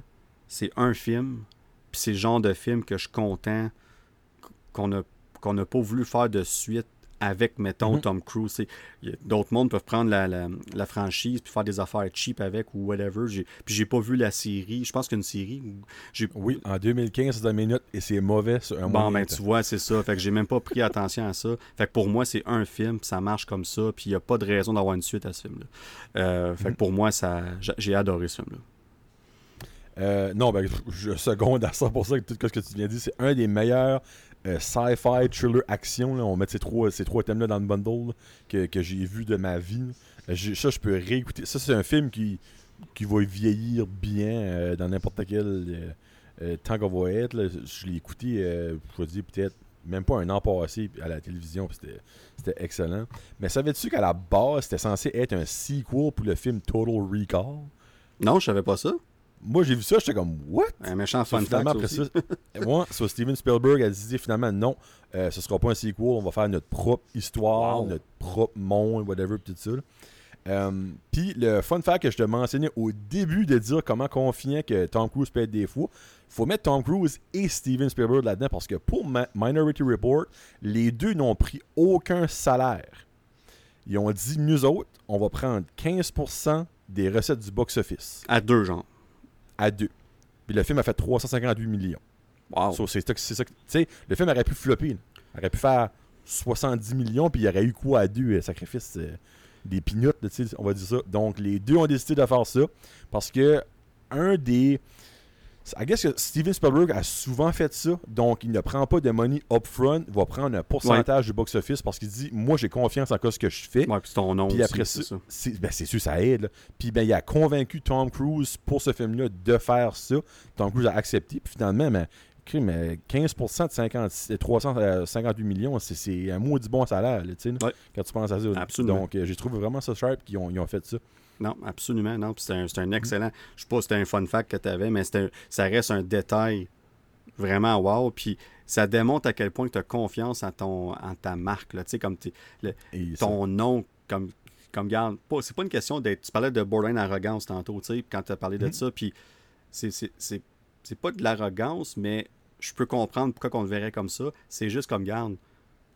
c'est un film, puis c'est le genre de film que je suis content qu'on a qu'on n'a pas voulu faire de suite avec, mettons, Mhm. Tom Cruise. D'autres mondes peuvent prendre la, la- la franchise puis faire des affaires cheap avec ou whatever. Puis j'ai pas vu la série. Je pense qu'une série. Oui, en 2015, c'est dans minutes et c'est mauvais sur un Bon, ben tu vois, c'est ça. Fait que j'ai même pas pris attention à ça. Fait que pour moi, c'est un film, ça marche comme ça, puis il n'y a pas de raison d'avoir une suite à ce film-là. Euh, fait que Mhm. pour moi, ça, j'ai adoré ce film-là. Euh, non, ben, je seconde à 100% tout ce que tu viens de dire. C'est un des meilleurs euh, sci-fi, thriller, action. On met ces trois, ces trois thèmes-là dans le bundle que, que j'ai vu de ma vie. Euh, ça, je peux réécouter. Ça, c'est un film qui, qui va vieillir bien euh, dans n'importe quel temps qu'on va être. Je l'ai écouté, je dire, peut-être même pas un an passé à la télévision. c'était excellent. Mais savais-tu qu'à la base, c'était censé être un sequel pour le film Total Recall? Non, je savais pas ça. Moi, j'ai vu ça, j'étais comme, what? Un méchant fun fact. après aussi. ça, moi, so, Steven Spielberg a dit finalement non, euh, ce sera pas un sequel, on va faire notre propre histoire, Wow. notre propre monde, whatever, pis tout ça. Euh, Puis le fun fact que je te mentionnais au début de dire comment confiant que Tom Cruise peut être des fois, faut mettre Tom Cruise et Steven Spielberg là-dedans parce que pour Ma- Minority Report, les deux n'ont pris aucun salaire. Ils ont dit, nous autres, on va prendre 15% des recettes du box-office À deux, genre. À deux. Puis le film a fait 358 millions. Wow. So, c'est ça que- tu sais, le film aurait pu flopper. là. Il aurait pu faire 70 millions, puis il y aurait eu quoi à deux euh, sacrifices euh, Des pinottes, on va dire ça. Donc, les deux ont décidé de faire ça parce que un des. I guess que Steven Spielberg a souvent fait ça, donc il ne prend pas de money upfront, il va prendre un pourcentage du box-office parce qu'il dit Moi, j'ai confiance en ce que je fais. Ouais, puis c'est ton nom Puis aussi, après c'est ça, c'est ben, c'est sûr, ça aide. là. Puis ben, il a convaincu Tom Cruise pour ce film-là de faire ça. Tom Cruise a accepté. Puis finalement, ben, euh, 15% de 50, euh, 358 millions, c'est- un maudit bon salaire, là, Ouais. quand tu penses à ça. Absolument. Donc, euh, j'ai trouvé vraiment ça sharp qu'ils ont, ils ont fait ça. Non, absolument. Non, c'est un, un excellent. Je sais pas si c'était un fun fact que tu avais, mais un- ça reste un détail vraiment wow. Puis ça démontre à quel point tu as confiance en, ton, en ta marque. Là. Tu sais, comme ça- ton nom, comme, comme garde. C'est pas une question d'être. Tu parlais de borderline arrogance tantôt, tu sais, quand tu as parlé de Mhm. ça. Puis c'est, pas de l'arrogance, mais je peux comprendre pourquoi on le verrait comme ça. C'est juste comme garde.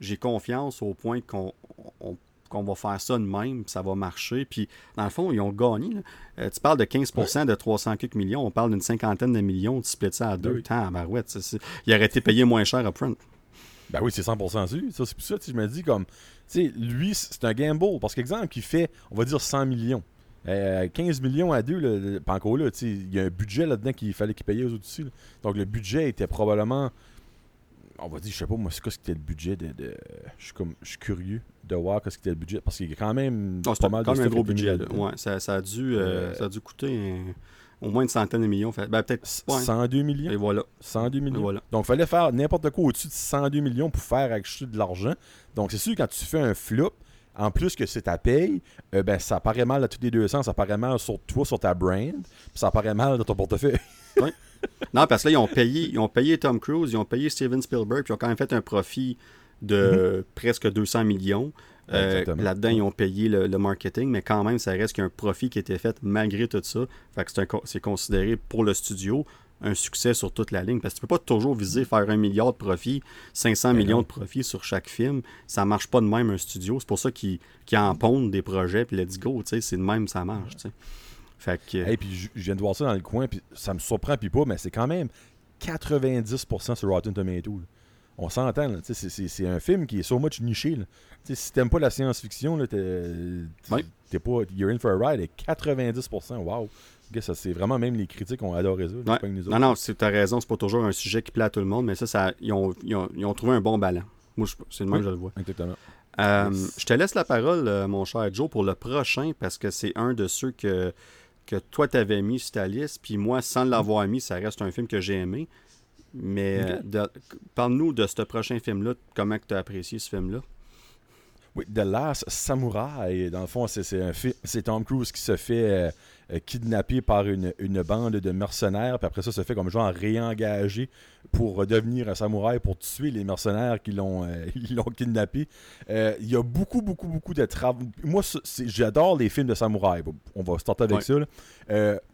J'ai confiance au point qu'on on- qu'on va faire ça de même, ça va marcher. Puis, dans le fond, ils ont gagné. Euh, tu parles de 15% de 300 quelques millions. On parle d'une cinquantaine de millions. Tu splits ça à deux. Oui. Tant, Il aurait été payé moins cher upfront. Ben oui, c'est 100% sûr. Ça, c'est pour ça, sais, je me dis comme, tu sais, lui, c'est un gamble. Parce qu'exemple, il fait, on va dire 100 millions. Euh, 15 millions à deux, là, le- pas encore là, tu sais, il y a un budget là-dedans qu'il fallait qu'ils payaient aux là. Donc le budget était probablement, on va dire, je sais pas moi, c'est quoi ce qu'était le budget de, de- je suis comme, je suis curieux de voir qu'est-ce qu'était le budget parce qu'il y a quand même Oh, pas mal quand de même un gros était budget. Ouais, ça, ça a dû, euh, Euh, ça a dû coûter un- au moins une centaine de millions. Fait- Ben, peut-être. ouais. 102 millions. Et voilà. 102 Et millions. voilà. Donc, il fallait faire n'importe quoi au-dessus de 102 millions pour faire acheter de l'argent. Donc, c'est sûr, quand tu fais un flop, en plus que c'est ta paye, euh, ben, ça paraît mal à tous les deux sens. Ça paraît mal sur toi, sur ta brand, puis ça paraît mal dans ton portefeuille. Non, parce que là, ils ont payé, ils ont payé Tom Cruise, ils ont payé Steven Spielberg, puis ils ont quand même fait un profit de presque 200 millions. Euh. Là-dedans, ils ont payé le, le marketing, mais quand même, ça reste qu'il y a un profit qui a été fait malgré tout ça. Fait que c'est considéré pour le studio un succès sur toute la ligne. Parce que tu peux pas toujours viser faire un milliard de profit, 500 Ben millions de profit sur chaque film. Ça marche pas de même un studio. C'est pour ça qu'ils en pondent des projets, puis let's go. C'est de même, ça marche. Fait que. Et puis, je viens de voir ça dans le coin, puis ça me surprend, puis pas, mais c'est quand même 90% sur Rotten Tomatoes. là. On s'entend, c'est- un film qui est so much niché. là. Si t'aimes pas la science-fiction, t'es pas. You're in for a ride. Et 90%, wow. Ça, c'est vraiment même les critiques ont adoré ça. Ouais. pas nous. Non, non, tu as raison, c'est pas toujours un sujet qui plaît à tout le monde, mais ça, ça ils, ont, ils ont- ils ont trouvé un bon ballon. Moi, je- c'est le même Oui. que je le vois. Exactement. Euh, Yes. Je te laisse la parole, euh, mon cher Joe, pour le prochain, parce que c'est un de ceux que, que toi, t'avais mis sur ta liste, puis moi, sans l'avoir mis, ça reste un film que j'ai aimé. Mais euh, de- parle-nous de ce prochain film-là, comment tu as apprécié ce film-là? Oui, The Last Samurai, dans le fond, c'est Tom Cruise qui se fait euh, euh, kidnapper par une, une bande de mercenaires, puis après ça, se fait comme genre réengagé pour redevenir un samouraï, pour tuer les mercenaires qui l'ont euh, kidnappé. Euh, Il y a beaucoup, beaucoup, beaucoup de travail. Moi, j'adore les films de samouraï. On va starter avec Ouais. ça. là.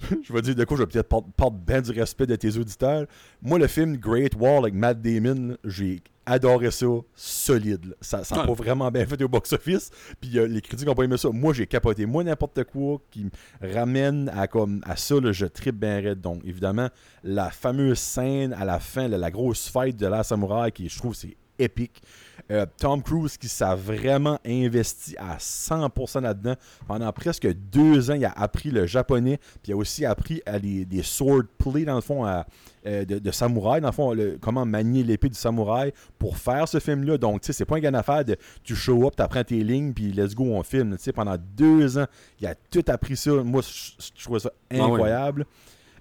Je vais dire de quoi je vais peut-être porter porte bien du respect de tes auditeurs. Moi, le film Great Wall avec Matt Damon, j'ai adoré ça solide. là. Ça n'a pas vraiment bien fait au box-office. Puis euh, les critiques n'ont pas aimé ça. Moi, j'ai capoté. Moi, n'importe quoi qui me ramène à, comme, à ça, là, je tripe bien raide. Donc, évidemment, la fameuse scène à la fin, là, la grosse fight de la samouraï, qui je trouve c'est épique. Euh, Tom Cruise qui s'est vraiment investi à 100% là-dedans. Pendant presque deux ans, il a appris le japonais, puis il a aussi appris à des, des sword play, dans le fond, à, euh, de, de samouraï, dans le fond, le- comment manier l'épée du samouraï pour faire ce film-là. Donc, tu sais, c'est pas un gain à faire de tu show up, t'apprends tes lignes, puis let's go, on filme. Tu sais, pendant deux ans, il a tout appris ça. Moi, je, trouvais ça ouais. incroyable.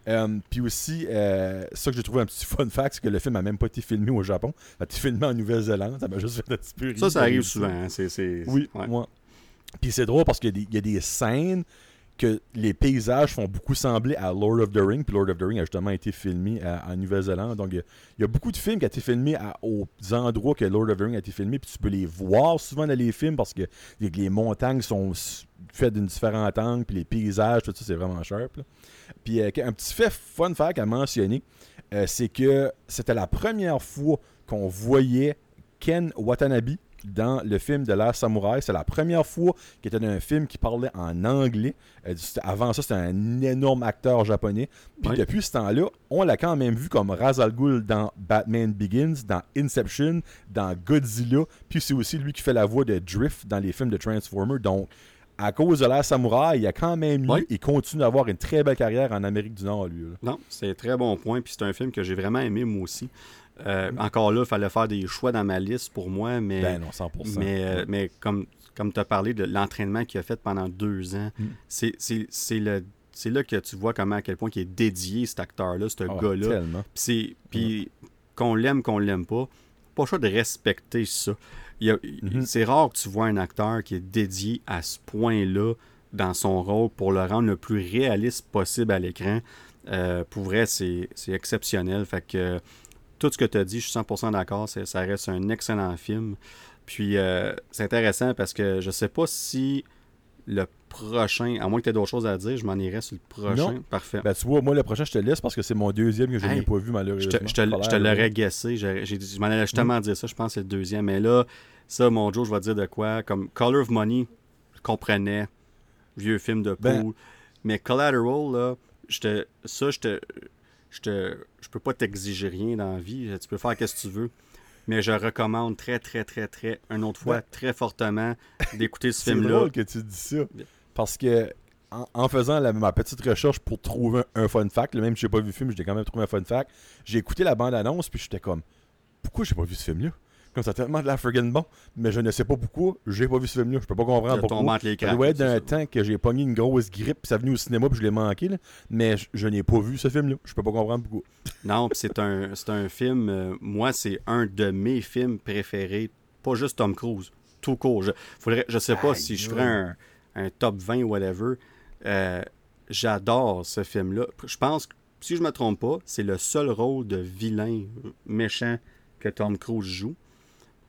Euh, puis aussi, euh, ça que j'ai trouvé un petit fun fact, c'est que le film a même pas été filmé au Japon. Il a été filmé en Nouvelle-Zélande. Ça m'a juste fait un petit peu rire. Ça, ça arrive souvent. hein, c'est- c'est- Oui, ouais. moi. Puis c'est drôle parce qu'il y, y a des scènes que les paysages font beaucoup sembler à Lord of the Ring. Puis Lord of the Ring a justement été filmé en Nouvelle-Zélande. Donc il y, a, beaucoup de films qui ont été filmés aux endroits que Lord of the Ring a été filmé. Puis tu peux les voir souvent dans les films parce que les, montagnes sont faites d'une différente angle. Puis les paysages, tout ça, c'est vraiment sharp. Puis euh, un petit fait fun fact à mentionner, euh, c'est que c'était la première fois qu'on voyait Ken Watanabe dans le film de l'ère samouraï. C'est la première fois qu'il était dans un film qui parlait en anglais. Euh, avant ça, c'était un énorme acteur japonais. Puis depuis ce temps-là, on l'a quand même vu comme Ra's al Ghul dans Batman Begins, dans Inception, dans Godzilla. Puis c'est aussi lui qui fait la voix de Drift dans les films de Transformers. Donc, à cause de l'ère samouraï, il a quand même eu Ouais. et continue d'avoir une très belle carrière en Amérique du Nord, lui. là. Non, c'est un très bon point. Puis c'est un film que j'ai vraiment aimé, moi aussi. Euh, Encore là, il fallait faire des choix dans ma liste pour moi, mais, Ben non, 100%. mais, euh, mais comme, comme tu as parlé de l'entraînement qu'il a fait pendant deux ans, Mm. c'est- là que tu vois comment à quel point il est dédié cet acteur-là, ce Ah, gars-là. Puis qu'on l'aime, qu'on l'aime pas, pas le choix de respecter ça. Mhm. C'est rare que tu vois un acteur qui est dédié à ce point-là dans son rôle pour le rendre le plus réaliste possible à l'écran. Euh, pour vrai, c'est c'est exceptionnel. Fait que tout ce que tu as dit, je suis 100% d'accord. Ça reste un excellent film. Puis euh, c'est intéressant parce que je sais pas si le prochain, à moins que tu aies d'autres choses à dire, je m'en irai sur le prochain. Non. Parfait. Ben, tu vois, moi, le prochain, je te laisse parce que c'est mon deuxième que je Hey, n'ai pas vu, malheureusement. je te- l'aurais guessé. Je m'en allais justement dire ça. Je pense que c'est le deuxième. Mais là, ça, mon Joe, je vais te dire de quoi. Comme Color of Money, je comprenais. Vieux film de Ben- pool. Mais Collateral, là, ça, je te. Je te. Je peux pas t'exiger rien dans la vie. Tu peux faire ce que tu veux. Mais je recommande très, très, très, très, une autre fois, Ben- très fortement d'écouter ce C'est film-là. drôle que tu dis ça. parce que en, en faisant la- ma petite recherche pour trouver un, un fun fact, là, même si j'ai pas vu le film, j'ai quand même trouvé un fun fact. J'ai écouté la bande-annonce, puis j'étais comme, pourquoi j'ai pas vu ce film-là? Comme ça, a tellement de la friggin' bon, mais je ne sais pas pourquoi, j'ai pas vu ce film-là. Je peux pas comprendre tombe pourquoi. entre les Ça doit être d'un temps que j'ai pogné une grosse grippe, puis ça venait au cinéma, puis je l'ai manqué, là. mais je, je n'ai pas vu ce film-là. Je peux pas comprendre pourquoi. Non, c'est un, c'est un film, euh, moi, c'est un de mes films préférés, pas juste Tom Cruise, tout court. Je, faudrait, je sais pas Aïe, si je ferais un, un top 20 ou whatever. Euh, J'adore ce film-là. Je pense que, si je me trompe pas, c'est le seul rôle de vilain euh, méchant que Tom Cruise joue.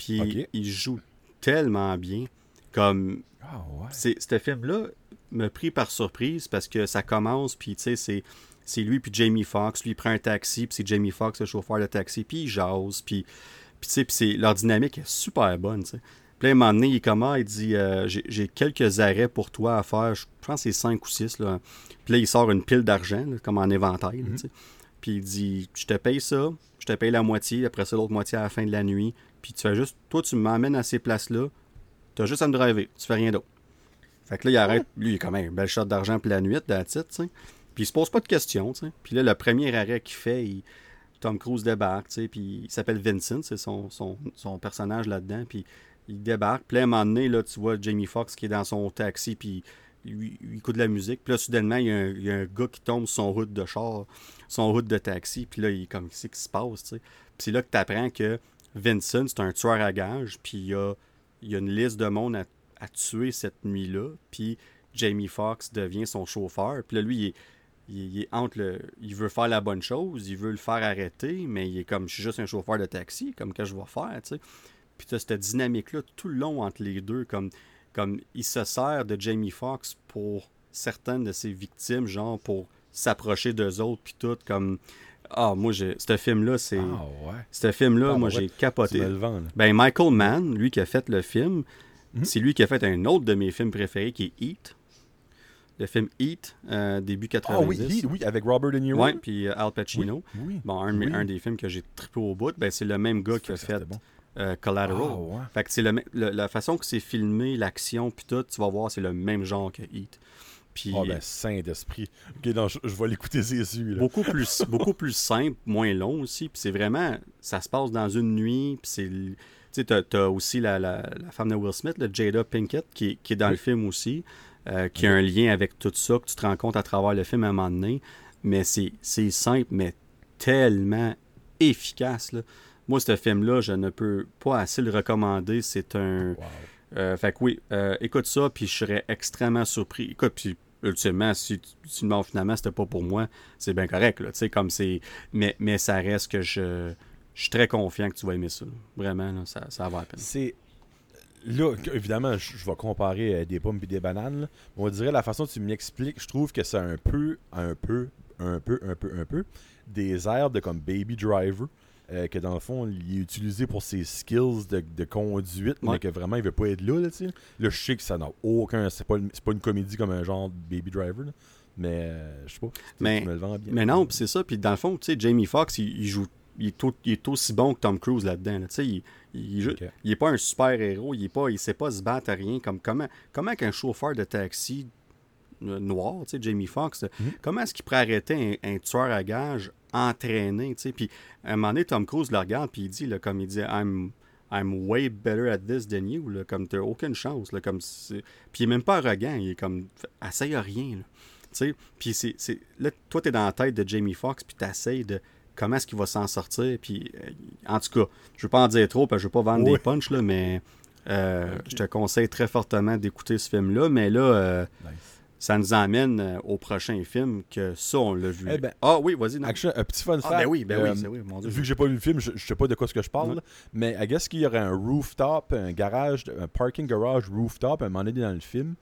Puis il joue tellement bien. Comme Ah ouais. c'est ce film-là me pris par surprise parce que ça commence, puis tu sais, c'est, c'est lui puis Jamie Foxx. Lui, il prend un taxi, puis c'est Jamie Foxx, le chauffeur de taxi, puis il jase, puis, puis tu sais, puis c'est, leur dynamique est super bonne. Puis là, à un moment donné, il est comme, ah, il dit, euh, j'ai, j'ai quelques arrêts pour toi à faire, je pense que c'est 5 ou 6, là. Puis là, il sort une pile d'argent, comme en éventail, sais. Puis il dit, je te paye ça, je te paye la moitié, après ça, l'autre moitié à la fin de la nuit, puis tu fais juste, toi, tu m'emmènes à ces places-là, t'as juste à me driver, tu fais rien d'autre. Fait que là, il arrête. Lui, il est quand même un bel shot d'argent pour la nuit, la titre, tu sais. Puis il se pose pas de questions, tu sais. Puis là, le premier arrêt qu'il fait, il- Tom Cruise débarque, tu sais. Puis il s'appelle Vincent, c'est son, son, son personnage là-dedans. Puis il débarque. Puis à un moment donné, là, tu vois Jamie Foxx qui est dans son taxi, puis il, il écoute de la musique. Puis là, soudainement, il y, a un, il y a un gars qui tombe sur son route de char, son route de taxi. Puis là, il est comme, qu'est-ce qui se passe, tu sais? Puis c'est là que tu apprends que Vincent, c'est un tueur à gages. Puis il y a, a une liste de monde à, tuer cette nuit-là. Puis Jamie Foxx devient son chauffeur. Puis là, lui, il est entre le. Il veut faire la bonne chose, il veut le faire arrêter, mais il est comme, je suis juste un chauffeur de taxi, comme que je vais faire, tu sais? Puis tu as cette dynamique-là tout le long entre les deux, comme, comme il se sert de Jamie Foxx pour certaines de ses victimes, genre pour s'approcher d'eux autres, puis tout, comme. Ah, moi, j'ai. Ce film-là, c'est. Ah ouais. Ce film-là, Ah, moi, ouais. j'ai capoté. le. Ben, Michael Mann, lui qui a fait le film, Mhm. c'est lui qui a fait un autre de mes films préférés qui est Heat. Le film Heat, euh, début 90. Ah oui, Heat, oui, avec Robert De Niro. Ouais, puis euh, Al Pacino. Oui. Bon, un, Oui. des films que j'ai trippé au bout, ben, c'est le même gars qui a fait bon. euh, Collateral. Ah ouais. Fait que c'est le- la façon que c'est filmé, l'action, puis tout, tu vas voir, c'est le même genre que Heat. Puis Ah ben, Saint-Esprit. Ok, non, je, je vais l'écouter, là. beaucoup plus beaucoup plus simple, moins long aussi. Puis c'est vraiment, ça se passe dans une nuit. Puis c'est, tu sais, t'as, aussi la, la, la femme de Will Smith, le Jada Pinkett, qui, est- qui est dans Oui. le film aussi, euh, qui a un lien avec tout ça que tu te rends compte à travers le film à un moment donné. Mais c'est, c'est simple, mais tellement efficace. Là. Moi, ce film-là, je ne peux pas assez le recommander. C'est un. Wow. Euh, fait que oui, euh, écoute ça, puis je serais extrêmement surpris. Écoute, puis ultimement, si, si non, finalement, c'était pas pour moi, c'est bien correct, comme. Mais, mais ça reste que je, je suis très confiant que tu vas aimer ça. Vraiment, là, ça, ça va à peine. C'est. Là, évidemment, je, vais comparer euh, des pommes et des bananes. On dirait la façon dont tu m'expliques, je trouve que c'est un peu, un peu, un peu, un peu, un peu, des airs de comme Baby Driver. Euh, que dans le fond, il est utilisé pour ses skills de, de conduite, Ouais. mais que vraiment il veut pas être là, là. Là, je sais que ça n'a aucun. C'est pas, pas une comédie comme un genre de Baby Driver, là. Mais euh, je sais pas. Mais- me le vends bien. Mais non, c'est ça. Puis dans le fond, tu sais, Jamie Foxx, il, il joue... Il est, au- il est aussi bon que Tom Cruise là-dedans. là. Il, il, il est pas un super-héros. Il est pas, il sait pas se battre à rien. Comme, comment, comment qu'un chauffeur de taxi euh, noir, tu sais, Jamie Foxx, Mhm. comment est-ce qu'il pourrait arrêter un, un tueur à gages entraîné, tu sais? Puis à un moment donné, Tom Cruise le regarde, puis il dit, là, comme il dit, I'm, I'm way better at this than you, là, comme t'as aucune chance, là, comme Puis il est même pas arrogant, il est comme, essaye rien, là. Tu sais, puis c'est, c'est- là, toi, t'es dans la tête de Jamie Foxx, puis t'essayes de comment est-ce qu'il va s'en sortir, puis euh, en tout cas, je veux pas en dire trop, parce que je veux pas vendre Oui. des punchs, là, mais euh, je te conseille très fortement d'écouter ce film-là, mais là, euh, Nice. Ça nous emmène euh, au prochain film, que ça, on l'a vu. Eh ben, ah oui, vas-y. Action, un petit fun Ah, fact. ben oui, ben euh, oui, c'est oui, mon Dieu. Vu que j'ai pas vu le film, je, je sais pas de quoi ce que je parle, mais I guess qu'il y aurait un rooftop, un garage, un parking garage rooftop, à un moment donné dans le film.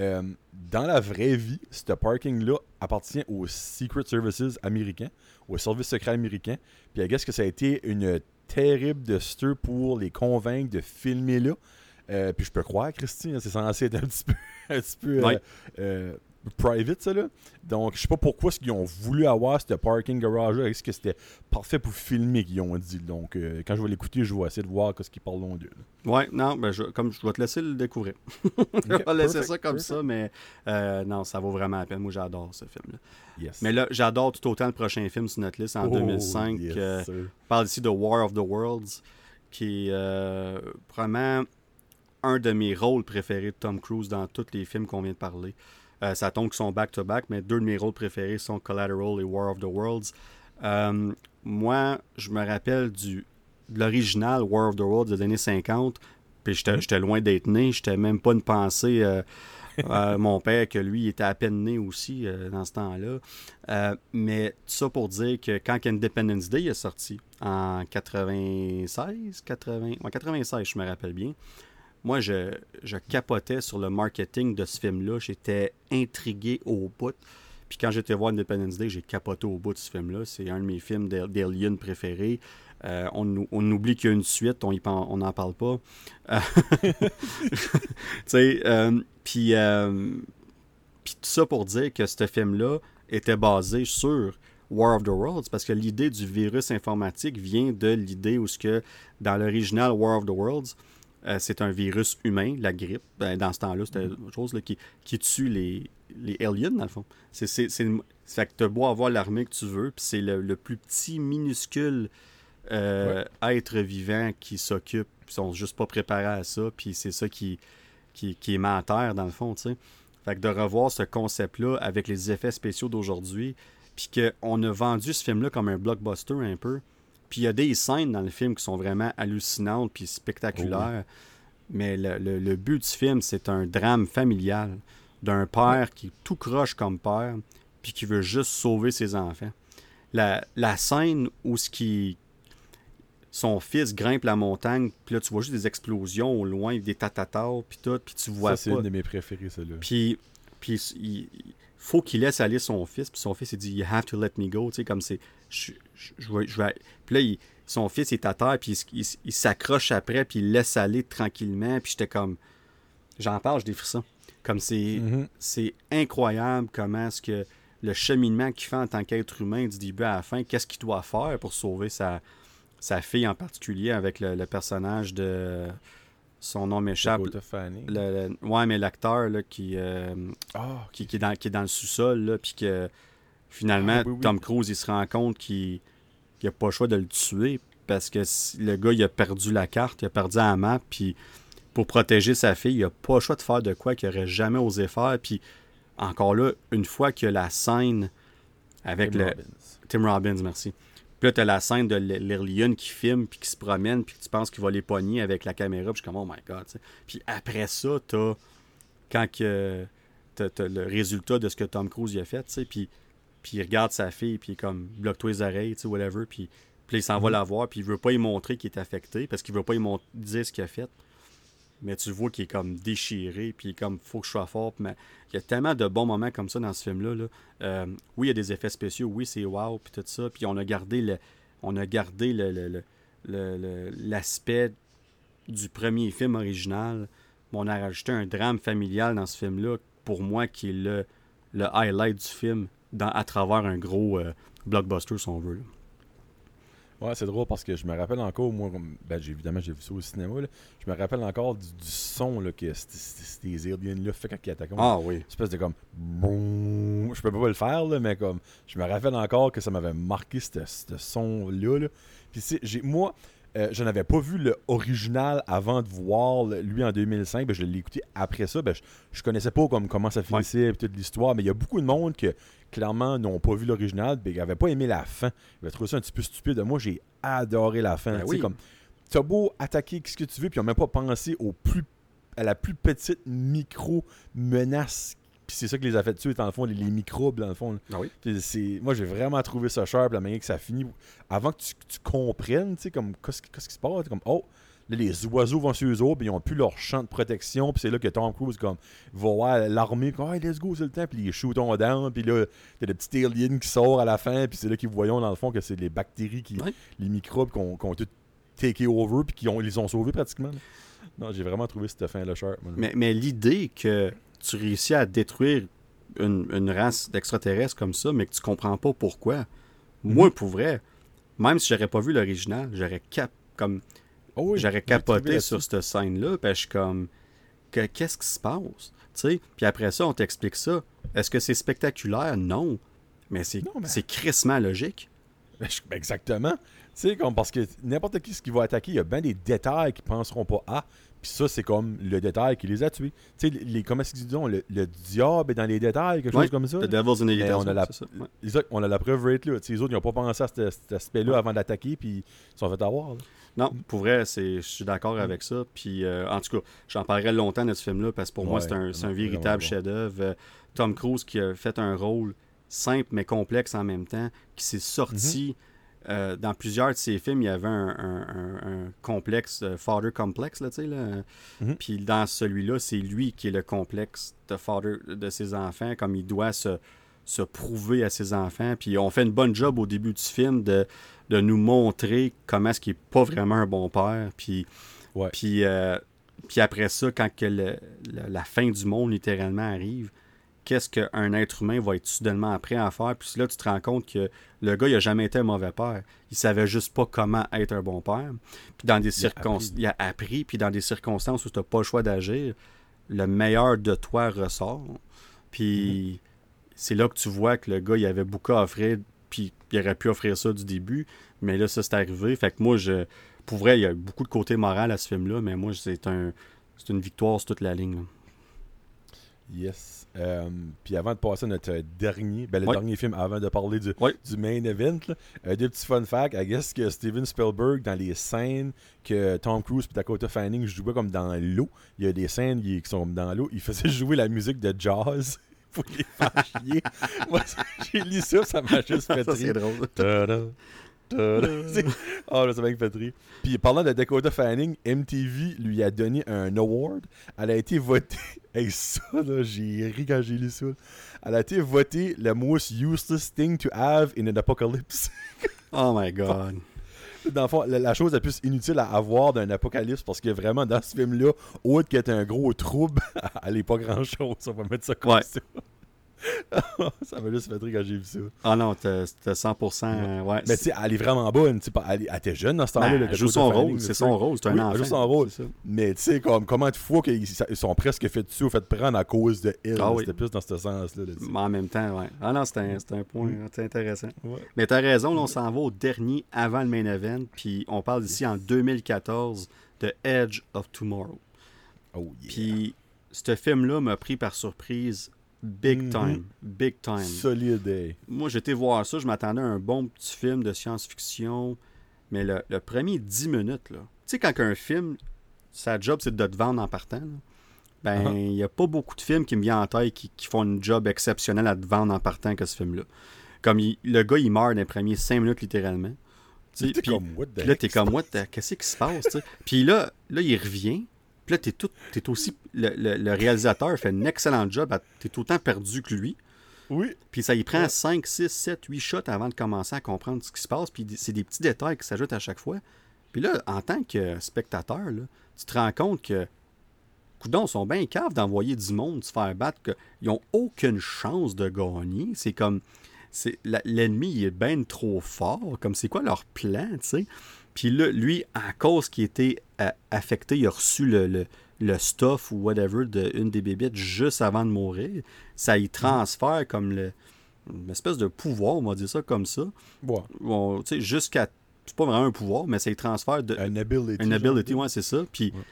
Euh, dans la vraie vie, ce parking-là appartient aux Secret Services américains, aux services secrets américains. Puis I guess que ça a été une terrible de pour les convaincre de filmer là. Euh, puis je peux croire, Christy, hein, c'est censé être un petit peu, un petit peu euh, Ouais. euh, private, ça, là. Donc, je sais pas pourquoi est-ce qu'ils ont voulu avoir ce parking garage-là. Est-ce que c'était parfait pour filmer qu'ils ont dit? Donc, euh, quand je vais l'écouter, je vais essayer de voir ce qu'ils parlent d'eux. Ouais, non, ben je, comme je vais te laisser le découvrir. je vais laisser ça comme ça, mais euh, non, ça vaut vraiment la peine. Moi, j'adore ce film-là. Yes. Mais là, j'adore tout autant le prochain film sur notre liste en Oh, 2005. yes, euh, sir. on parle ici de War of the Worlds, qui est probablement un de mes rôles préférés de Tom Cruise dans tous les films qu'on vient de parler. Euh, ça tombe qu'ils sont back-to-back, mais deux de mes rôles préférés sont Collateral et War of the Worlds. Euh, moi, je me rappelle du, de l'original War of the Worlds des années 50, puis j'étais j'étais loin d'être né, j'étais même pas une pensée. euh, euh, mon père, que lui, il était à peine né aussi euh, dans ce temps-là. Euh, mais tout ça pour dire que quand Independence Day est sorti, en 96, 80, ouais, 96, je me rappelle bien, moi, je, capotais sur le marketing de ce film-là. J'étais intrigué au bout. Puis quand j'étais voir Independence Day, j'ai capoté au bout de ce film-là. C'est un de mes films d'Al- d'Alien préférés. Euh, on, ou- on oublie qu'il y a une suite, on n'en parle pas. Euh, euh, puis, puis tout ça pour dire que ce film-là était basé sur War of the Worlds, parce que l'idée du virus informatique vient de l'idée où ce que dans l'original War of the Worlds, euh, c'est un virus humain, la grippe. Ben, dans ce temps-là, c'était une chose là, qui, qui tue les, les aliens, dans le fond. C'est, c'est, c'est, une- fait que tu beau avoir l'armée que tu veux, puis c'est le, le plus petit, minuscule euh, être vivant qui s'occupe. Ils sont juste pas préparés à ça, puis c'est ça qui, qui, qui est menteur, dans le fond, tu sais. Fait que de revoir ce concept-là avec les effets spéciaux d'aujourd'hui, puis qu'on a vendu ce film-là comme un blockbuster un peu. Puis il y a des scènes dans le film qui sont vraiment hallucinantes puis spectaculaires. Mais le, le- le but du film, c'est un drame familial d'un père qui est tout croche comme père, puis qui veut juste sauver ses enfants. La, la scène où ce qui, son fils grimpe la montagne, puis là tu vois juste des explosions au loin, des tatatas, puis tout, puis tu vois Ça, c'est une de mes préférées, celle-là. puis, puis il, il faut qu'il laisse aller son fils. Puis son fils, il dit You have to let me go. Tu sais, comme c'est. Je, je, je je vais- Puis là, il- son fils est à terre, puis il, s'accroche après, puis il laisse aller tranquillement. Puis j'étais comme. J'en parle, j'ai des frissons. Comme c'est. Mhm. C'est incroyable comment est-ce que le cheminement qu'il fait en tant qu'être humain du début à la fin, qu'est-ce qu'il doit faire pour sauver sa, sa fille en particulier avec le, le personnage de. Son nom m'échappe. Le- le- ouais, mais l'acteur qui, euh, Ah, qui, qui est dans, qui est dans le sous-sol, puis que finalement, Ah, oui, oui. Tom Cruise, il se rend compte qu'il n'a pas le choix de le tuer parce que le gars, il a perdu la carte, il a perdu la map, puis pour protéger sa fille, il a pas le choix de faire de quoi qu'il aurait jamais osé faire, puis encore là, une fois que la scène avec Tim le... Robbins. Tim Robbins, merci. Puis là, t'as la scène de L- l'Alien qui filme, puis qui se promène, puis tu penses qu'il va les pogner avec la caméra, puis je suis comme, oh my god. Puis après ça, t'as, quand que, t'as, t'as le résultat de ce que Tom Cruise y a fait, puis, puis il regarde sa fille, puis il est comme, bloque-toi les oreilles, tu whatever, puis, puis il s'en va Mhm. la voir, puis il veut pas y montrer qu'il est affecté, parce qu'il veut pas y dire ce qu'il a fait. Mais tu vois qu'il est comme déchiré, puis il est comme, faut que je sois fort. mais il y a tellement de bons moments comme ça dans ce film-là. là. Euh, oui, il y a des effets spéciaux, oui, c'est wow, puis tout ça. Puis on a gardé le, on a gardé le, le- l'aspect du premier film original. On a rajouté un drame familial dans ce film-là, pour moi, qui est le, highlight du film à travers un gros euh, blockbuster, si on veut. là. Ouais, c'est drôle parce que je me rappelle encore, moi, ben, évidemment, j'ai vu ça au cinéma, là. je me rappelle encore du, du son là, que ces aliens-là fait quand ils attaquent. Ah oui. Une espèce de comme. boum. Je peux pas le faire, là, mais comme. Je me rappelle encore que ça m'avait marqué ce son-là. Là. Puis, j'ai, moi, euh, je n'avais pas vu le original avant de voir lui en 2005. Ben, je l'ai écouté après ça. Ben, je, je connaissais pas comme, comment ça finissait et toute l'histoire. Mais il y a beaucoup de monde que, clairement, n'ont pas vu l'original. Qui n'avaient pas aimé la fin. Ils avaient trouvé ça un petit peu stupide. Moi, j'ai adoré la fin. Ben oui. comme, t'as beau attaquer ce que tu veux, puis ils n'ont même pas pensé au plus, à la plus petite micro-menace. Puis c'est ça qui les a fait tuer, dans le fond, les, les microbes, dans le fond. Ah oui. C'est, moi, j'ai vraiment trouvé ça sharp, la manière que ça finit. Avant que tu, tu comprennes, tu sais, comme, qu'est-ce, qui- qu'est-ce qui se passe, comme, oh, là, les oiseaux vont sur eux autres, puis ils ont plus leur champ de protection, puis c'est là que Tom Cruise, comme, va voir l'armée, comme, hey, let's go, c'est le temps, puis les shoot on down, puis là, t'as des petits aliens qui sortent à la fin, puis c'est là qu'ils voyons, dans le fond, que c'est les bactéries, qui, Ouais. les microbes qu'on ont tout take over, puis qui ont, ils les ont sauvés pratiquement. là. Non, j'ai vraiment trouvé cette fin-là sharp. Mais, mais l'idée que tu réussis à détruire une, une race d'extraterrestres comme ça, mais que tu comprends pas pourquoi. Moi, pour vrai, même si j'aurais pas vu l'original, j'aurais cap comme Oh oui, j'aurais capoté sur cette scène-là, puis je suis comme que- qu'est-ce qui se passe? Tu sais, puis après ça, on t'explique ça. Est-ce que c'est spectaculaire? Non. Mais c'est c'est crissement logique. Ben, ben, Exactement. Tu sais, comme parce que n'importe qui ce qui va attaquer, il y a bien des détails qu'ils penseront pas à. Puis ça, c'est comme le détail qui les a tués. Tu sais, les, comment est-ce qu'ils disent, le, le diable est dans les détails, quelque Ouais, chose comme ça? The. Devil's in the on a la- c'est ça. Ouais. Les autres, on a la preuve rate là. Les autres, ils n'ont pas pensé à cet, aspect-là avant d'attaquer, puis ils sont fait avoir. là. Non, pour vrai, c'est, je suis d'accord avec ça. Puis, euh, en tout cas, j'en parlerai longtemps de ce film-là parce que pour moi, c'est un, véritable chef-d'œuvre. Euh, Tom Cruise qui a fait un rôle simple mais complexe en même temps, qui s'est sorti. Euh, dans plusieurs de ses films, il y avait un, un- un- un complexe, euh, father complex, là, tu sais. Là. Mhm. Puis dans celui-là, c'est lui qui est le complexe de father de ses enfants, comme il doit se, se prouver à ses enfants. Puis on fait une bonne job au début du film de, de nous montrer comment est-ce qu'il n'est pas vraiment un bon père. Puis, Ouais. puis, euh, puis après ça, quand que le- le- la fin du monde littéralement arrive, qu'est-ce qu'un être humain va être soudainement prêt à faire? Puis là, tu te rends compte que le gars, il a jamais été un mauvais père. Il savait juste pas comment être un bon père. Puis dans des circonstances, il a appris, puis dans des circonstances où tu n'as pas le choix d'agir, le meilleur de toi ressort. Puis c'est là que tu vois que le gars, il avait beaucoup à offrir, puis il aurait pu offrir ça du début, mais là, ça, c'est arrivé. Fait que moi, je, pour vrai, il y a beaucoup de côté moral à ce film-là, mais moi, c'est un, c'est une victoire sur toute la ligne. là. Yes. Euh, puis avant de passer à notre dernier, ben, le Ouais. dernier film, avant de parler du, Ouais. du main event, là, euh, deux petits fun facts. I guess que Steven Spielberg, dans les scènes que Tom Cruise et Dakota Fanning jouaient comme dans l'eau, il y a des scènes qui sont dans l'eau, il faisait jouer la musique de jazz pour les faire chier. Moi, j'ai lu ça, ça m'a juste fait Ça, rire. drôle. C'est- Oh là, ça m'a fait rire. Puis parlant de Dakota Fanning, MTV lui a donné un award. Elle a été votée. Hey, ça, là, j'ai ri quand j'ai lu ça. Elle a été votée le most useless thing to have in an apocalypse. Oh my God. Dans le fond, la, la chose la plus inutile à avoir d'un apocalypse, parce que vraiment, dans ce film-là, autre qu'être un gros trouble, elle est pas grand-chose. On va mettre ça comme Ouais. ça. ça m'a juste fait rire quand j'ai vu ça. Ah non, t'as 100%. Ouais. Mais tu sais, elle est vraiment bonne. tu Elle, elle était jeune dans ce temps-là. Ben, le elle joue son rôle, c'est tu son rôle, c'est un Oui, enfant. elle joue son rôle. Mais tu sais, comme, comment de fois qu'ils ils sont presque fait dessus ou fait prendre à cause de elle. Ah oui. C'était plus dans ce sens-là. tu. Mais en même temps, ouais. Ah non, c'est un, un point c'est intéressant. Ouais. Mais t'as raison, là, on s'en va au dernier avant le main event, puis on parle ici en 2014 de Edge of Tomorrow. Oh yeah. Puis ce film-là m'a pris par surprise big Mhm. time, big time. Solide. hey. Moi, j'étais voir ça, je m'attendais à un bon petit film de science-fiction, mais le, le premier 10 minutes, là, tu sais, quand un film, sa job, c'est de te vendre en partant, là, ben, Uh-huh. il n'y a pas beaucoup de films qui me viennent en tête qui, qui font une job exceptionnelle à te vendre en partant que ce film-là. Comme il- le gars, il meurt dans les premiers 5 minutes, littéralement. Puis- là, t'es comme, what, the- qu'est-ce qui se passe? Puis là, là, il revient. Puis là, t'es tout, t'es aussi, le, le- le réalisateur fait un excellent job. T'es autant perdu que lui. Oui. Puis ça y prend Ouais. 5, 6, 7, 8 shots avant de commencer à comprendre ce qui se passe. Puis c'est des petits détails qui s'ajoutent à chaque fois. Puis là, en tant que spectateur, là, tu te rends compte que, coudons, sont bien caves d'envoyer du monde se faire battre, qu'ils n'ont aucune chance de gagner. C'est comme, c'est la- l'ennemi il est bien trop fort. Comme c'est quoi leur plan, tu sais? Puis là, lui, à cause qu'il était euh, affecté, il a reçu le, le, le stuff ou whatever d'une des bébites juste avant de mourir. Ça y transfère comme le, une espèce de pouvoir, on va dire ça comme ça. Bon, Bon, tu sais, jusqu'à. C'est pas vraiment un pouvoir, mais ça y transfère de. un ability. Une genre. ability, ouais, c'est ça. Puis, Ouais.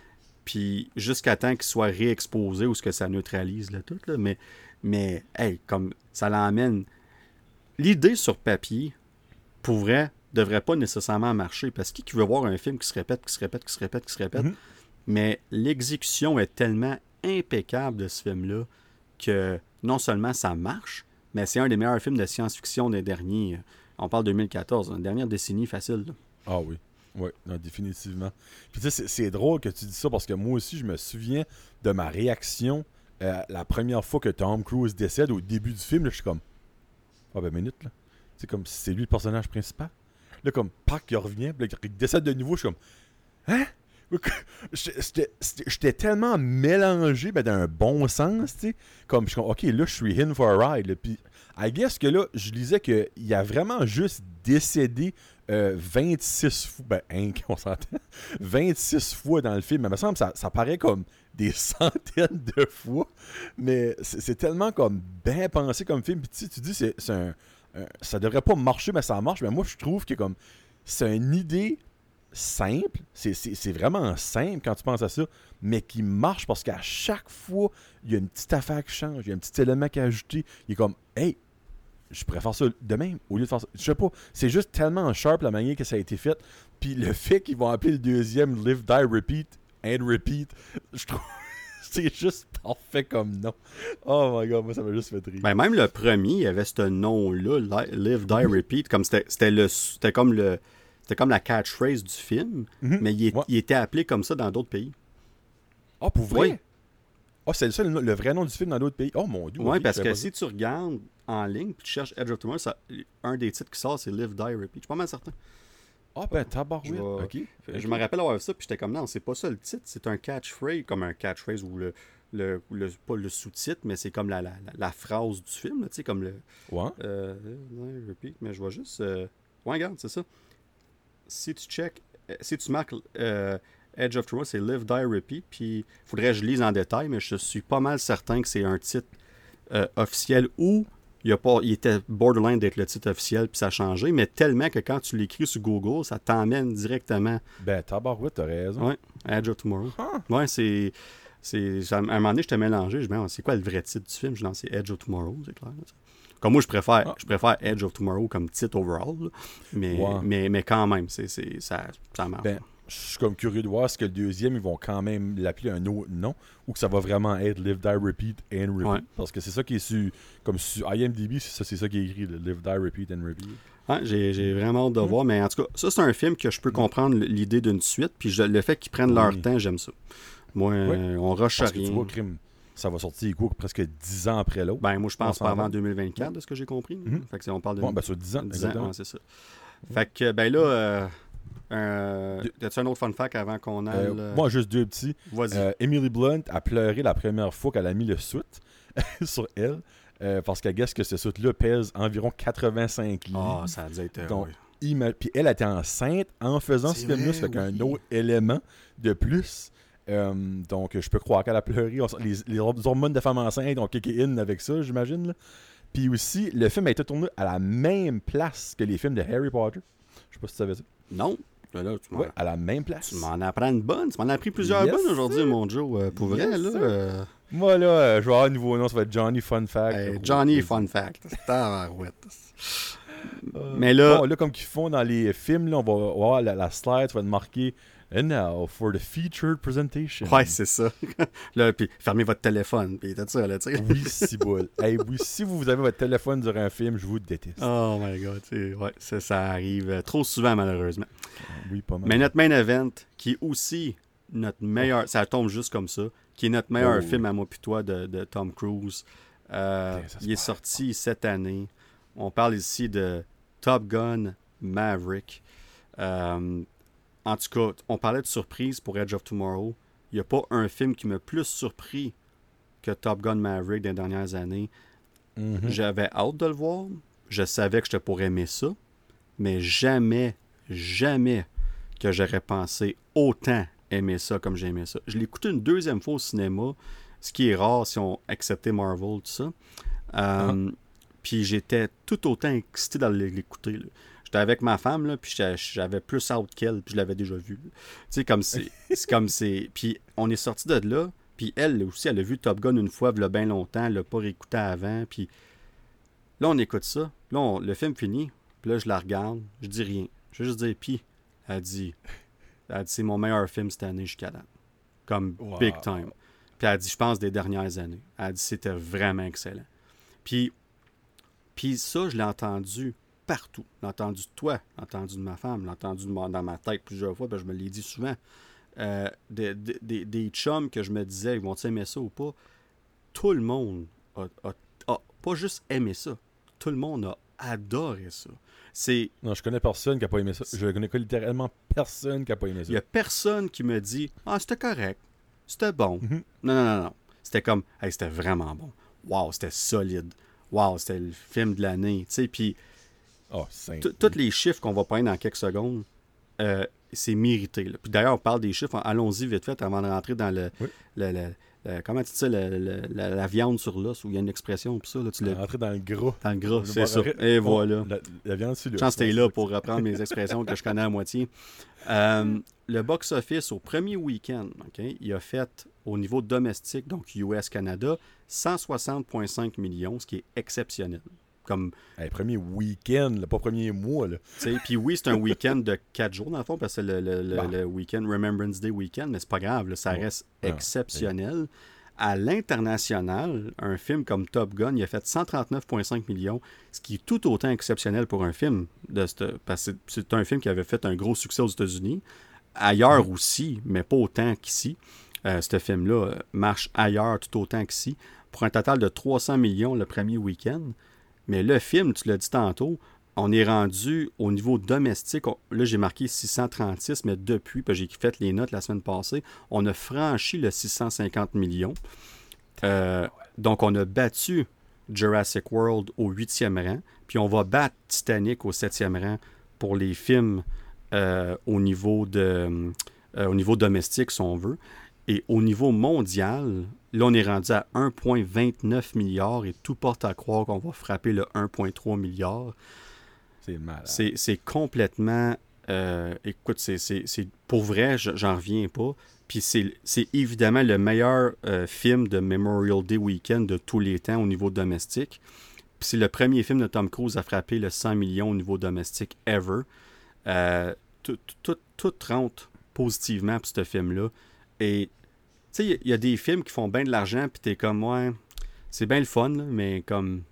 puis jusqu'à temps qu'il soit réexposé ou ce que ça neutralise, là, tout. Là. Mais, mais, hey, comme ça l'emmène. L'idée sur papier, pour vrai, devrait pas nécessairement marcher. Parce que qui qui veut voir un film qui se répète, qui se répète, qui se répète, qui se répète? Mhm. Mais l'exécution est tellement impeccable de ce film-là que non seulement ça marche, mais c'est un des meilleurs films de science-fiction des derniers. On parle de 2014, une dernière décennie facile. là. Ah oui. Oui, non, définitivement. Puis tu sais, c'est- c'est drôle que tu dis ça parce que moi aussi, je me souviens de ma réaction euh, la première fois que Tom Cruise décède au début du film. Là, je suis comme, ah ben minute, là. C'est comme, si c'est lui le personnage principal. Là, comme, Pac, il revient, puis là, il décède de nouveau, je suis comme, hein? J'étais tellement mélangé ben, dans un bon sens, tu sais. Comme, je suis comme, ok, là, je suis in for a ride. là. Puis, I guess que là, je lisais qu'il a vraiment juste décédé euh, 26 fois. Ben, hein, on s'entend. 26 fois dans le film. Mais il me semble que ça, paraît comme des centaines de fois. Mais c'est tellement comme bien pensé comme film. Puis tu tu dis, c'est un- Ça devrait pas marcher, mais ça marche. Mais moi, je trouve que comme. C'est une idée simple. C'est vraiment simple quand tu penses à ça. Mais qui marche parce qu'à chaque fois, il y a une petite affaire qui change. Il y a un petit élément qui est ajouté. Il est comme, hey, je préfère ça de même au lieu de faire ça. Je sais pas. C'est juste tellement sharp la manière que ça a été fait. Puis le fait qu'ils vont appeler le deuxième Live, Die, Repeat and Repeat, je trouve. C'est juste parfait comme nom. Oh my god, moi ça m'a juste fait rire. Ben, même le premier, il y avait ce nom-là, Li- Live, Die, Repeat, comme c'était c'était le c'était comme le c'était comme la catchphrase du film, Mhm. mais il, est- Ouais. il était appelé comme ça dans d'autres pays. Ah, pour vrai? Oui. Ah, c'est ça le, le vrai nom du film dans d'autres pays? Oh mon dieu. Oui, parce que si tu regardes en ligne puis tu cherches Edge of Tomorrow, ça- un des titres qui sort, c'est Live, Die, Repeat. Je suis pas mal certain. Ah, ben tabarouette. Je vais-. Je me rappelle avoir vu ça, puis j'étais comme non, c'est pas ça le titre, c'est un catchphrase, comme un catchphrase ou le, le, le- pas le sous-titre, mais c'est comme la, la, la- phrase du film, là, tu sais, comme le. Ouais. Euh, ouais, repeat, mais je vois juste. euh, Ouais, regarde, c'est ça. Si tu check, euh, si tu marques euh, Edge of Tomorrow, c'est Live, Die, Repeat, puis faudrait que je lise en détail, mais je suis pas mal certain que c'est un titre euh, officiel ou il, y a pas, il était borderline d'être le titre officiel, puis ça a changé, mais tellement que quand tu l'écris sur Google, ça t'emmène directement Ben tabarouette, t'as raison. Ouais, Edge of Tomorrow. Ah. Ouais, c'est. à un moment donné, j'étais mélangé. Je me dis, c'est quoi le vrai titre du film? Je dis, c'est Edge of Tomorrow, c'est clair. là. Comme moi, je préfère, Ah. je préfère Edge of Tomorrow comme titre overall. là. Mais, mais, mais quand même, c'est, c'est, ça, ça marche. Ben, je suis comme curieux de voir ce que le deuxième, ils vont quand même l'appeler un autre nom ou que ça va vraiment être Live, Die, Repeat and Repeat? Ouais. Parce que c'est ça qui est sur. Comme sur IMDb, c'est ça, c'est ça qui est écrit, le Live, Die, Repeat and Repeat. Ouais, j'ai, vraiment hâte de Mm. voir. Mais en tout cas, ça, c'est un film que je peux comprendre l'idée d'une suite. Puis je- le fait qu'ils prennent leur Oui. temps, j'aime ça. Moi, euh, on rush que tu rien. vois, crime, ça va sortir quoi, presque 10 ans après l'autre. Ben, moi, je pense pas avant va. 2024, de ce que j'ai compris. Fait que c'est- on parle de. Bon, ben sur 10 ans, 10 ans, ouais, c'est ça. Fait que, ben là, euh, euh, De- as-tu un autre fun fact avant qu'on aille? Euh, euh, moi, juste deux petits. Euh, Emily Blunt a pleuré la première fois qu'elle a mis le soute sur elle. euh, parce qu'elle guess que ce soute-là pèse environ 85 livres. Ah, ça a dû être. euh, Donc, Puis elle était enceinte en faisant ce film-là, ça fait qu'un oui. autre élément de plus. Euh, donc, je peux croire qu'elle a pleuré. Les, les hormones de femme enceinte ont kické in avec ça, j'imagine. Puis aussi, le film a été tourné à la même place que les films de Harry Potter. Je sais pas si tu savais ça. Non. Là, tu à la même place. tu m'en apprends une bonne. Tu m'en as appris plusieurs Yes, bonnes aujourd'hui, mon Joe. Euh, pour vrai, là. euh, Moi, là, euh, je vais avoir un nouveau nom, ça va être Johnny Fun Fact. hey, Ou- Johnny Fun Fact. Mais là- Bon, là, comme qu'ils font dans les films, là, on va voir la, la slide, ça va être marqué And now for the featured presentation. Ouais, c'est ça. là, puis fermez votre téléphone. Puis tout ça, là, tu sais. Oui, si boule. Hey, oui, si vous avez votre téléphone durant un film, je vous déteste. Oh my god, ouais, ça, ça arrive euh, trop souvent malheureusement. Oui, pas mal. Mais notre main event, qui est aussi notre meilleur, ça tombe juste comme ça, qui est notre meilleur Oh. film à moi puis toi de, de Tom Cruise. Euh, il est sorti cette année. On parle ici de Top Gun Maverick. Euh, en tout cas, on parlait de surprise pour Edge of Tomorrow. Il n'y a pas un film qui m'a plus surpris que Top Gun Maverick des dernières années. Mhm. J'avais hâte de le voir. Je savais que j'étais pour aimer ça. Mais jamais, jamais que j'aurais pensé autant aimer ça comme j'ai aimé ça. Je l'ai écouté une deuxième fois au cinéma, ce qui est rare si on acceptait Marvel, tout ça. Euh, Puis j'étais tout autant excité d'aller l'écouter. J'étais avec ma femme, là, puis j'avais plus hâte qu'elle, puis je l'avais déjà vu. Tu sais, comme c'est. c'est comme c'est. Puis on est sorti de là, puis elle aussi, elle a vu Top Gun une fois, il y a bien longtemps, elle l'a pas réécouté avant, puis là, on écoute ça. Là, on- le film finit, puis là, je la regarde, je dis rien. Je vais juste dire, puis, elle dit, elle dit, c'est mon meilleur film cette année jusqu'à date. Comme Wow. big time. Puis elle dit, je pense, des dernières années. Elle dit, c'était vraiment excellent. Puis, puis ça, je l'ai entendu partout. Entendu de toi, je l'ai entendu de ma femme, je l'ai entendu de ma- dans ma tête plusieurs fois, je me l'ai dit souvent. Euh, des, des- des- des chums que je me disais, ils vont-ils aimer ça ou pas? Tout le monde a, a- a pas juste aimé ça, tout le monde a adoré ça. C'est Non, je connais personne qui a pas aimé ça. Je connais littéralement personne qui a pas aimé ça. Il y a personne qui me dit Ah, c'était correct. C'était bon. Mhm. Non, non, non, non. C'était comme Hey, c'était vraiment bon. Wow, c'était solide. Wow, c'était le film de l'année. Tu sais, puis Oh, tous les chiffres qu'on va prendre dans quelques secondes, euh, c'est mérité. là. Puis d'ailleurs, on parle des chiffres. Allons-y vite fait avant de rentrer dans le. Oui. le- le- le- comment tu dis ça, la, viande sur l'os, où il y a une expression, puis ça, là, tu le. Rentrer dans le gras. Dans le gras, c'est ça. Et Oh, voilà. La, la viande sur le. Chance t'es là pour reprendre mes expressions que je connais à moitié. Euh, le box-office au premier week-end, OK, il a fait au niveau domestique, donc US-Canada, 160,5 millions, ce qui est exceptionnel. Comme, Hey, premier week-end, pas premier mois. Puis oui, c'est un week-end de 4 jours dans le fond, parce que c'est le, le- le- Bon. le week-end, Remembrance Day week-end, mais c'est pas grave, là, ça Ouais. reste Ah, exceptionnel. À l'international, un film comme Top Gun, il a fait 139,5 millions, ce qui est tout autant exceptionnel pour un film. De cette- parce que c'est un film qui avait fait un gros succès aux États-Unis. Ailleurs aussi, mais pas autant qu'ici. Euh, ce film-là marche ailleurs tout autant qu'ici. Pour un total de 300 millions le premier week-end. Mais le film, tu l'as dit tantôt, on est rendu au niveau domestique. là, j'ai marqué 636, mais depuis, puis j'ai fait les notes la semaine passée, on a franchi le 650 millions. Euh, donc, on a battu Jurassic World au huitième rang, puis on va battre Titanic au septième rang pour les films euh, au, niveau de, euh, au niveau domestique, si on veut. Et au niveau mondial, là, on est rendu à 1,29 milliard et tout porte à croire qu'on va frapper le 1,3 milliard. C'est malade. C'est complètement. euh, écoute, c'est- pour vrai, je- j'en reviens pas. Puis c'est évidemment le meilleur euh, film de Memorial Day Weekend de tous les temps au niveau domestique. Puis c'est le premier film de Tom Cruise à frapper le 100 millions au niveau domestique ever. Euh, tout, tout, tout rentre positivement pour ce film-là. Et sais, il y a- il y, a des films qui font bien de l'argent, puis t'es comme, ouais, c'est bien le fun, là, mais comme,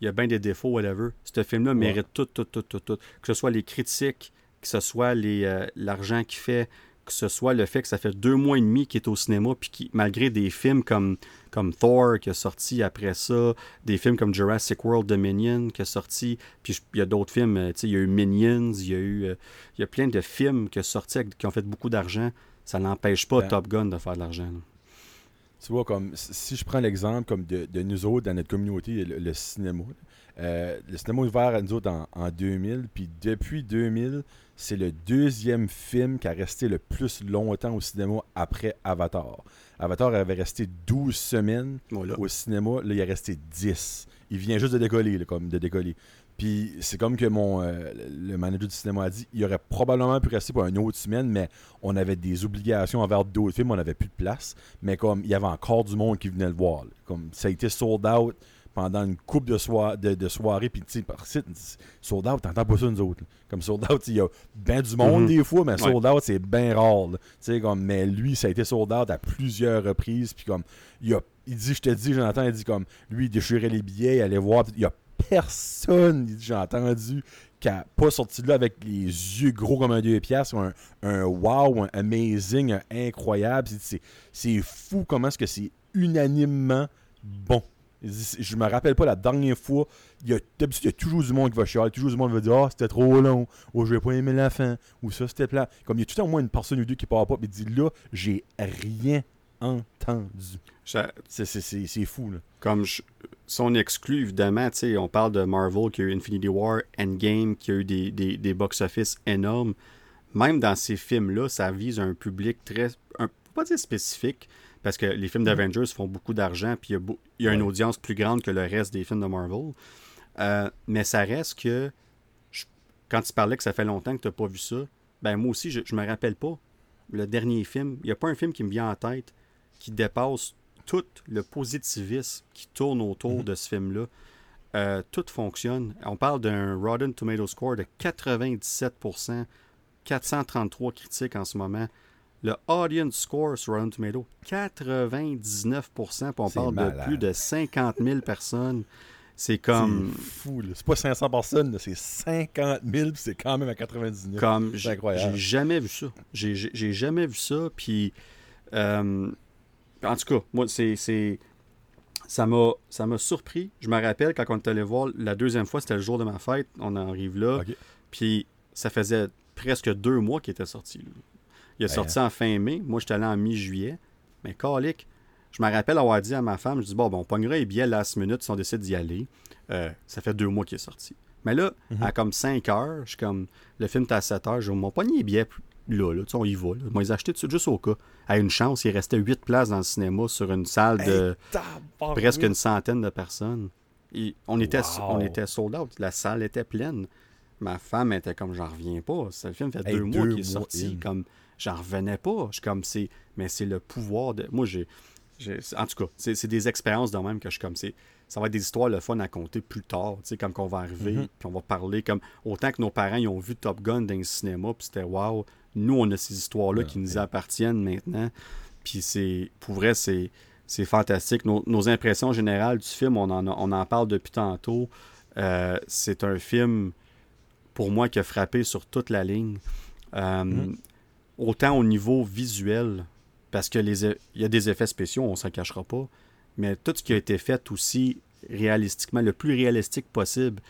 il y a bien des défauts, whatever. Ce film-là Ouais. mérite tout, tout, tout, tout, tout. Que ce soit les critiques, que ce soit euh, l'argent qu'il fait, que ce soit le fait que ça fait deux mois et demi qu'il est au cinéma, puis qui, malgré des films comme, comme Thor qui est sorti après ça, des films comme Jurassic World Dominion qui est sorti, puis il y a d'autres films, euh, il y a eu Minions, il y a eu, euh, il y a plein de films qui, sont sortis avec- qui ont fait beaucoup d'argent. Ça n'empêche pas Ben, Top Gun de faire de l'argent. Tu vois, comme si je prends l'exemple comme de, de nous autres dans notre communauté, le, le cinéma. Euh, le cinéma est ouvert à nous autres en, en 2000, puis depuis 2000, c'est le deuxième film qui a resté le plus longtemps au cinéma après Avatar. Avatar avait resté 12 semaines Voilà. au cinéma, là, il est resté 10. Il vient juste de décoller, là, comme de décoller. Puis c'est comme que mon euh, le manager du cinéma a dit, il aurait probablement pu rester pour une autre semaine, mais on avait des obligations envers d'autres films, on n'avait plus de place. Mais comme il y avait encore du monde qui venait le voir. là. Comme ça a été sold out pendant une coupe de, soi- de, de soirée, puis tu sais, par site, sold out, t'entends pas ça nous autres. là. Comme sold out, il y a ben du monde Mhm. des fois, mais Ouais. sold out, c'est bien rare. Tu sais, comme, mais lui, ça a été sold out à plusieurs reprises, puis comme, il, a, il dit, je te dis, Jonathan, il dit comme, lui, il déchirait les billets, il allait voir, puis il a personne, j'ai entendu, qui a pas sorti de là avec les yeux gros comme un deux ou un, un wow, un amazing, un incroyable. C'est- fou comment est-ce que c'est unanimement bon. Je me rappelle pas la dernière fois. Il y a, toujours du monde qui va chialer, toujours du monde qui va dire Ah, c'était trop long, ou j'ai pas aimé la fin, ou ça c'était plat. Comme il y a tout le temps moins une personne ou deux qui part pas, il dit là, j'ai rien entendu. C'est, fou, là. comme je- si on exclut, évidemment, on parle de Marvel qui a eu Infinity War, Endgame qui a eu des, des, des box-office énormes. Même dans ces films-là, ça vise un public très. Un, pas dire spécifique, parce que les films d'Avengers font beaucoup d'argent, puis il y a, y une Ouais. audience plus grande que le reste des films de Marvel. Euh, mais ça reste que. je- quand tu parlais que ça fait longtemps que tu n'as pas vu ça, ben moi aussi, je, je me rappelle pas. Le dernier film, il n'y a pas un film qui me vient en tête qui dépasse tout le positivisme qui tourne autour Mhm. de ce film-là. Euh, tout fonctionne. On parle d'un Rotten Tomato Score de 97%, 433 critiques en ce moment. Le audience score sur Rotten Tomato, 99%, puis on parle malade. de plus de 50 000 personnes. C'est comme, C'est fou. C'est pas 500 personnes, c'est 50 000, puis c'est quand même à 99. comme C'est incroyable. j'ai jamais vu ça. J'ai jamais vu ça. Puis, euh, en tout cas, moi, c'est c'est- ça m'a ça m'a surpris. Je me rappelle quand on est allé voir la deuxième fois, c'était le jour de ma fête. On en arrive là. Puis ça faisait presque deux mois qu'il était sorti. Il est Ben, sorti en fin mai. Moi, j'étais allé en mi-juillet. Mais calique, je me rappelle avoir dit à ma femme, je dis, bon, bon on pognera les billets last minute si on décide d'y aller. Euh, ça fait deux mois qu'il est sorti. Mais là, Mhm. à comme 5 heures, je suis comme, le film est à 7 heures, je mon pogné les billets là, là, on y va. Là. Moi, les acheté tout de suite, juste au cas. À une chance, il restait 8 places dans le cinéma sur une salle de presque une centaine de personnes. Et on, était, Wow. on était sold out. La salle était pleine. Ma femme était comme, j'en reviens pas. Ce film fait Hey, deux, mois deux qu'il est sorti. in. Comme, j'en revenais pas. Je suis comme, c'est, mais c'est le pouvoir de. Moi, j'ai. En tout cas, c'est, des expériences de même que je suis comme, c'est, ça va être des histoires le fun à compter plus tard, tu sais, comme qu'on va arriver, Mhm. puis on va parler comme, autant que nos parents, ils ont vu Top Gun dans le cinéma, puis c'était wow, nous, on a ces histoires-là Ah, qui nous ouais. appartiennent maintenant, puis c'est, pour vrai, c'est, c'est fantastique. Nos, nos impressions générales du film, on en, a- on en parle depuis tantôt. Euh, c'est un film, pour moi, qui a frappé sur toute la ligne. Euh, Mhm. Autant au niveau visuel, parce que les e- il y a des effets spéciaux, on s'en cachera pas, mais tout ce qui a été fait aussi réalistiquement, le plus réalistique possible.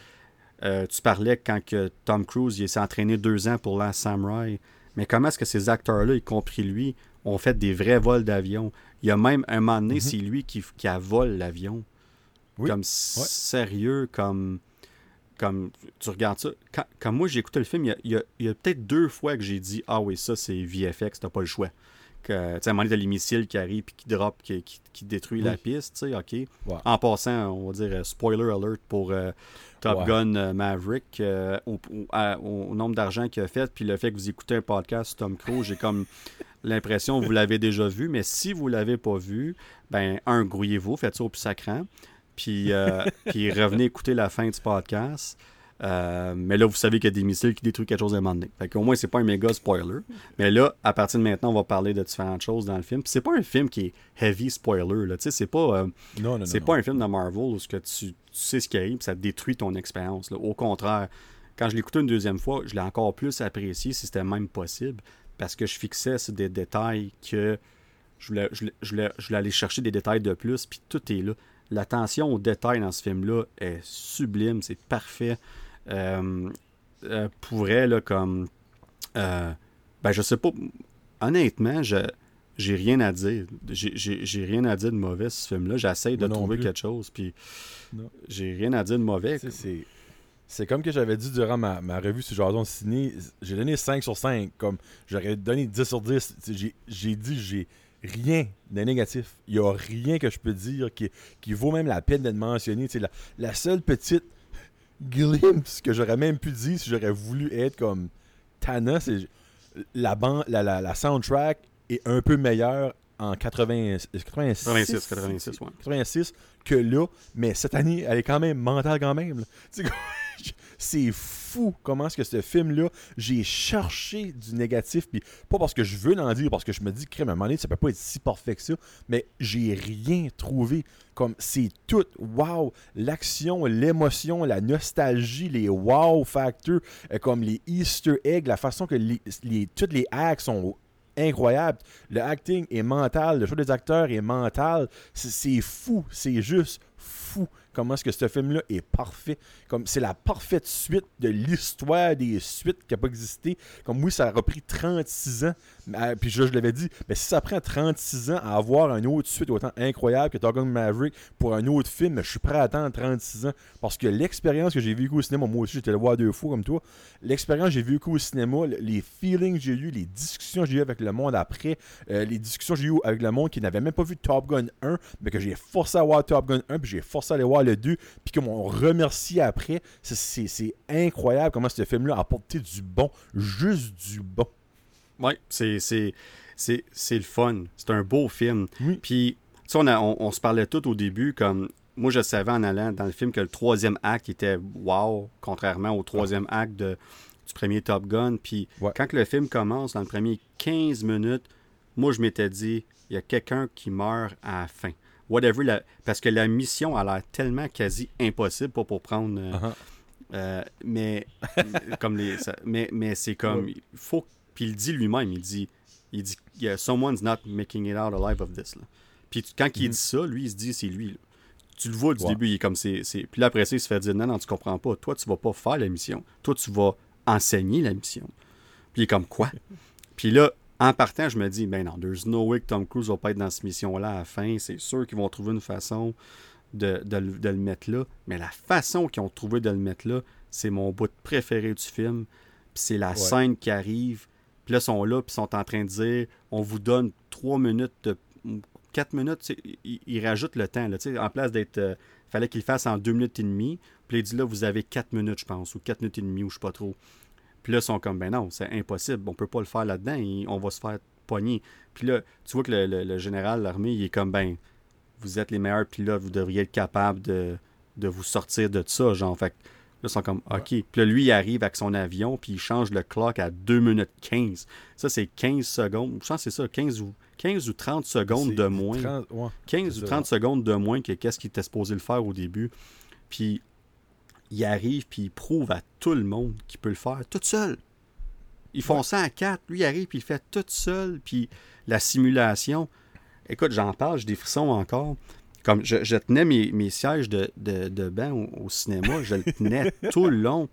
Euh, tu parlais quand que Tom Cruise il s'est entraîné deux ans pour Last Samurai, mais comment est-ce que ces acteurs-là, y compris lui, ont fait des vrais vols d'avion? Il y a même un moment donné, Mhm. c'est lui qui, qui avole l'avion. Oui. Comme sérieux, comme, comme tu regardes ça. Quand, quand moi j'ai écouté le film, il y a, a- a peut-être deux fois que j'ai dit Ah oui, ça c'est VFX, t'as pas le choix. Que, à un moment donné, les missiles qui arrivent puis qui drop, qui, qui, qui détruit la piste, ok. Ouais. En passant, on va dire euh, spoiler alert pour euh, Top Ouais. Gun euh, Maverick, euh, au, au- à- au nombre d'argent qu'il a fait, puis le fait que vous écoutez un podcast sur Tom Cruise, j'ai comme l'impression que vous l'avez déjà vu, mais si vous l'avez pas vu, ben un, grouillez-vous, faites ça au plus sacrant, puis, euh, puis revenez écouter la fin du podcast. Euh, mais là, vous savez qu'il y a des missiles qui détruisent quelque chose à un moment donné. Fait qu'au moins, c'est pas un méga spoiler. Mais là, à partir de maintenant, on va parler de différentes choses dans le film. Puis c'est pas un film qui est heavy spoiler. Là. C'est pas, euh, Non, non, non. c'est non. pas un film de Marvel où ce que tu, tu sais ce qui arrive, ça détruit ton expérience. là. Au contraire, quand je l'ai écouté une deuxième fois, je l'ai encore plus apprécié si c'était même possible, parce que je fixais sur des détails que je voulais, je voulais, je voulais- je voulais aller chercher des détails de plus, puis tout est là. L'attention aux détails dans ce film-là est sublime, c'est parfait. Euh, euh, pour vrai, là, comme. euh, ben, je sais pas. Honnêtement, je. J'ai rien à dire. J'ai- rien à dire de mauvais sur ce film-là. J'essaye de non trouver plus. quelque chose, puis j'ai rien à dire de mauvais. C'est. Comme que j'avais dit durant ma, ma revue sur Jason Ciné, j'ai donné 5 sur 5, comme j'aurais donné 10 sur 10. Tu sais, J'ai dit j'ai rien de négatif. Il n'y a rien que je peux dire qui, qui vaut même la peine d'être mentionné. La seule petite glimpse que j'aurais même pu dire si j'aurais voulu être comme Tana, c'est la, ban- la, la, la soundtrack est un peu meilleure en 80, 86, 86, 86, ouais. 86 que là, mais cette année, elle est quand même mentale quand même. C'est fou comment est-ce que ce film-là, j'ai cherché du négatif, puis pas parce que je veux en dire, parce que je me dis, crème, à un ça peut pas être si parfait que ça, mais j'ai rien trouvé. Comme c'est tout, wow, l'action, l'émotion, la nostalgie, les wow factors, euh, comme les Easter eggs, la façon que les, les, toutes les acts sont incroyables. Le acting est mental, le choix des acteurs est mental. C'est fou, c'est juste fou comment est-ce que ce film-là est parfait? Comme c'est la parfaite suite de l'histoire des suites qui n'a pas existé. Comme oui, ça a repris 36 ans. Euh, puis je, l'avais dit, mais si ça prend 36 ans à avoir une autre suite autant incroyable que Top Gun Maverick pour un autre film, je suis prêt à attendre 36 ans. Parce que l'expérience que j'ai vécue au cinéma, moi aussi j'étais le voir deux fois comme toi, l'expérience que j'ai vécue au cinéma, le- les feelings que j'ai eu, les discussions que j'ai eues avec le monde après, euh, les discussions que j'ai eues avec le monde qui n'avait même pas vu Top Gun 1, mais que j'ai forcé à voir Top Gun 1, puis j'ai forcé à aller voir le 2, puis que m'ont remercié après. C'est incroyable comment ce film-là a apporté du bon, juste du bon. Ouais, c'est le fun. C'est un beau film. Oui. Puis, tu sais, on, a- on, on se parlait tout au début, comme moi, je savais en allant dans le film que le troisième acte était wow, contrairement au troisième acte de- du premier Top Gun. Puis, Ouais. quand le film commence, dans le premier 15 minutes, moi, je m'étais dit, il y a quelqu'un qui meurt à la fin. Whatever, la- parce que la mission a l'air tellement quasi impossible, pas pour prendre. euh, Uh-huh. euh, mais comme les, ça- mais, mais c'est comme Ouais. il faut puis il dit lui-même il dit il dit yeah, someone's not making it out alive of this là. puis quand il Mhm. dit ça lui il se dit c'est lui là. tu le vois du début il est comme c'est c'est- puis là après ça il se fait dire non non tu comprends pas toi tu vas pas faire la mission toi tu vas enseigner la mission Puis il est comme quoi? Puis là, en partant, je me dis, ben non, there's no way que Tom Cruise va pas être dans cette mission-là à la fin. C'est sûr qu'ils vont trouver une façon de, de, le mettre là. Mais la façon qu'ils ont trouvé de le mettre là, c'est mon bout préféré du film. Puis c'est la scène qui arrive. Puis là, ils sont là, puis ils sont en train de dire, on vous donne trois minutes de 4 minutes, il, rajoute le temps. Là, en place d'être. Euh, fallait qu'il fasse en 2 minutes et demie. Puis il dit là, vous avez 4 minutes, je pense, ou 4 minutes et demie, ou je sais pas trop. Puis là, ils sont comme, ben non, c'est impossible, on peut pas le faire là-dedans, on va se faire poigner. Puis là, tu vois que le, général, l'armée, il est comme, ben, vous êtes les meilleurs pilotes, vous devriez être capable de, de vous sortir de ça, genre. Fait Là, ils sont comme, OK. Puis là, lui, il arrive avec son avion, puis il change le clock à 2 minutes 15. Ça, c'est 15 secondes. Je pense que c'est ça, 15 ou, 15 ou 30 secondes de moins. 15 ou 30 secondes de moins que qu'est-ce qu'il était supposé le faire au début. Puis il arrive, puis il prouve à tout le monde qu'il peut le faire tout seul. Ils font ça à 4. Lui, il arrive, puis il fait tout seul. Puis la simulation. Écoute, j'en parle, j'ai des frissons encore comme je, tenais mes, sièges de, de, banc au, cinéma, je le tenais tout le long.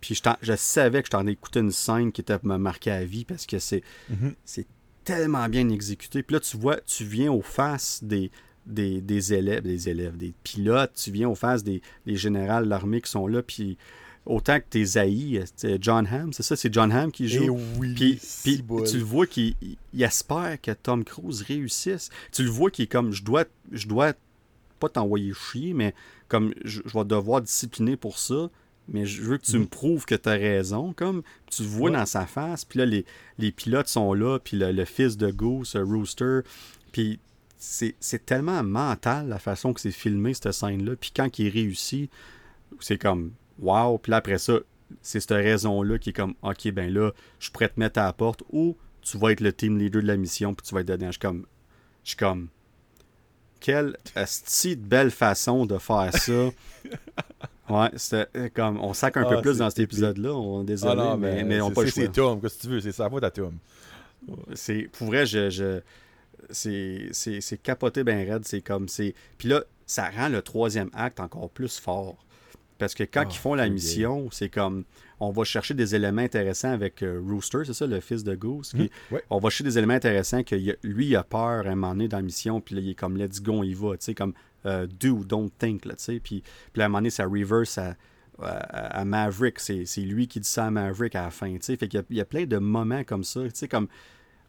Puis je, je savais que je t'en écoutais une scène qui était me marquer à vie parce que c'est mhm. c'est tellement bien exécuté. Puis là, tu vois, tu viens aux faces des, des, élèves, des élèves, des pilotes, tu viens aux faces des, des générales de l'armée qui sont là, puis autant que tes haïs, John Hamm, c'est ça, c'est John Hamm qui joue. Et eh oui, puis, tu le vois qu'il espère que Tom Cruise réussisse. Tu le vois qu'il est comme, je dois, je dois pas t'envoyer chier, mais comme je, vais devoir discipliner pour ça, mais je veux que tu me mhm. prouves que tu as raison, comme tu le vois dans sa face, puis là, les, les, pilotes sont là, puis le, fils de Goose, Rooster, puis c'est tellement mental la façon que c'est filmé, cette scène-là, puis quand il réussit, c'est comme wow, puis là, après ça, c'est cette raison-là qui est comme ok, ben là, je pourrais te mettre à la porte, ou tu vas être le team leader de la mission, puis tu vas être dedans. Je suis comme, je suis comme, quelle de belle façon de faire ça. ouais, c'était euh, comme on sac un peu ah, plus dans cet épisode-là. On désolé, ah mais, mais, on pas le choix. C'est Tom, qu'est-ce que tu veux, c'est sa faute à Tom. C'est pour vrai, je, je c'est capoté ben raide, c'est comme c'est puis là ça rend le troisième acte encore plus fort. Parce que quand ah, ils font la mission, c'est comme on va chercher des éléments intéressants avec euh, Rooster, c'est ça, le fils de Goose. Mmh, on va chercher des éléments intéressants que lui, il a peur à un moment donné dans la mission, puis là, il est comme let's go, on y va, tu sais, comme euh, do, don't think, là, tu sais. Puis, puis à un moment donné, ça reverse à, à, Maverick, c'est lui qui dit ça à Maverick à la fin, tu sais. Fait qu'il y, a plein de moments comme ça, tu sais, comme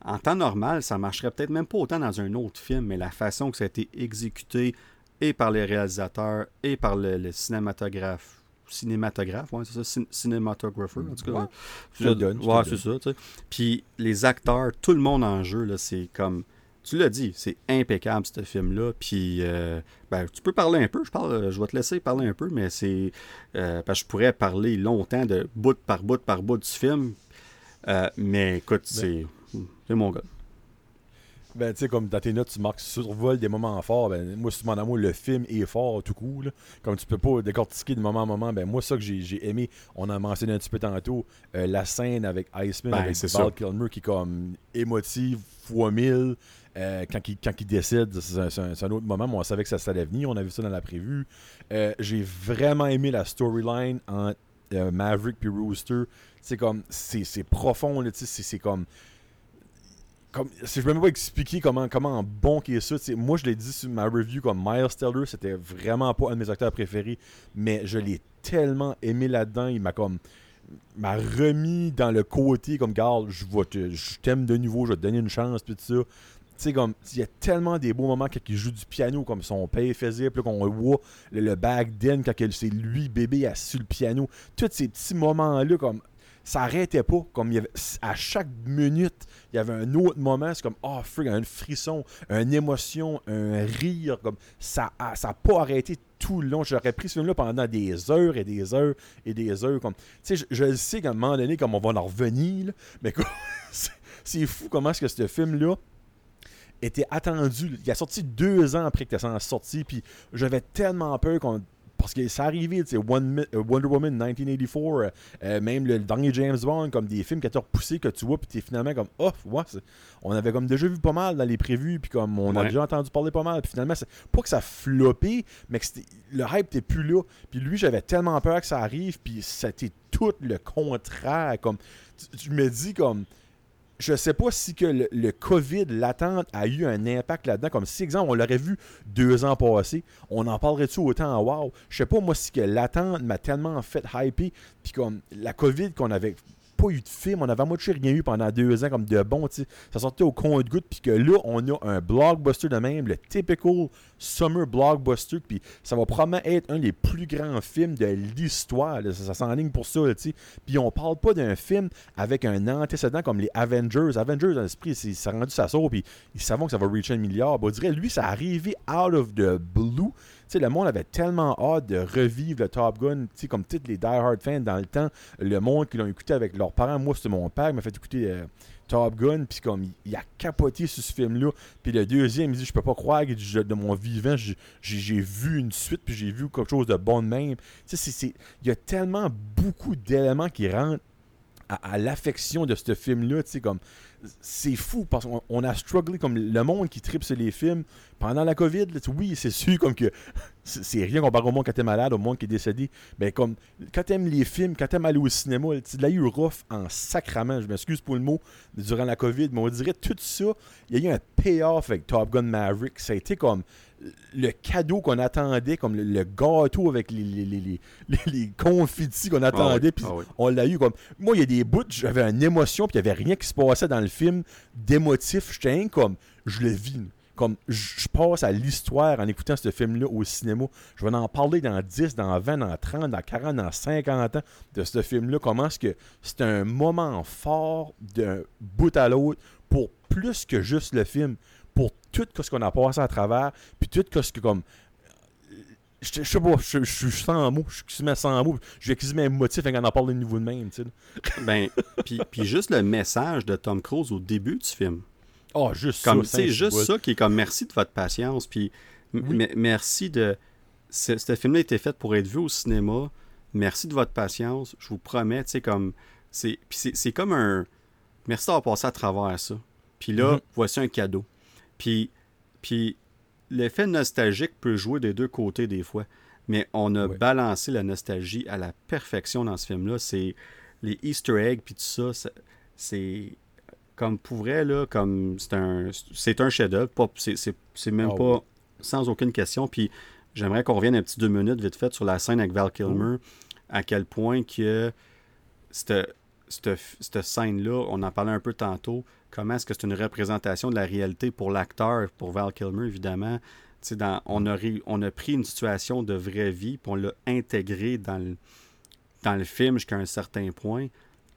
en temps normal, ça marcherait peut-être même pas autant dans un autre film, mais la façon que ça a été exécuté, et par les réalisateurs et par le, cinématographe. Cinématographe, ouais, c'est ça, cinématographer, en tout cas. Ouais, c'est ça, tu sais. Puis les acteurs, tout le monde en jeu, là, c'est comme. Tu l'as dit, c'est impeccable ce film-là. Puis, euh, ben, tu peux parler un peu. Je parle, je vais te laisser parler un peu, mais c'est euh, parce que je pourrais parler longtemps de bout par bout par bout du film. Euh, mais écoute, ben c'est, c'est mon gars ben, tu sais, comme dans tes notes, tu marques survol des moments forts. Ben, moi, mon amour, le film est fort tout court. Comme tu peux pas décortiquer de moment en moment, ben, moi, ça que j'ai aimé, on a mentionné un petit peu tantôt, euh, la scène avec Iceman, ben, avec Val Kilmer, qui est comme émotive, fois mille. Euh, quand, il, quand il décide, c'est un, autre moment, mais on savait que ça allait venir, on a vu ça dans la prévue. Euh, j'ai vraiment aimé la storyline entre Maverick et Rooster. C'est comme, c'est profond, c'est comme si je peux même pas expliquer comment, comment bon qu'il est ça, moi je l'ai dit sur ma review comme Miles Teller, c'était vraiment pas un de mes acteurs préférés, mais je l'ai tellement aimé là-dedans, il m'a comme m'a remis dans le côté comme garde, je je t'aime de nouveau, je vais te donner une chance puis tout ça. Tu sais, comme, il y a tellement des beaux moments quand il joue du piano, comme son père faisait, puis qu'on voit le, le back then, quand c'est lui, bébé, assis le piano. Tous ces petits moments-là, comme, ça arrêtait pas. Comme il y avait, à chaque minute, il y avait un autre moment. C'est comme, oh, frig, un frisson, une émotion, un rire. Comme, ça n'a ça pas arrêté tout le long. J'aurais pris ce film-là pendant des heures et des heures et des heures. Comme, je, je sais qu'à un moment donné, comme on va en revenir, mais c'est fou comment est-ce que ce film-là était attendu. Il a sorti deux ans après que ça sorti, puis j'avais tellement peur qu'on parce que ça arrivé, tu sais, Wonder Woman 1984, euh, euh, même le dernier James Bond, comme des films qui été repoussés, que tu vois, puis t'es finalement comme, oh, ouais, on avait comme déjà vu pas mal dans les prévus, puis comme on a déjà entendu parler pas mal, puis finalement, c'est pas que ça floppé, mais que le hype n'était plus là. Puis lui, j'avais tellement peur que ça arrive, puis ça était tout le contraire. Comme, tu, me dis comme je sais pas si que le, COVID, l'attente, a eu un impact là-dedans. Comme si, exemple, on l'aurait vu deux ans passés, on en parlerait-tu autant? Wow? Je sais pas, moi, si que l'attente m'a tellement fait hyper, puis comme la COVID qu'on avait pas eu de film. On avait moitié rien eu pendant deux ans comme de bon. Ça sortait au compte-goutte. Puis que là, on a un blockbuster de même, le typical summer blockbuster. Puis ça va probablement être un des plus grands films de l'histoire. Ça, s'enligne pour ça. puis on parle pas d'un film avec un antécédent comme les Avengers. Avengers, dans l'esprit, ça rendu sa sort. Puis ils savent que ça va reach un milliard. on dirait, lui, ça arrivé out of the blue le monde avait tellement hâte de revivre le Top Gun, comme tous les die-hard fans dans le temps, le monde qui l'ont écouté avec leurs parents. Moi, c'était mon père qui m'a fait écouter euh, Top Gun, puis comme il, a capoté sur ce film-là. Puis le deuxième, il dit Je peux pas croire que de mon vivant, j'ai vu une suite, puis j'ai vu quelque chose de bon de même. Il y a tellement beaucoup d'éléments qui rentrent à, l'affection de ce film-là, tu sais, comme c'est fou parce qu'on a strugglé comme le monde qui tripe sur les films pendant la COVID. oui, c'est sûr comme que c'est rien comparé au monde quand t'es malade, au monde qui est décédé. Mais comme quand t'aimes les films, quand t'aimes aller au cinéma, tu l'as eu rough en sacrament. Je m'excuse pour le mot durant la COVID, mais on dirait tout ça. Il y a eu un payoff avec Top Gun Maverick. Ça a été comme le cadeau qu'on attendait, comme le, gâteau avec les, les, les, les confettis qu'on ah attendait, puis ah on l'a eu comme. Moi, il y a des bouts, j'avais une émotion, puis il n'y avait rien qui se passait dans le film d'émotif. J'étais comme, je le vis. Comme, je passe à l'histoire en écoutant ce film-là au cinéma. Je vais en parler dans 10, dans 20, dans 30, dans 40, dans 50 ans de ce film-là. Comment est-ce que c'est un moment fort d'un bout à l'autre pour plus que juste le film pour tout ce qu'on a passé à travers, puis tout ce que comme. Je, sais pas, je, suis sans mots, je suis sans mots, je vais quasiment émotif quand on en parle de niveau de même, tu sais. ben, puis, puis juste le message de Tom Cruise au début du film. Oh, juste comme, ça. C'est juste ça qui est comme merci de votre patience, puis merci de. Ce film-là a été fait pour être vu au cinéma. Merci de votre patience. Je vous promets, tu sais, comme. C'est comme un. Merci d'avoir passé à travers ça. Puis là, mm-hmm. voici un cadeau. Puis, puis l'effet nostalgique peut jouer des deux côtés des fois. Mais on a balancé la nostalgie à la perfection dans ce film-là. C'est les Easter eggs puis tout ça, c'est comme pour vrai, là, comme c'est un c'est un chef-d'œuvre. C'est même ah pas sans aucune question. Puis j'aimerais qu'on revienne un petit deux minutes vite fait sur la scène avec Val Kilmer. À quel point que cette, cette scène-là, on en parlait un peu tantôt, comment est-ce que c'est une représentation de la réalité pour l'acteur, pour Val Kilmer, évidemment. Dans, on, a, on a pris une situation de vraie vie, puis on l'a intégré dans le, dans le film jusqu'à un certain point,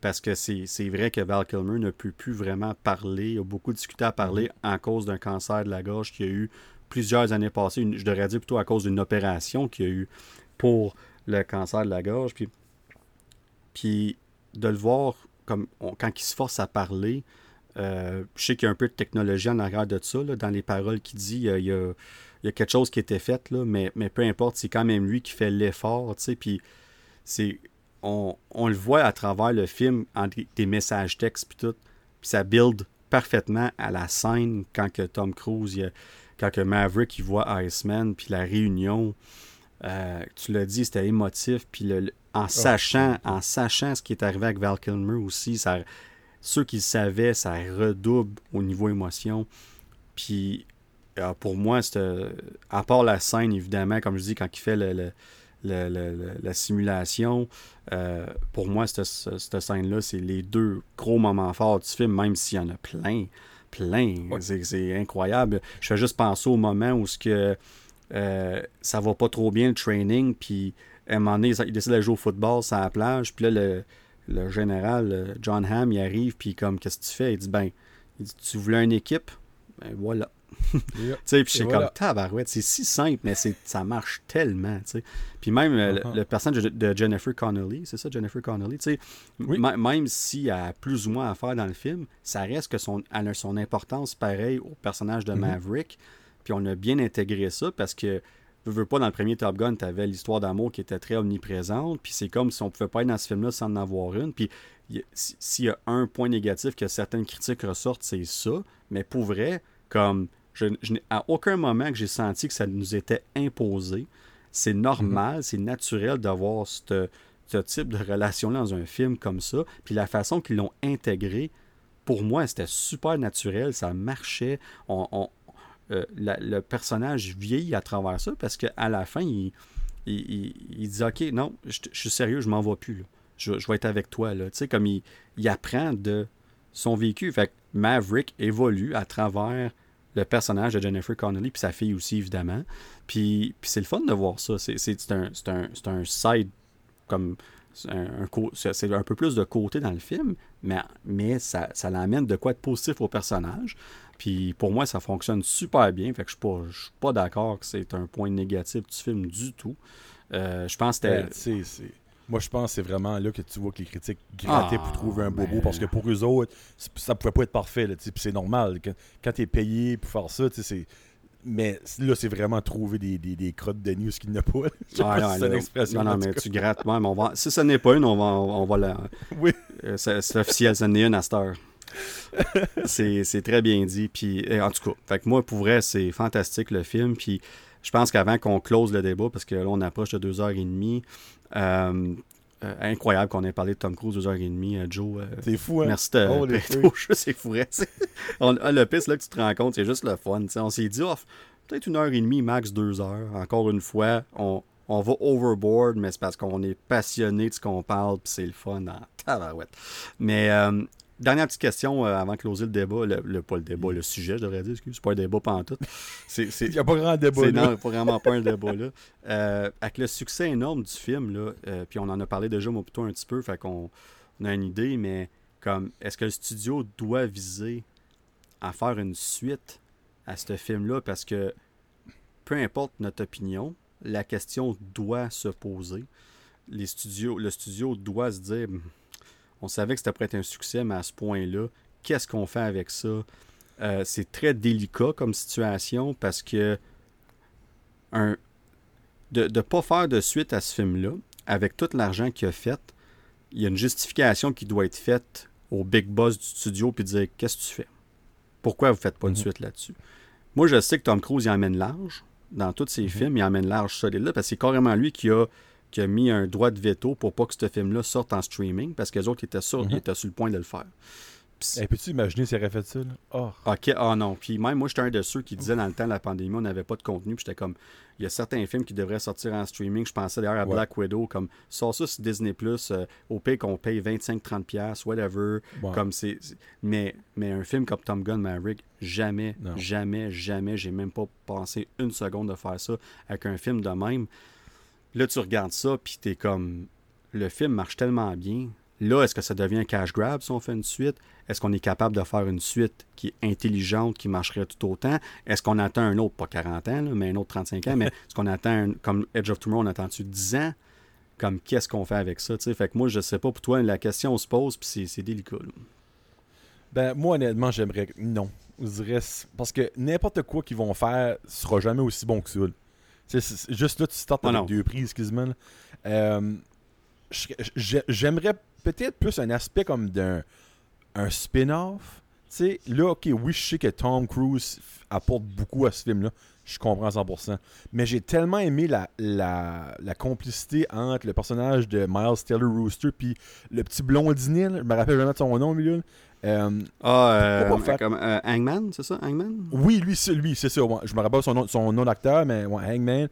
parce que c'est vrai que Val Kilmer ne peut plus vraiment parler, a beaucoup discuté à parler mm-hmm. en cause d'un cancer de la gorge qu'il y a eu plusieurs années passées, je devrais dire plutôt à cause d'une opération qu'il y a eu pour le cancer de la gorge. Puis, puis de le voir comme quand il se force à parler, je sais qu'il y a un peu de technologie en arrière de ça, dans les paroles qu'il dit. Il y, a, quelque chose qui a été fait, là, mais, mais peu importe, c'est quand même lui qui fait l'effort. Puis c'est, on, le voit à travers le film, en des messages textes, puis tout. Puis ça build parfaitement à la scène quand que Tom Cruise, quand que Maverick il voit Iceman, puis la réunion. Euh, tu l'as dit, c'était émotif. Puis en, ah, sachant, en sachant ce qui est arrivé avec Val Kilmer aussi, ça ceux qui le savaient, ça redouble au niveau émotion. Puis euh, pour moi, à part la scène, évidemment, comme je dis, quand il fait la simulation, euh, pour moi, cette, scène-là, c'est les deux gros moments forts du film, même s'il y en a plein. Plein. C'est incroyable. Je fais juste penser au moment où ce que, euh, ça va pas trop bien le training, puis à un moment donné, il décide de jouer au football sur la plage, puis là, le le général euh, John Hamm, il arrive, puis comme, qu'est-ce que tu fais? Il dit, ben, il dit, tu voulais une équipe? Ben voilà. tu sais, puis c'est comme, tabarouette, c'est si simple, mais ça marche tellement, tu sais. Puis même euh, le, uh-huh. personnage de, Jennifer Connelly, c'est ça, Jennifer Connelly, tu sais, même s'il a plus ou moins à faire dans le film, ça reste que son, elle a son importance pareil au personnage de mm-hmm. Maverick, puis on a bien intégré ça parce que veux, pas, dans le premier Top Gun, tu avais l'histoire d'amour qui était très omniprésente. Puis c'est comme si on pouvait pas être dans ce film-là sans en avoir une. Puis s'il y a un point négatif que certaines critiques ressortent, c'est ça. Mais pour vrai, comme je, n'ai à aucun moment que j'ai senti que ça nous était imposé. C'est normal, mhm. c'est naturel d'avoir ce type de relation-là dans un film comme ça. Puis la façon qu'ils l'ont intégré, pour moi, c'était super naturel, ça marchait. On, euh, le personnage vieillit à travers ça parce qu'à la fin, il, il, dit Ok, non, je, suis sérieux, je m'en vais plus. Je, vais être avec toi. Là. Tu sais, comme il, apprend de son vécu. Fait Maverick évolue à travers le personnage de Jennifer Connelly, puis sa fille aussi, évidemment. Puis, puis c'est le fun de voir ça. C'est un, un, side comme c'est un, peu plus de côté dans le film, mais, ça, ça l'amène de quoi être positif au personnage. Puis pour moi, ça fonctionne super bien. Fait que je ne suis pas, d'accord que c'est un point négatif du film du tout. Euh, je pense que c'était. Ben, moi, je pense que c'est vraiment là que tu vois que les critiques grattaient pour trouver un bobo. Parce que pour eux autres, ça pouvait pas être parfait. Puis c'est normal. Quand, tu es payé pour faire ça, c'est mais là, c'est vraiment trouver des, des, des, crottes de news qu'il n'y a pas. ah, non, c'est une expression. Non, non, mais tu grattes. Ouais, mais on va... Si ce n'est pas une, on va, on va la. Oui. Euh, c'est officiel, ce n'est une à cette heure. c'est très bien dit. Puis, euh, en tout cas, fait que moi, pour vrai, c'est fantastique le film. Puis, je pense qu'avant qu'on close le débat, parce que là, on approche de deux heures et demie, euh, euh, incroyable qu'on ait parlé de Tom Cruise deux heures et demie, euh, Joe. Euh, c'est fou, hein? Merci de oh, c'est fou. on, ah, le piste là, que tu te rends compte, c'est juste le fun. On s'est dit, oh, peut-être une heure et demie, max deux heures. Encore une fois, on, on va overboard, mais c'est parce qu'on est passionné de ce qu'on parle, puis c'est le fun dans tabarouette. Mais Dernière petite question euh, avant de closer le débat, le, pas le débat, le sujet, je devrais dire, excuse, c'est pas un débat pas en tout. Il n'y a pas grand débat là. Non, pas vraiment pas un débat là. Euh, avec le succès énorme du film, là, euh, puis on en a parlé déjà, moi, plutôt un petit peu, fait qu'on on a une idée, mais comme, est-ce que le studio doit viser à faire une suite à ce film-là? Parce que, peu importe notre opinion, la question doit se poser. Les studios, le studio doit se dire on savait que c'était prêt être un succès, mais à ce point-là, qu'est-ce qu'on fait avec ça? Euh, c'est très délicat comme situation parce que un, de ne pas faire de suite à ce film-là, avec tout l'argent qu'il a fait, il y a une justification qui doit être faite au big boss du studio puis dire qu'est-ce que tu fais? Pourquoi vous ne faites pas une mhm. suite là-dessus? Moi, je sais que Tom Cruise il emmène large. Dans tous ses mhm. films, il emmène large solide là parce que c'est carrément lui qui a qui a mis un droit de veto pour pas que ce film-là sorte en streaming parce que les autres étaient sûrs, mhm. étaient sur le point de le faire. Et eh, Peux-tu imaginer s'il aurait fait ça? Oh. Ok, ah non. Puis même moi, j'étais un de ceux qui disaient dans le temps de la pandémie, on n'avait pas de contenu. Puis j'étais comme, il y a certains films qui devraient sortir en streaming. Je pensais d'ailleurs à Black Widow, comme, sort ça sur Disney, euh, au pire qu'on paye 25-30$, whatever. Comme c'est. Mais, mais un film comme Tom Gunn Maverick, jamais, jamais, jamais, j'ai même pas pensé une seconde de faire ça avec un film de même. Là, tu regardes ça, puis t'es comme. Le film marche tellement bien. Là, est-ce que ça devient un cash grab si on fait une suite? Est-ce qu'on est capable de faire une suite qui est intelligente, qui marcherait tout autant? Est-ce qu'on attend un autre, pas 40 ans, mais un autre 35 ans, mais est-ce qu'on attend, comme Edge of Tomorrow, on attend-tu 10 ans? Comme qu'est-ce qu'on fait avec ça? sais? Fait que moi, je sais pas pour toi, la question se pose, puis c'est délicat. Ben, moi, honnêtement, j'aimerais. Non. Parce que n'importe quoi qu'ils vont faire sera jamais aussi bon que ça juste là, tu startes avec deux prises quasiment. Euh, j'aimerais peut-être plus un aspect comme d'un un spin-off. là, ok, oui, je sais que Tom Cruise apporte beaucoup à ce film-là. Je comprends à 100%. Mais j'ai tellement aimé la, la, la, complicité entre le personnage de Miles Taylor Rooster puis le petit blondinet. je me rappelle jamais de son nom, milieu. Euh, ah, euh, comme euh, Hangman, c'est ça, Hangman? Oui, lui, c'est lui, c'est ça. je me rappelle son nom, son nom d'acteur, mais ouais, Hangman.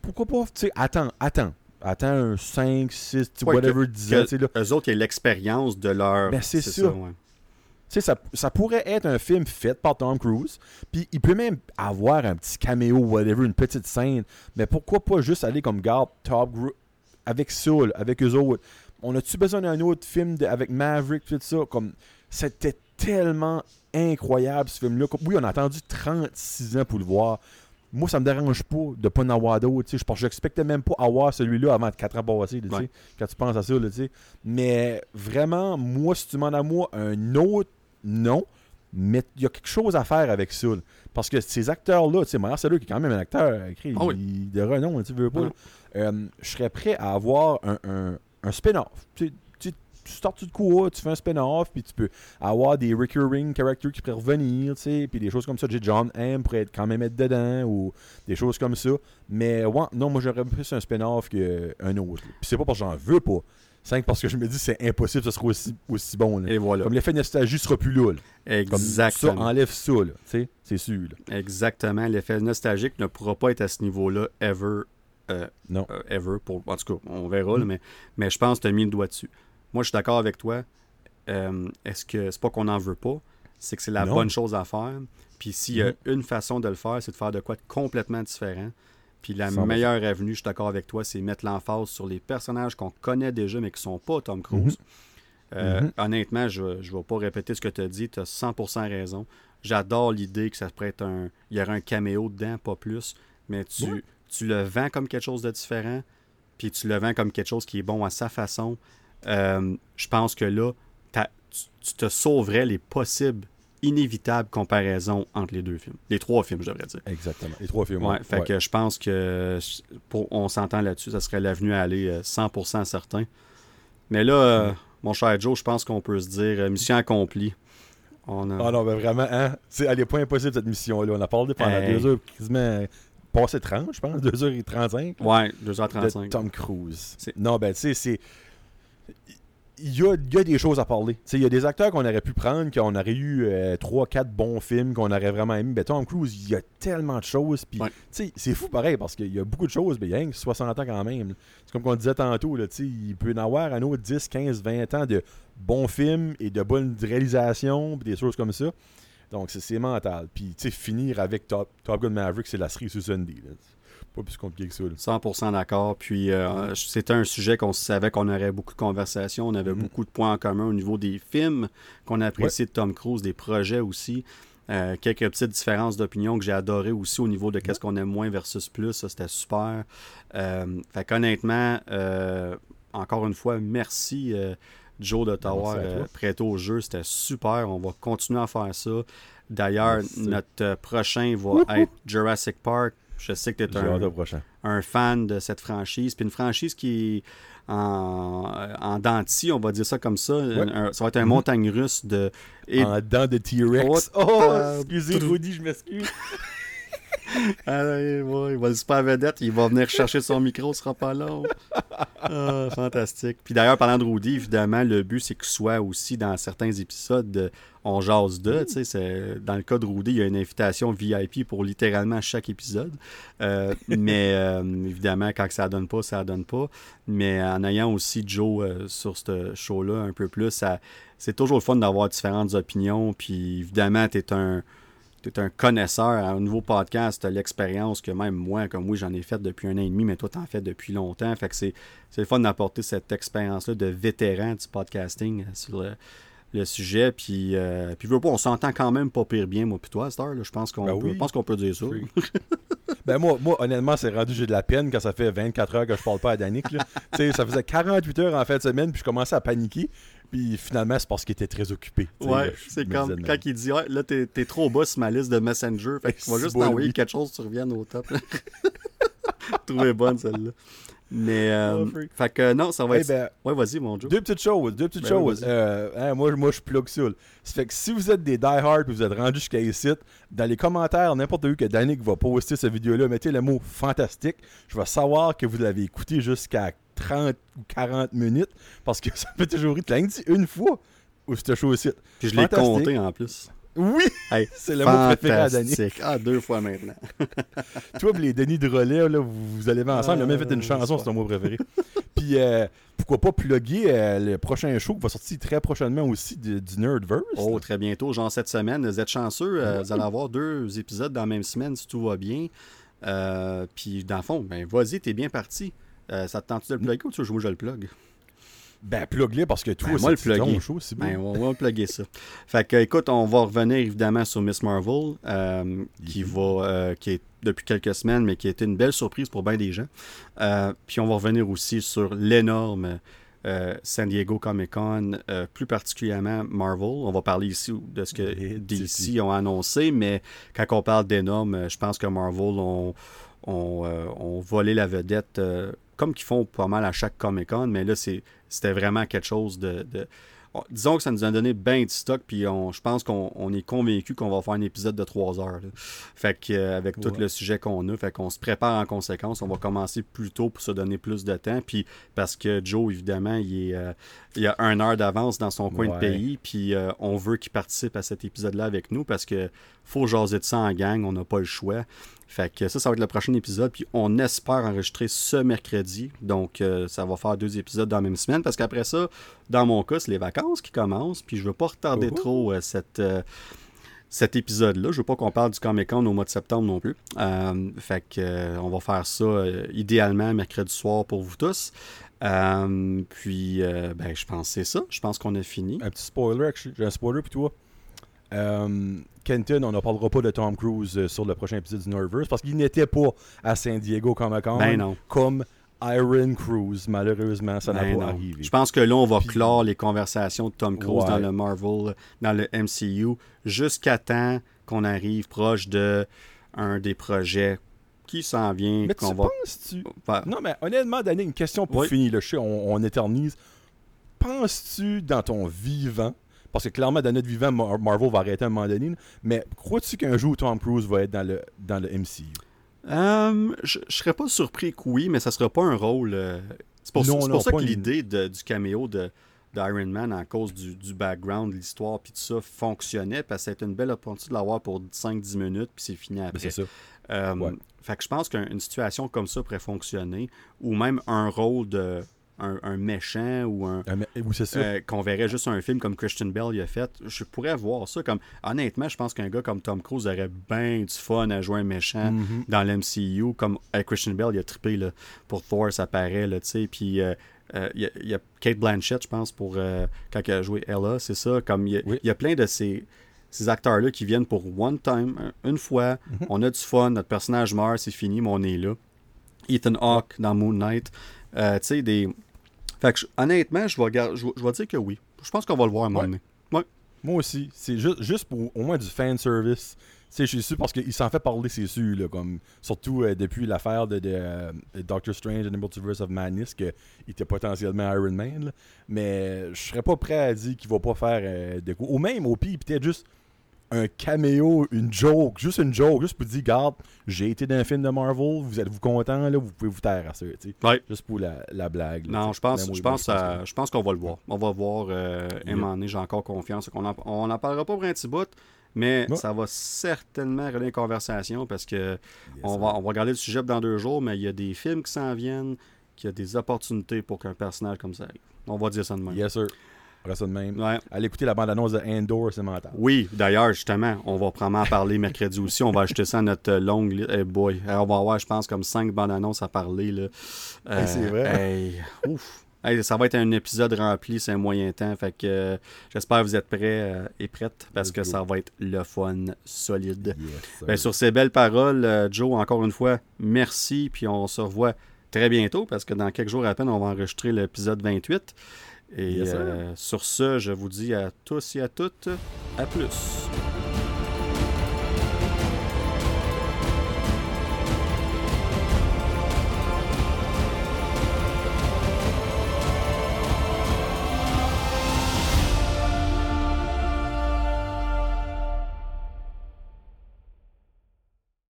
Pourquoi pas, tu sais, attends, attends. Attends un 5, 6, whatever, 10 ans. Eux autres, il y a l'expérience de leur. Ben, c'est ça. ça, ça, ça, pourrait être un film fait par Tom Cruise, puis il peut même avoir un petit caméo, whatever, une petite scène, mais pourquoi pas juste aller comme garde Top avec Soul, avec eux autres. On a-tu besoin d'un autre film avec Maverick, tout ça? Comme, c'était tellement incroyable ce film-là. Oui, on a attendu 36 ans pour le voir. Moi, ça me dérange pas de ne pas en avoir d'autres. Je n'expectais même pas avoir celui-là avant 4 ans passés, quand tu penses à ça. Mais vraiment, moi, si tu demandes à moi un autre, non. Mais il y a quelque chose à faire avec ça. Parce que ces acteurs-là, tu sais, Marcelo qui est quand même un acteur écrit ah de renom, tu veux pas. Euh, je serais prêt à avoir un, un, un spin-off tu startes de quoi, tu fais un spin-off, puis tu peux avoir des recurring characters qui pourraient revenir, tu sais, puis des choses comme ça. J'ai John M pourrait être, quand même être dedans, ou des choses comme ça. Mais ouais, non, moi j'aurais plus un spin-off qu'un autre. Puis c'est pas parce que j'en veux pas. C'est parce que je me dis c'est impossible que ce sera aussi, aussi bon. Là. Et voilà. Comme l'effet nostalgie sera plus là. là. Exactement. Comme ça, enlève ça, là. Tu sais, c'est sûr. là. Exactement. L'effet nostalgique ne pourra pas être à ce niveau-là ever. euh, Non. euh, ever. Pour, en tout cas, on verra, là, mais, mais je pense que tu as mis le doigt dessus. Moi, je suis d'accord avec toi. Euh, Est-ce que c'est pas qu'on n'en veut pas? C'est que c'est la Non. bonne chose à faire. Puis s'il y a Mhm. une façon de le faire, c'est de faire de quoi de complètement différent. Puis la 100%. meilleure avenue, je suis d'accord avec toi, c'est mettre l'emphase sur les personnages qu'on connaît déjà, mais qui sont pas Tom Cruise. Euh, Mhm. Honnêtement, je ne vais pas répéter ce que tu as dit. Tu as 100% raison. J'adore l'idée que ça pourrait être un. Il y aurait un caméo dedans, pas plus. Mais tu, tu le vends comme quelque chose de différent. Puis tu le vends comme quelque chose qui est bon à sa façon. Euh, je pense que là, tu, tu te sauverais les possibles, inévitables comparaisons entre les deux films. Les trois films, je devrais dire. Exactement. Les trois films. Ouais, fait que je pense que pour, on s'entend là-dessus, ça serait l'avenue à aller euh, 100% certain. Mais là, euh, mon cher Joe, je pense qu'on peut se dire euh, mission accomplie. On a... Ah non, mais vraiment, hein? C'est, elle est pas impossible cette mission-là. On a parlé pendant Hey. deux heures, quasiment passé 30, je pense, 2h35. Ouais, de 2h35. Tom Cruise. Non, ben, tu sais, c'est. Il y a, il y a des choses à parler. Il y a des acteurs qu'on aurait pu prendre, qu'on aurait eu 3-4 bons films, qu'on aurait vraiment aimé. Ben, Tom Cruise, il y a tellement de choses. Puis, Ouais. c'est fou pareil parce qu'il y a beaucoup de choses, mais il y a rien que 60 ans quand même. C'est comme on disait tantôt, là, il peut y en avoir un autre 10, 15, 20 ans de bons films et de bonnes réalisations, des choses comme ça. Donc, c'est- mental. Puis, finir avec Top, Top Gun Maverick, c'est la cerise sur Sunday. là. Pas plus compliqué que ça. là. 100% d'accord. Puis euh, c'était un sujet qu'on savait qu'on aurait beaucoup de conversations. On avait Mhm. beaucoup de points en commun au niveau des films qu'on appréciait de Tom Cruise, des projets aussi. Euh, quelques petites différences d'opinion que j'ai adoré aussi au niveau de qu'est-ce qu'on aime moins versus plus. Ça, c'était super. Euh, fait qu'honnêtement, euh, encore une fois, merci Joe d'Ottawa prêté au jeu. C'était super. On va continuer à faire ça. D'ailleurs, notre prochain va être Jurassic Park. Je sais que tu es un, fan de cette franchise. Puis une franchise qui est en, en denti, on va dire ça comme ça. Un- ça va être un Mhm. montagne russe de. et- En dents de T-Rex. Oh, Oh, excusez, Rudy, je m'excuse. Ah, il va, le super vedette, il va venir chercher son micro, ce sera pas long. Ah, fantastique. Puis d'ailleurs, parlant de Rudy, évidemment, le but, c'est qu'il soit aussi dans certains épisodes de On jase de. Dans le cas de Rudy, il y a une invitation VIP pour littéralement chaque épisode. Euh, mais euh, évidemment, quand ça donne pas, ça donne pas. Mais en ayant aussi Joe euh, sur ce show-là un peu plus, c'est toujours le fun d'avoir différentes opinions. Puis évidemment, tu es un tu es un connaisseur à un nouveau podcast, tu l'expérience que même moi, comme oui, j'en ai fait depuis un an et demi, mais toi, tu en fais depuis longtemps. Fait que c'est, le fun d'apporter cette expérience-là de vétéran du podcasting euh, sur le, le sujet. Puis, euh, puis veux pas, on s'entend quand même pas pire bien, moi, puis toi, à cette heure. là. Je pense qu'on, Ben peut, oui. je pense qu'on peut dire ça. Oui. Ben moi, moi, honnêtement, c'est rendu j'ai de la peine quand ça fait 24 heures que je parle pas à Danick. ça faisait 48 heures en fin de semaine, puis je commençais à paniquer. Puis finalement, c'est parce qu'il était très occupé. Ouais, c'est me comme quand il dit ouais, là, t'es, t'es trop bas sur ma liste de Messenger. Fait que tu vas juste bon, t'envoyer quelque chose, tu reviennes au top. Trouvez bonne celle-là. Mais, euh, Oh, fait que non, ça va Eh être. ben, Ouais, vas-y, mon Joe. Deux petites choses, deux petites Ben choses. Euh, hein, moi, moi, je plug ça. là. Ça fait que si vous êtes des die-hard et vous êtes rendus jusqu'à ici, dans les commentaires, n'importe où que Danick va poster cette vidéo-là, mettez le mot fantastique. Je vais savoir que vous l'avez écouté jusqu'à 30 ou 40 minutes parce que ça fait toujours l'as dit une fois ou c'était chaud ici. Puis je l'ai compté en plus. Oui! Hey, C'est le mot préféré à Danny. fantastique. Ah, deux fois maintenant. Toi et les Denis de relais, là, vous, vous allez ensemble. Il a même fait une Euh, chanson, c'est ton mot préféré. Puis euh, pourquoi pas plugger euh, le prochain show qui va sortir très prochainement aussi du Nerdverse. Oh, très bientôt, genre cette semaine. Vous êtes chanceux. euh, vous allez avoir deux épisodes dans la même semaine si tout va bien. Euh, puis, dans le fond, ben, vas-y, t'es bien parti. Euh, ça te tente de le plugger ou tu veux que je le plug? Ben, plug-le parce que toi, Ben, moi, le plugger. show, c'est bon. Ben, on va, va plugger ça. Fait que, écoute, on va revenir évidemment sur Miss Marvel, euh, qui Mhm. va, euh, qui est depuis quelques semaines, mais qui a été une belle surprise pour bien des gens. Euh, puis on va revenir aussi sur l'énorme San Diego Comic Con, plus particulièrement Marvel. On va parler ici de ce que Et DC ont annoncé, mais quand on parle d'énorme, je pense que Marvel ont, ont, ont volé la vedette. Comme qu'ils font pas mal à chaque Comic Con, mais là, c'était vraiment quelque chose de, disons que ça nous a donné bien de stock, puis on, je pense qu'on est convaincu qu'on va faire un épisode de 3 heures. Fait que, euh, avec tout le sujet qu'on a, fait qu'on se prépare en conséquence. On va commencer plus tôt pour se donner plus de temps. Puis parce que Joe, évidemment, il, est, euh, il a un heure d'avance dans son coin de pays, puis euh, on veut qu'il participe à cet épisode-là avec nous parce que faut jaser de ça en gang, on n'a pas le choix. Fait que ça, ça va être le prochain épisode. Puis on espère enregistrer ce mercredi. Donc, euh, ça va faire deux épisodes dans la même semaine. Parce qu'après ça, dans mon cas, c'est les vacances qui commencent. Puis je veux pas retarder trop euh, cette, cet épisode-là. Je veux pas qu'on parle du Comic Con au mois de septembre non plus. fait que on va faire ça idéalement mercredi soir pour vous tous. Puis, ben, je pense que c'est ça. Je pense qu'on a fini. Un petit spoiler, j'ai un spoiler pour toi. Euh, Kenton, on ne parlera pas de Tom Cruise euh, sur le prochain épisode du Nervous parce qu'il n'était pas à San Diego comme ben comme Iron Cruise. Malheureusement, ça n'a ben pas arrivé. Je pense que là, on va clore les conversations de Tom Cruise dans le Marvel, dans le MCU, jusqu'à temps qu'on arrive proche de un des projets qui s'en vient. Mais tu va... penses-tu... Non, mais honnêtement, Danny, une question pour finir. le Je on, on éternise. Penses-tu, dans ton vivant, parce que clairement, dans notre vivant, Marvel va arrêter à un moment donné. Mais crois-tu qu'un jour Tom Cruise va être dans le, dans le MCU euh, Je serais pas surpris que oui, mais ça sera pas un rôle. Euh, c'est pour, ça que l'idée du caméo de d'Iron Man à cause du, du background, de l'histoire, puis tout ça fonctionnait, parce que c'était une belle opportunité de l'avoir pour 5-10 minutes, puis c'est fini après. C'est ça. Euh, fait que je pense qu'une situation comme ça pourrait fonctionner, ou même un rôle de un, méchant ou un. Euh, qu'on verrait juste un film comme Christian Bell il a fait. Je pourrais voir ça comme. Honnêtement, je pense qu'un gars comme Tom Cruise aurait bien du fun à jouer un méchant mm-hmm. dans l'MCU. Comme Christian Bell, il a trippé là, pour Thor, ça paraît, tu sais. Puis. Euh, euh, il y, a Kate Blanchett, je pense, pour quand elle a joué Ella, c'est ça. Comme il y, a plein de ces, ces acteurs-là qui viennent pour one time, une fois. Mm-hmm. On a du fun, notre personnage meurt, c'est fini, mais on est là. Ethan Hawke dans Moon Knight. tu sais, des, fait que, honnêtement, je vais, je, je vais dire que oui. Je pense qu'on va le voir à un moment donné. Ouais. Moi aussi. C'est juste, juste pour au moins du fan service. Je suis sûr parce qu'il s'en fait parler, c'est sûr. Là, comme, surtout euh, depuis l'affaire de, de euh, Doctor Strange and the Multiverse of Madness, qu'il était potentiellement Iron Man. Mais je serais pas prêt à dire qu'il va pas faire euh, de coups. Ou même, au pire, peut-être juste un caméo, une joke, juste une joke, juste pour dire, garde, j'ai été dans un film de Marvel, vous êtes-vous content, là, vous pouvez vous taire à ça, tu sais. Juste pour la, la blague. non, je pense, je pense, je pense qu'on va le voir. On va voir euh, j'ai encore confiance. On n'en parlera pas pour un petit bout, mais ça va certainement régler une conversation parce que on, va, on va regarder le sujet dans deux jours, mais il y a des films qui s'en viennent, qui a des opportunités pour qu'un personnage comme ça arrive. On va dire ça de même. Yes, sir ça de même. Ouais. Allez écouter la bande-annonce de Endor, c'est mental. Oui, d'ailleurs, justement, on va probablement en parler mercredi aussi. On va ajouter ça à notre longue liste. Hey boy, on va avoir, je pense, comme cinq bandes-annonces à parler. Là. c'est vrai. ouf. ça va être un épisode rempli, c'est un moyen temps. Fait que euh, j'espère que vous êtes prêts euh, et prêtes parce que ça va être le fun solide. ben, sur ces belles paroles, euh, Joe, encore une fois, merci. Puis on se revoit très bientôt parce que dans quelques jours à peine, on va enregistrer l'épisode 28. Et euh, sur ce, je vous dis à tous et à toutes, à plus.